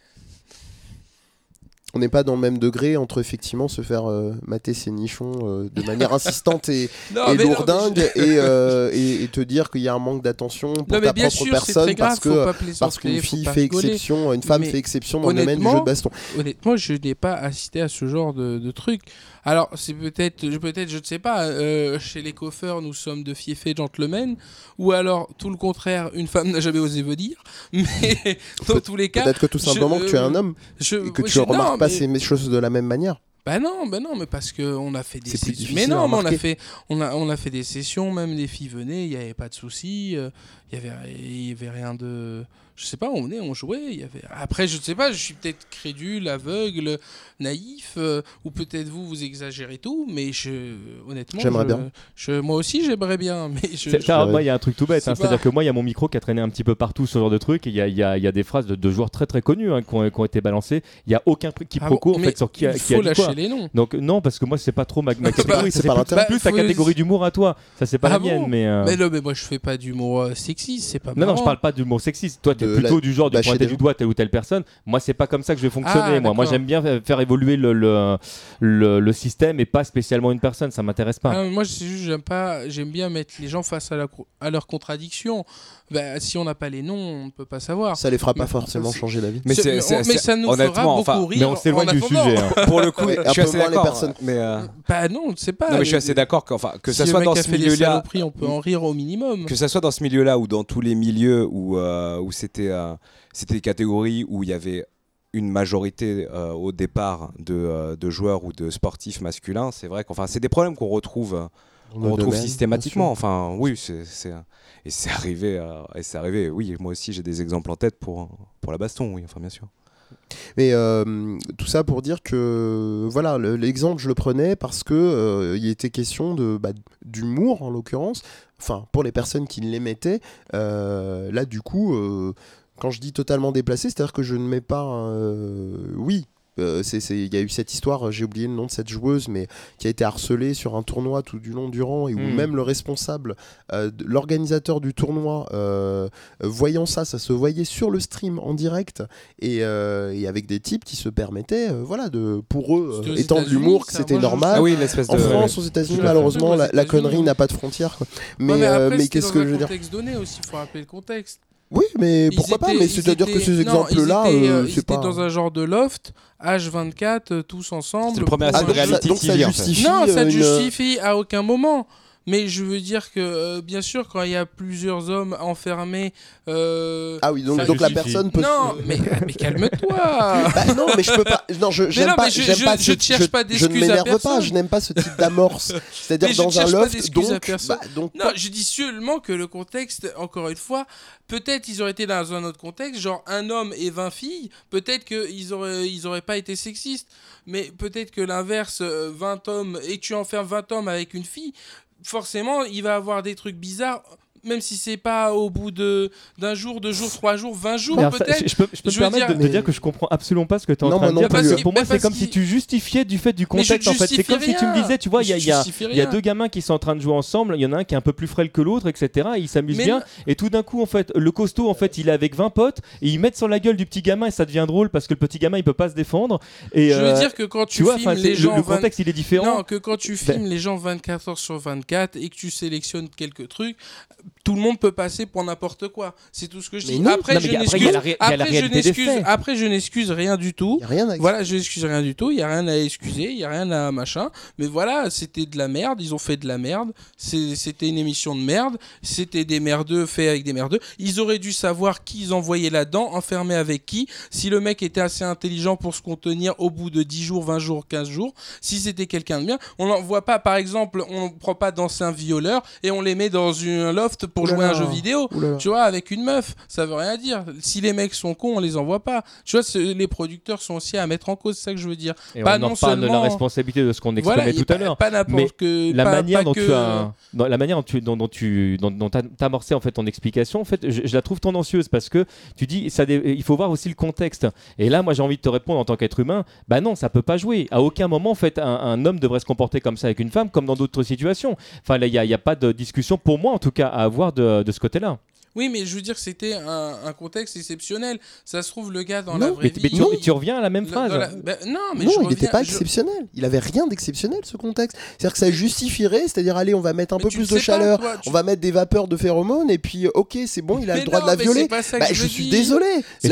On n'est pas dans le même degré entre effectivement se faire euh, mater ses nichons euh, de manière insistante et, [LAUGHS] Non, et non, lourdingue je- et, euh, et, et te dire qu'il y a un manque d'attention pour Non, ta propre sûr, personne grave, parce que parce qu'une fille fait exception, une femme Mais fait exception dans le domaine du jeu de baston. Honnêtement, je n'ai pas assisté à ce genre de, de truc. Alors, c'est peut-être, je- peut-être, je ne sais pas, euh, chez les coffeurs, nous sommes de fiefés gentlemen, ou alors, tout le contraire, une femme n'a jamais osé venir. [LAUGHS] Mais dans tous les cas, Peut-être que tout je- simplement que tu es un euh, homme je, et que tu ne remarques non, pas mais- ces choses de la même manière. Bah non, bah non, mais parce que on a fait des C'est sessions. Mais non, mais on a fait, on a, on a fait des sessions, même les filles venaient, il n'y avait pas de souci, euh, il y avait, il y avait rien de, je sais pas, on venait, on jouait, il y avait. Après, je ne sais pas, je suis peut-être crédule, aveugle, naïf, euh, ou peut-être vous vous exagérez tout, mais je, honnêtement, J'aimerais je- bien. je- moi aussi, j'aimerais bien, [LAUGHS] mais je. C'est- je- ça, moi, il y a un truc tout bête. C'est hein, C'est-à-dire pas- que moi, il y a mon micro qui a traîné un petit peu partout, ce genre de truc. et Il y a, y y des phrases de, de joueurs très très connus hein, qui, ont, qui ont été balancées. Il n'y a aucun truc qui Ah proco bon, en fait sur qui a, il qui a faut lâcher quoi. les noms. Donc non, parce que moi, c'est pas trop ma, ma [LAUGHS] C'est pas- catégorie. c'est pas c'est l'intérêt. plus, plus ta Bah, catégorie d'humour à toi. Ça, c'est pas Ah la bon mienne, mais. euh, Mais non, mais moi je fais pas d'humour euh, sexiste, c'est pas Non, non, je marrant. parle pas d'humour sexiste. Toi, tu es De plutôt la- du genre de pointer des du doigt telle ou telle personne. Moi, c'est pas comme ça que je vais fonctionner. Ah, moi, moi d'accord. j'aime bien fa- faire évoluer le, le, le, le système et pas spécialement une personne. Ça m'intéresse pas. Ah, moi, c'est juste, j'aime pas, j'aime bien mettre les gens face à, la, à leurs contradictions. Bah, si on n'a pas les noms, on ne peut pas savoir. Ça les fera pas Mais- forcément changer la vie. Mais C'est- c'est- c'est- ça nous fera honnêtement, beaucoup enfin, rire. Mais on s'éloigne en du attendant. sujet. hein. Pour le coup, Ouais, je un suis peu assez moins les d'accord. personnes. Mais euh, Bah non, c'est pas. non, mais je suis euh, assez d'accord que, enfin, que si ça le soit mec dans a ce fait des milieu-là, saloperies, on peut en rire au minimum. que ça soit dans ce milieu-là ou dans tous les milieux où, euh, où c'était euh, c'était des catégories où il y avait une majorité euh, au départ de, euh, de joueurs ou de sportifs masculins, c'est vrai qu'enfin c'est des problèmes qu'on retrouve euh, le retrouve domaine, systématiquement. Enfin, oui, c'est et c'est arrivé et c'est arrivé. Oui, moi aussi j'ai des exemples en tête pour pour la baston. Oui, enfin bien sûr. Mais euh, tout ça pour dire que voilà, le- l'exemple je le prenais parce que euh, il était question de bah, d'humour en l'occurrence. Enfin, pour les personnes qui l'émettaient, euh, là du coup, euh, quand je dis totalement déplacé, c'est-à-dire que je ne mets pas, oui, il y a eu cette histoire, j'ai oublié le nom de cette joueuse, mais qui a été harcelée sur un tournoi tout du long durant, et où hmm. même le responsable, l'organisateur du tournoi, voyant ça, ça se voyait sur le stream en direct, et, avec des types qui se permettaient, voilà, de, pour eux, étant de l'humour, que c'était normal. Ah oui, en France, aux États-Unis, malheureusement, la, connerie n'a pas de frontières. Mais, mais, qu'est-ce que je veux dire contexte donné aussi, il faut rappeler le contexte. Oui, mais pourquoi pas Mais c'est-à-dire que ces exemples-là, euh, euh, c'est pas. dans un genre de loft, H24, euh, tous ensemble. C'est le premier de réalité Donc ça justifie. Non, ça ne justifie à aucun moment. Mais je veux dire que, euh, bien sûr, quand il y a plusieurs hommes enfermés. Euh, ah oui, donc, donc la personne peut. Non, mais, mais calme-toi [LAUGHS] bah Non, mais je peux pas. Non, je n'aime pas. Je, je, pas, je, ne cherche pas d'excuses. Je ne m'énerve pas, je n'aime pas ce type d'amorce. [LAUGHS] C'est-à-dire dans un loft. Donc, bah, donc, non, je dis seulement que le contexte, encore une fois, peut-être ils auraient été dans un autre contexte, genre un homme et 20 filles, peut-être qu'ils auraient, ils auraient pas été sexistes. Mais peut-être que l'inverse, 20 euh, hommes, et tu enfermes 20 hommes avec une fille forcément, il va avoir des trucs bizarres même si c'est pas au bout de d'un jour, deux jours, trois jours, vingt jours peut-être. Je peux, je peux me permettre de me dire que je comprends absolument pas ce que tu es en train de dire. Parce que pour moi, c'est comme si tu justifiais du fait du contexte. En fait, c'est comme si tu me disais, tu vois, il y, y, a deux gamins qui sont en train de jouer ensemble. Il y en a un qui est un peu plus frêle que l'autre, etc. Ils s'amusent bien. Et tout d'un coup, en fait, le costaud, en fait, il est avec 20 potes et ils mettent sur la gueule du petit gamin et ça devient drôle parce que le petit gamin, il peut pas se défendre. Et je veux euh, dire que quand tu, filmes les gens, le contexte, il est différent. Non, que quand tu filmes les gens 24 heures sur 24 et que tu sélectionnes quelques trucs, tout le monde peut passer pour n'importe quoi. C'est tout ce que je dis. après, je n'excuse. Après, je n'excuse rien du tout. rien voilà, je n'excuse rien du tout. Il y a rien à excuser. Il y a rien à machin. Mais voilà, c'était de la merde. Ils ont fait de la merde. C'était une émission de merde. C'était des merdeux faits avec des merdeux. Ils auraient dû savoir qui ils envoyaient là-dedans, enfermé avec qui. Si le mec était assez intelligent pour se contenir au bout de 10 jours, 20 jours, 15 jours. Si c'était quelqu'un de bien. On n'en voit pas, par exemple, on ne prend pas d'anciens violeurs et on les met dans une loft pour jouer un jeu vidéo. Tu vois, avec une meuf, ça veut rien dire. Si les mecs sont cons, on les envoie pas. Tu vois, les producteurs sont aussi à mettre en cause, c'est ça que je veux dire. Et pas on non parle de la responsabilité de ce qu'on exprimait tout à l'heure. Pas n'importe que. La manière dont tu as, la manière dont tu, dont, tu, dont, as amorcé en fait ton explication, en fait, je, la trouve tendancieuse parce que tu dis, ça, il faut voir aussi le contexte. Et là, moi, j'ai envie de te répondre en tant qu'être humain, bah non, ça peut pas jouer. À aucun moment, en fait, un, homme devrait se comporter comme ça avec une femme, comme dans d'autres situations. Enfin, il n'y a, a, pas de discussion pour moi, en tout cas, à avoir de, de ce côté-là. Oui, mais je veux dire que c'était un, contexte exceptionnel. Ça se trouve, le gars dans la vraie mais, vie... Mais tu, reviens à la même phrase. Ben, non, mais non, il n'était pas exceptionnel. Il avait rien d'exceptionnel, ce contexte. C'est-à-dire que ça justifierait, c'est-à-dire, allez, on va mettre un peu plus de chaleur, on va mettre des vapeurs de phéromones, et puis, ok, c'est bon, il a le droit de la violer. Bah, je, suis désolé. C'est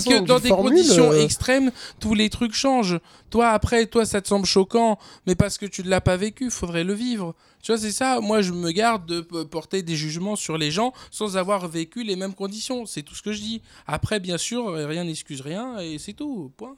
que dans des conditions euh, extrêmes, tous les trucs changent. Toi, après, toi, ça te semble choquant, mais parce que tu ne l'as pas vécu, faudrait le vivre. Tu vois, c'est ça. Moi, je me garde de porter des jugements sur les gens sans avoir vécu les mêmes conditions. C'est tout ce que je dis. Après, bien sûr, rien n'excuse rien et c'est tout. Point.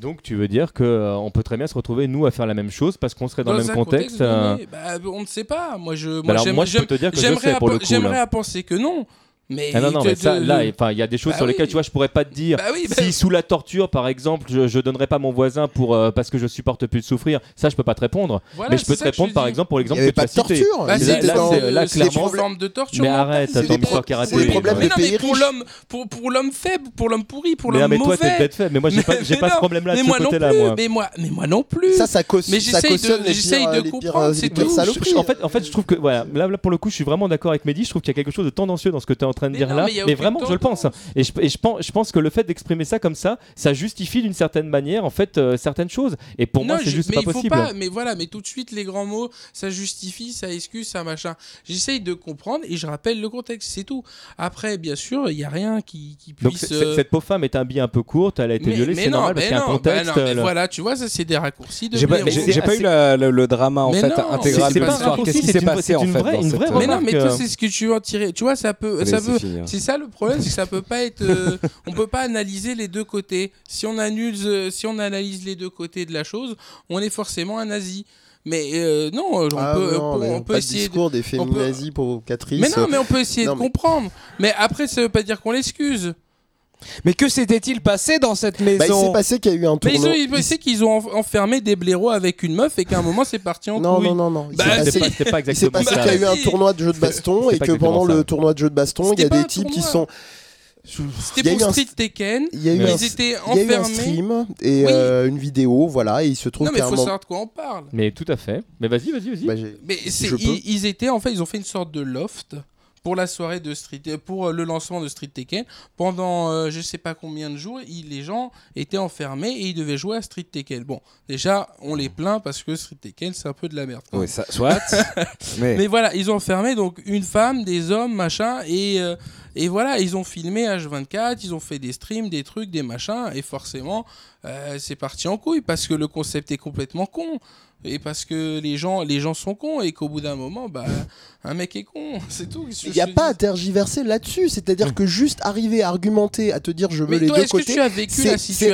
Donc tu veux dire qu'on euh, peut très bien se retrouver nous à faire la même chose parce qu'on serait dans, le même contexte, euh, bah, On ne sait pas. Moi je, moi, moi, je peux te dire que J'aimerais à penser que non. Mais ah non, non, mais ça, là, il y a des choses bah sur lesquelles tu vois, je pourrais pas te dire. Bah bah si sous la torture, par exemple, je, je donnerais pas mon voisin pour euh, parce que je supporte plus de souffrir, ça, je peux pas te répondre. mais je peux te répondre, par exemple, pour l'exemple que tu as cité. Torture. Bah, là, là, là, clairement. forme de torture. Mais arrête, attends, histoire karaté. C'est des problèmes de pays pour l'homme, pour pour l'homme faible, pour l'homme pourri, pour l'homme mauvais. Mais toi, t'es peut-être faible. Mais moi, j'ai [LAUGHS] pas, j'ai pas ce problème-là de ce côté-là, moi. Mais moi, mais moi non plus. Ça, ça cautionne. Mais j'essaye de comprendre. C'est tout. En fait, en fait, je trouve que voilà, là, pour le coup, je suis vraiment d'accord avec Mehdi. Je trouve qu'il y a quelque chose de tendancieux dans ce que tu en train de dire là vraiment, je le pense. Et je, je, pense, je pense que le fait d'exprimer ça comme ça, ça justifie d'une certaine manière en fait euh, certaines choses. Et pour moi, c'est juste pas possible. mais voilà, mais tout de suite les grands mots, ça justifie, ça excuse, ça machin. J'essaye de comprendre et je rappelle le contexte, c'est tout. Après, bien sûr, il y a rien qui, qui puisse. Donc euh, cette pauvre femme est un bien un peu courte, elle a été violée, c'est normal parce qu'il y a un contexte. mais voilà, tu vois, ça c'est des raccourcis. J'ai pas, pas eu le, drama en fait intégral de l'histoire. Qu'est-ce qui s'est passé en fait Mais non, mais toi, c'est ce que tu veux en tirer. Tu vois, ça peut, ça veut. C'est ça le problème ça peut pas être. Euh, on peut pas analyser les deux côtés. Si on, annule, euh, si on analyse les deux côtés de la chose, on est forcément un nazi. Mais euh, non, on ah peut, on, peut essayer. discours des féminazis provocatrices. Mais non, mais on peut essayer de comprendre. Mais après, ça veut pas dire qu'on l'excuse. Mais que s'était-il passé dans cette maison bah, Il s'est passé qu'il y a eu un tournoi. Mais ils ont, qu'ils ont enfermé des blaireaux avec une meuf et qu'à un moment c'est parti en non, Non, non, non. Bah, c'est pas, pas, exactement ça. Il s'est passé qu'il y a eu un tournoi de jeu de baston et que pendant le tournoi de jeu de baston, il y a des types qui sont C'était pour Street Tekken. Il y a eu ils étaient enfermés. un stream et euh, une vidéo, voilà, et il se trouve. Non, mais il faut savoir de quoi on parle. Mais tout à fait. Mais vas-y, vas-y, vas-y. Bah, mais ils, étaient, en fait, ils ont fait une sorte de loft pour la soirée de Street, pour euh, le lancement de Street Tekken. Pendant je euh, je sais pas combien de jours, les gens étaient enfermés et ils devaient jouer à Street Tekken. Bon, déjà, on les plaint parce que Street Tekken, c'est un peu de la merde. Oui, ça, soit. [LAUGHS] mais... mais... voilà, ils ont enfermé donc une femme, des hommes, machin, et, euh, et voilà, ils ont filmé H24, ils ont fait des streams, des trucs, des machins, et forcément, c'est parti en couille parce que le concept est complètement con et parce que les gens, les gens sont cons et qu'au bout d'un moment, bah, un mec est con, [LAUGHS] c'est tout. Il n'y a pas à tergiverser là-dessus, c'est-à-dire que juste arriver à argumenter, à te dire je veux les deux côtés.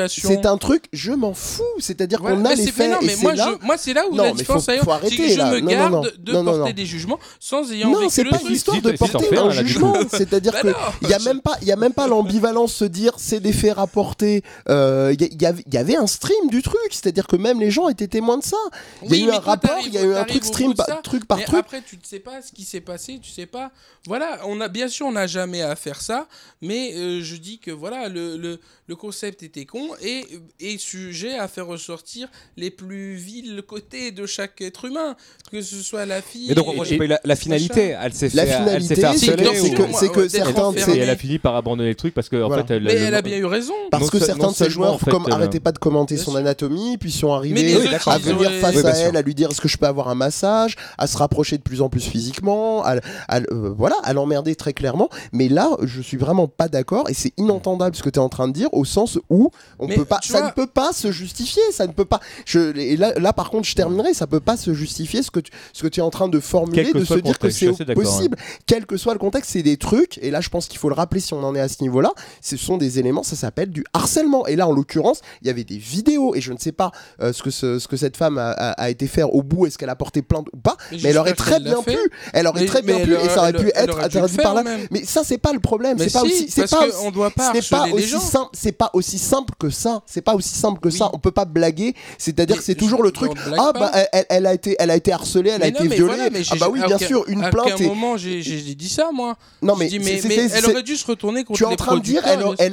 C'est un truc, je m'en fous, c'est-à-dire qu'on a les faits. mais moi, moi c'est là où la différence faut, faut arrêter, que je me garde de porter des jugements sans ayant non, c'est pas l'histoire de porter un jugement, [LAUGHS] c'est-à-dire bah qu'il n'y a même pas, il y a même pas l'ambivalence se dire c'est des faits rapportés. Euh, il y avait un stream du truc, c'est-à-dire que même les gens étaient témoins de ça. Il y a eu un rapport, il y a eu un truc stream, truc par truc. Après, tu ne sais pas ce qui s'est passé, tu sais pas. Voilà, on a bien sûr, on n'a jamais à faire ça, mais euh, je dis que voilà, le, le, le, concept était con et est sujet à faire ressortir les plus vils côtés de chaque être humain, que ce soit la fille. Et donc, moi, j'ai pas eu la, finalité. Elle s'est fait, elle s'est fait C'est que, certains. Et elle a fini par abandonner le truc parce que, en fait, elle. Mais elle a bien eu raison. Parce que certains de ses joueurs, comme arrêtaient pas de commenter son anatomie, puis sont arrivés à venir face à elle, à lui dire est-ce que je peux avoir un massage, à se rapprocher de plus en plus physiquement, à, euh, voilà, à l'emmerder très clairement. Mais là, je suis vraiment pas d'accord et c'est inentendable ce que tu es en train de dire au sens où on peut pas, ça ne peut pas se justifier, ça ne peut pas. Je, et là, là, par contre, je terminerai, ça peut pas se justifier ce que tu, ce que tu es en train de formuler, de se dire que c'est possible, quel que soit le contexte, c'est des trucs. Et là, je pense qu'il faut le rappeler si on en est à ce niveau-là. Ce sont des éléments, ça s'appelle du harcèlement. Et là, en l'occurrence, il y avait des vidéos et je ne sais pas euh, ce que ce, ce, que cette femme a, a été faire au bout, est-ce qu'elle a porté plainte ou pas, mais, elle aurait très bien pu, elle aurait très bien pu, et ça aurait pu être interdit par là. Mais ça, c'est pas le problème. C'est pas aussi, c'est pas, on doit pas pas aussi simple. C'est pas aussi simple que ça. C'est pas aussi simple que ça. On peut pas blaguer. C'est-à-dire que c'est toujours le truc. Ah bah elle a été, elle a été harcelée, elle a été violée. Ah bah oui, bien sûr, une plainte. À un moment, j'ai dit ça moi. Non mais elle aurait dû se retourner contre Tu es en train de dire,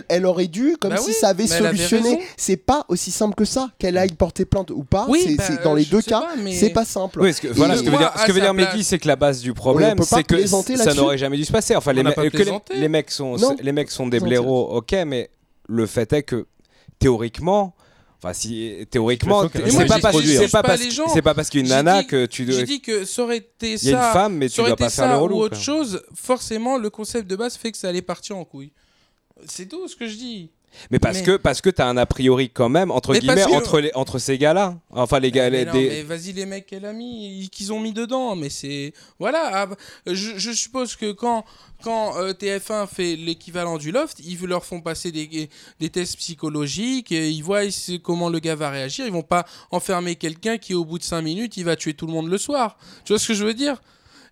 elle aurait dû, comme bah si ça avait solutionné. C'est pas aussi simple que ça qu'elle aille porter plainte ou pas. C'est dans les deux cas, c'est pas simple. Oui, ce que, voilà, ce que veut dire, ce que veut dire Mehdi, c'est que la base du problème, c'est que ça n'aurait jamais dû se passer. Enfin, les, les, mecs sont, les mecs sont des blaireaux, ok, mais le fait est que théoriquement. Enfin, si théoriquement, c'est pas, parce, c'est pas, parce, c'est pas parce qu'une nana que tu. Je dis que ça aurait été ça. Il y a une femme, mais tu dois pas faire le relou. Ou autre chose, forcément, le concept de base fait que ça allait partir en couille. C'est tout ce que je dis. Mais parce que parce que t'as un a priori quand même entre guillemets entre les entre ces gars-là. Enfin les gars. Mais, mais vas-y les mecs qu'elle a mis, qu'ils ont mis dedans. Mais c'est voilà. Je, suppose que quand quand euh, TF1 fait l'équivalent du loft, ils leur font passer des, des tests psychologiques, et ils voient comment le gars va réagir. Ils vont pas enfermer quelqu'un qui au bout de 5 minutes il va tuer tout le monde le soir. Tu vois ce que je veux dire?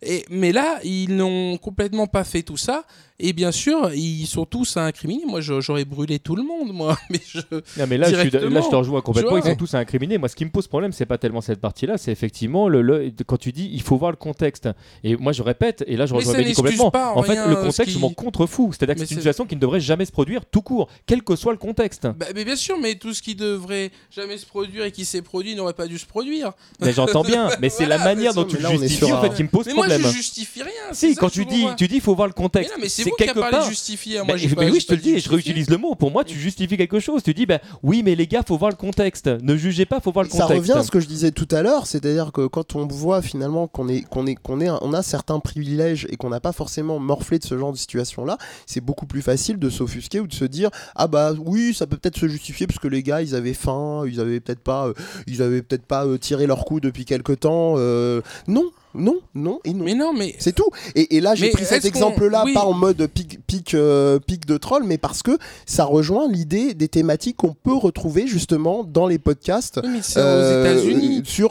Et, mais là, ils n'ont complètement pas fait tout ça. Et bien sûr, ils sont tous à incriminer. Moi, j'aurais brûlé tout le monde, moi. [LAUGHS] Mais, je, non, mais là, je, là, je te rejoins complètement. Ils sont tous à incriminer. Moi, ce qui me pose problème, c'est pas tellement cette partie-là, c'est effectivement le, quand tu dis il faut voir le contexte. Et moi, je répète, et là, je rejoins complètement. en, fait, le contexte, je m'en contrefous. C'est-à-dire que c'est une situation qui ne devrait jamais se produire tout court, quel que soit le contexte. Bah, mais bien sûr, mais tout ce qui devrait jamais se produire et qui s'est produit n'aurait pas dû se produire. Mais j'entends bien, [LAUGHS] mais c'est la manière dont tu le justifies en fait qui me pose problème. Mais moi, je justifie rien. Si, quand tu dis, tu dis, il faut voir le contexte. C'est quelque part justifier. Moi, mais, oui, je te le dis, je réutilise le mot. Pour moi, tu justifies quelque chose. Tu dis, ben oui, mais les gars, faut voir le contexte. Ne jugez pas, faut voir le contexte. Ça revient à ce que je disais tout à l'heure, c'est-à-dire que quand on voit finalement qu'on est, qu'on est, qu'on est, on a certains privilèges et qu'on n'a pas forcément morflé de ce genre de situation-là, c'est beaucoup plus facile de s'offusquer ou de se dire, ah bah oui, ça peut peut-être se justifier parce que les gars, ils avaient faim, ils avaient peut-être pas, euh, ils avaient peut-être pas euh, tiré leur coup depuis quelque temps. Euh, non, non, non et non. Mais non, mais c'est tout. Et, là, j'ai pris cet exemple-là pas en mode pic, pic, euh, pic de troll, mais parce que ça rejoint l'idée des thématiques qu'on peut retrouver justement dans les podcasts. mais c'est aux euh, États-Unis. Sur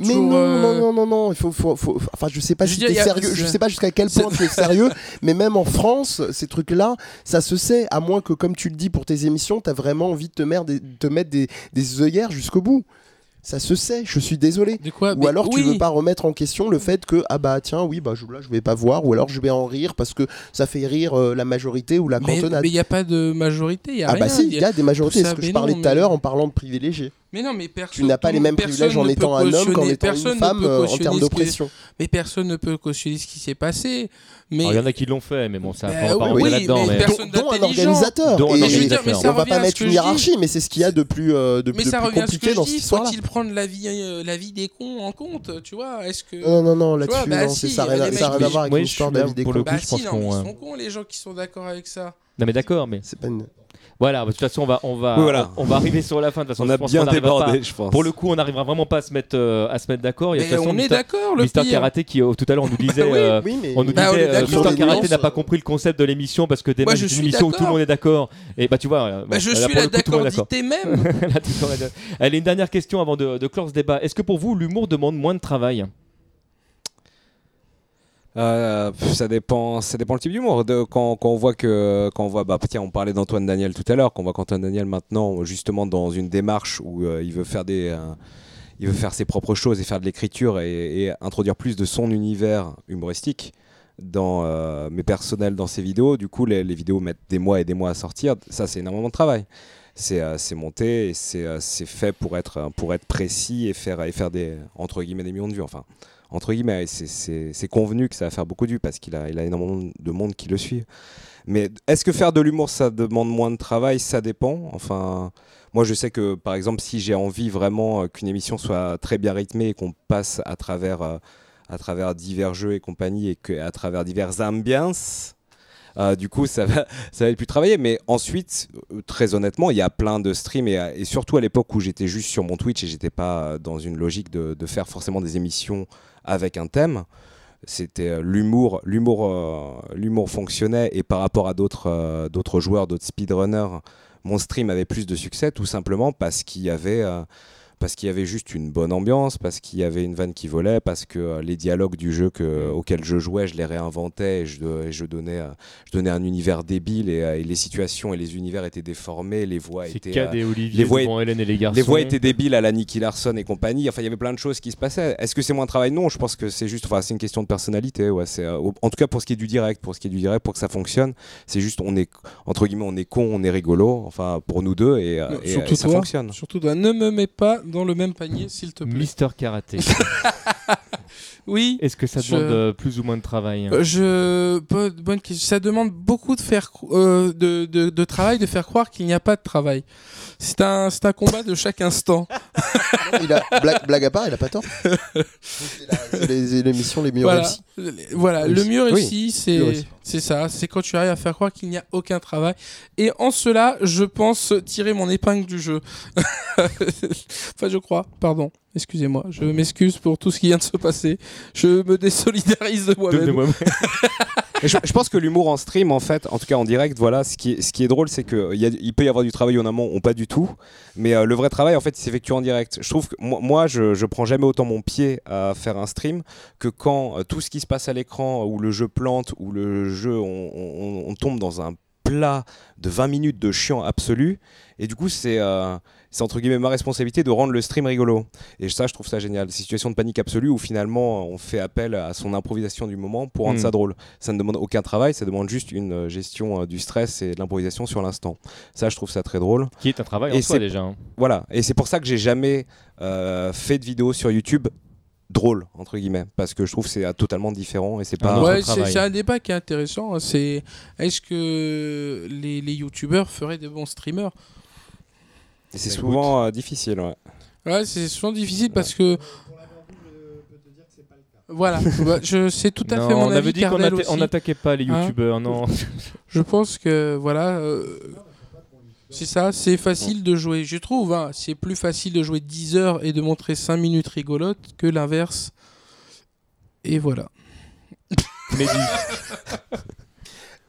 Mais non, euh, non, non, non, non, il faut, faut, enfin, je sais pas si es sérieux. Je sais pas jusqu'à quel point tu es sérieux, [LAUGHS] mais même en France, ces trucs-là, ça se sait. À moins que, comme tu le dis pour tes émissions, tu as vraiment envie de te mettre des, te mettre des, des œillères jusqu'au bout. Ça se sait, je suis désolé. De quoi Ou alors tu veux pas remettre en question le fait que ah bah tiens oui bah je, là je vais pas voir ou alors je vais en rire parce que ça fait rire euh, la majorité ou la cantonade. Mais il n'y a pas de majorité, y a Ah bah si, il y a des majorités, ce que je parlais tout à l'heure en parlant de privilégiés. Mais non, mais personne. Tu n'as pas les mêmes privilèges en étant un homme qu'en étant une femme euh, en termes d'oppression. Mais personne ne peut cautionner ce qui s'est passé. Mais il y en a qui l'ont fait, mais bon, ça bah, pas oui, là-dedans. Mais, personne dont, un organisateur. Dont un organisateur. On va pas mettre une hiérarchie, mais c'est ce qu'il y a de plus, euh, de, mais ça plus compliqué dans cette histoire. Faut-il prendre la vie, euh, la vie des cons en compte, tu vois Est-ce que non, non, non, là-dessus, bah ça n'a rien à voir avec l'histoire de la vie des cons. Bah si, ils sont cons les gens qui sont d'accord avec ça. Non, mais d'accord, mais c'est pas une. Voilà, de toute façon, on va, on va, on, va arriver sur la fin. De toute façon, on a bien débordé, je pense. Pour le coup, on n'arrivera vraiment pas à se mettre, euh, à se mettre d'accord. on est d'accord, le Mister Karaté qui euh, tout à l'heure on nous [LAUGHS] disait, euh, on nous bah, disait, Mister Karaté n'a pas compris le concept de l'émission parce que des Moi, je une émission où tout le monde est d'accord. Et bah tu vois, bah, je suis [LAUGHS] là d'accord, même. Allez, une dernière question avant de clore ce débat. Est-ce que pour vous, l'humour demande moins de travail? Euh, ça dépend, ça dépend le type d'humour. Quand, quand, on voit que, quand on voit, bah tiens, on parlait d'Antoine Daniel tout à l'heure, qu'on voit qu'Antoine Daniel maintenant, justement dans une démarche où euh, il veut faire des, euh, il veut faire ses propres choses et faire de l'écriture et, introduire plus de son univers humoristique dans mes personnels dans ses vidéos. Du coup, les, les, vidéos mettent des mois et des mois à sortir. Ça, c'est énormément de travail. C'est monté et c'est fait pour être, pour être précis et faire, et faire des entre guillemets des millions de vues. Enfin, entre guillemets, c'est convenu que ça va faire beaucoup de vues parce qu'il a, a énormément de monde qui le suit. Mais est-ce que faire de l'humour, ça demande moins de travail? Ça dépend. Enfin, moi, je sais que, par exemple, si j'ai envie vraiment euh, qu'une émission soit très bien rythmée et qu'on passe à travers, euh, à travers divers jeux et compagnie et qu'à travers divers ambiances, euh, du coup, ça va, ça va être plus travailler. Mais ensuite, très honnêtement, il y a plein de streams et, surtout à l'époque où j'étais juste sur mon Twitch et j'étais pas dans une logique de, faire forcément des émissions avec un thème. C'était euh, l'humour, l'humour, euh, l'humour fonctionnait et par rapport à d'autres, euh, d'autres joueurs, d'autres speedrunners, mon stream avait plus de succès tout simplement parce qu'il y avait parce qu'il y avait juste une bonne ambiance, parce qu'il y avait une vanne qui volait, parce que euh, les dialogues du jeu que, auquel je jouais, je les réinventais et je, je, donnais, euh, je donnais un univers débile euh, et, les situations et les univers étaient déformés, les voix étaient. les voix, Hélène et les garçons. Les voix étaient débiles à la Nicky Larson et compagnie. Enfin, il y avait plein de choses qui se passaient. Est-ce que c'est moins de travail? Non, je pense que c'est juste. Enfin, c'est une question de personnalité. Ouais, c'est, en tout cas, pour ce qui est du direct, pour ce qui est du direct, pour que ça fonctionne, c'est juste, on est entre guillemets, on est con, on est rigolo. Enfin, pour nous deux et, et, ça fonctionne. Surtout toi, ne me mets pas dans le même panier, s'il te plaît. Mister Karaté. [LAUGHS] oui. Est-ce que ça demande euh, plus ou moins de travail euh, Je bonne question. Ça demande beaucoup de faire euh, de, de, de, travail, de faire croire qu'il n'y a pas de travail. C'est un, un combat de chaque instant. [LAUGHS] il a, blague, à part, il a pas tort. c'est les, émissions les mieux voilà. réussies. Voilà, le mieux réussi, c'est c'est ça. C'est quand tu arrives à faire croire qu'il n'y a aucun travail. Et en cela, je pense tirer mon épingle du jeu. [LAUGHS] enfin, je crois. Pardon. Excusez-moi. Je m'excuse pour tout ce qui vient de se passer. Je me désolidarise de moi-même. [LAUGHS] je, pense que l'humour en stream, en fait, en tout cas en direct, voilà, ce qui est, ce qui est drôle, c'est qu'il il peut y avoir du travail en amont, ou pas du tout. Mais euh, le vrai travail, en fait, il s'effectue en direct. Je trouve que moi, je, je prends jamais autant mon pied à faire un stream que quand euh, tout ce qui se passe à l'écran, où le jeu plante, où le jeu, on, tombe dans un plat de 20 minutes de chiant absolu. Et du coup, c'est euh, c'est entre guillemets ma responsabilité de rendre le stream rigolo. Et ça, je trouve ça génial. Situation de panique absolue où finalement on fait appel à son improvisation du moment pour rendre hmm. ça drôle. Ça ne demande aucun travail, ça demande juste une euh, gestion euh, du stress et de l'improvisation sur l'instant. Ça, je trouve ça très drôle. Qui est un travail en soi déjà. Hein. Voilà. Et c'est pour ça que j'ai jamais euh, fait de vidéo sur YouTube drôle entre guillemets parce que je trouve que c'est totalement différent et c'est pas ouais, c'est un débat qui est intéressant c'est est-ce que les, les youtubeurs feraient des bons streamers? C'est souvent euh, difficile, ouais. Ouais, c'est souvent difficile parce que. Voilà, [LAUGHS] bah, je c'est tout à fait mon on avis. avait dit qu'on n'attaquait pas les hein? youtubeurs, non. je pense que voilà, euh, c'est ça, c'est facile de jouer. Je trouve, hein, c'est plus facile de jouer 10 heures et de montrer 5 minutes rigolotes que l'inverse. Et voilà. Mais [LAUGHS]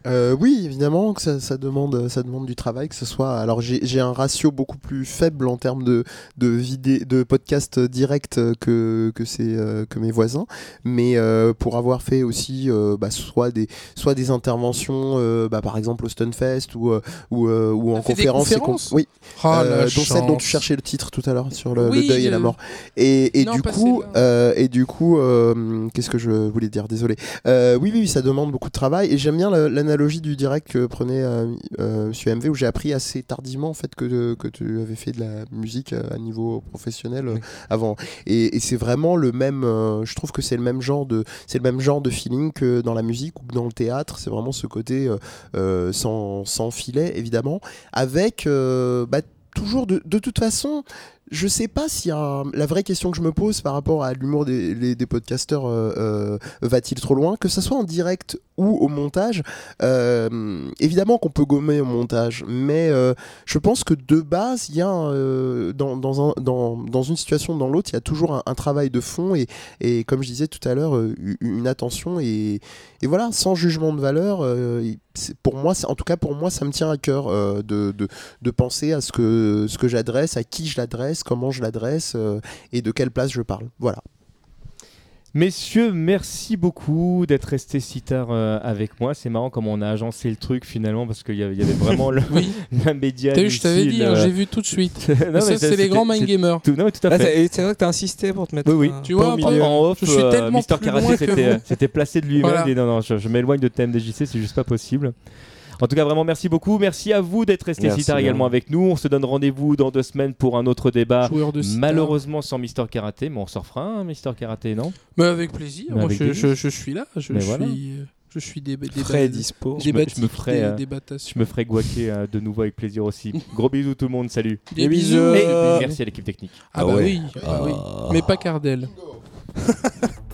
euh, oui, évidemment que ça, ça, demande, ça demande du travail, que ce soit. Alors j'ai un ratio beaucoup plus faible en termes de de, vidé, de podcasts directs que que, euh, que mes voisins, mais euh, pour avoir fait aussi euh, bah, soit des soit des interventions, bah, par exemple au Stunfest ou ou, ou en conférence. oui. Oh, dont celle dont tu cherchais le titre tout à l'heure sur le, deuil et la mort. Et, et, du coup, et du coup, qu'est-ce que je voulais dire? Désolé. oui, oui, ça demande beaucoup de travail et j'aime bien l'analyse l'analogie du direct que prenait euh, euh MV où j'ai appris assez tardivement en fait que, que tu avais fait de la musique euh, à niveau professionnel euh, avant. Et, c'est vraiment le même. je trouve que c'est le même genre de c'est le même genre de feeling que dans la musique ou dans le théâtre. C'est vraiment ce côté sans, sans, filet évidemment, avec bah, toujours de, de toute façon je sais pas si la vraie question que je me pose par rapport à l'humour des, des, podcasteurs euh, euh, va-t-il trop loin, que ce soit en direct ou au montage. Euh, évidemment qu'on peut gommer au montage, mais je pense que de base, il y a dans, un, dans, une situation ou dans l'autre, il y a toujours un, travail de fond et, comme je disais tout à l'heure, une attention et, voilà, sans jugement de valeur. pour moi, en tout cas pour moi, ça me tient à cœur de, de, de, penser à ce que, ce que j'adresse, à qui je l'adresse comment je l'adresse euh, et de quelle place je parle. Voilà. Messieurs, merci beaucoup d'être restés si tard euh, avec moi. C'est marrant comment on a agencé le truc finalement parce qu'il y, avait vraiment le, [LAUGHS] oui. média. je t'avais dit, hein, euh. j'ai vu tout de suite. [LAUGHS] ça, c'est les grands mind gamers. Tout, non, tout à ah, fait. c'est vrai que t'as insisté pour te mettre. Oui, oui. Tu vois, en off, je suis tellement Mister Karaté s'était placé de lui-même. Non, non, je, je m'éloigne de TMDJC, c'est juste pas possible. En tout cas, vraiment, merci beaucoup. Merci à vous d'être resté si tard également avec nous. On se donne rendez-vous dans deux semaines pour un autre débat. Malheureusement sans Mister Karaté, mais on s'en refera un Mister Karaté, non? Mais Avec plaisir. Moi, je, suis là. Je, suis. Euh, je suis des, très dispo. je, me, ferai, euh, je me ferai guaquer euh, de nouveau avec plaisir aussi. Gros bisous tout le monde, salut. Des, bisous. Et merci à l'équipe technique. Ah, bah oui, ah oui. Ah. mais pas Cardel. [LAUGHS]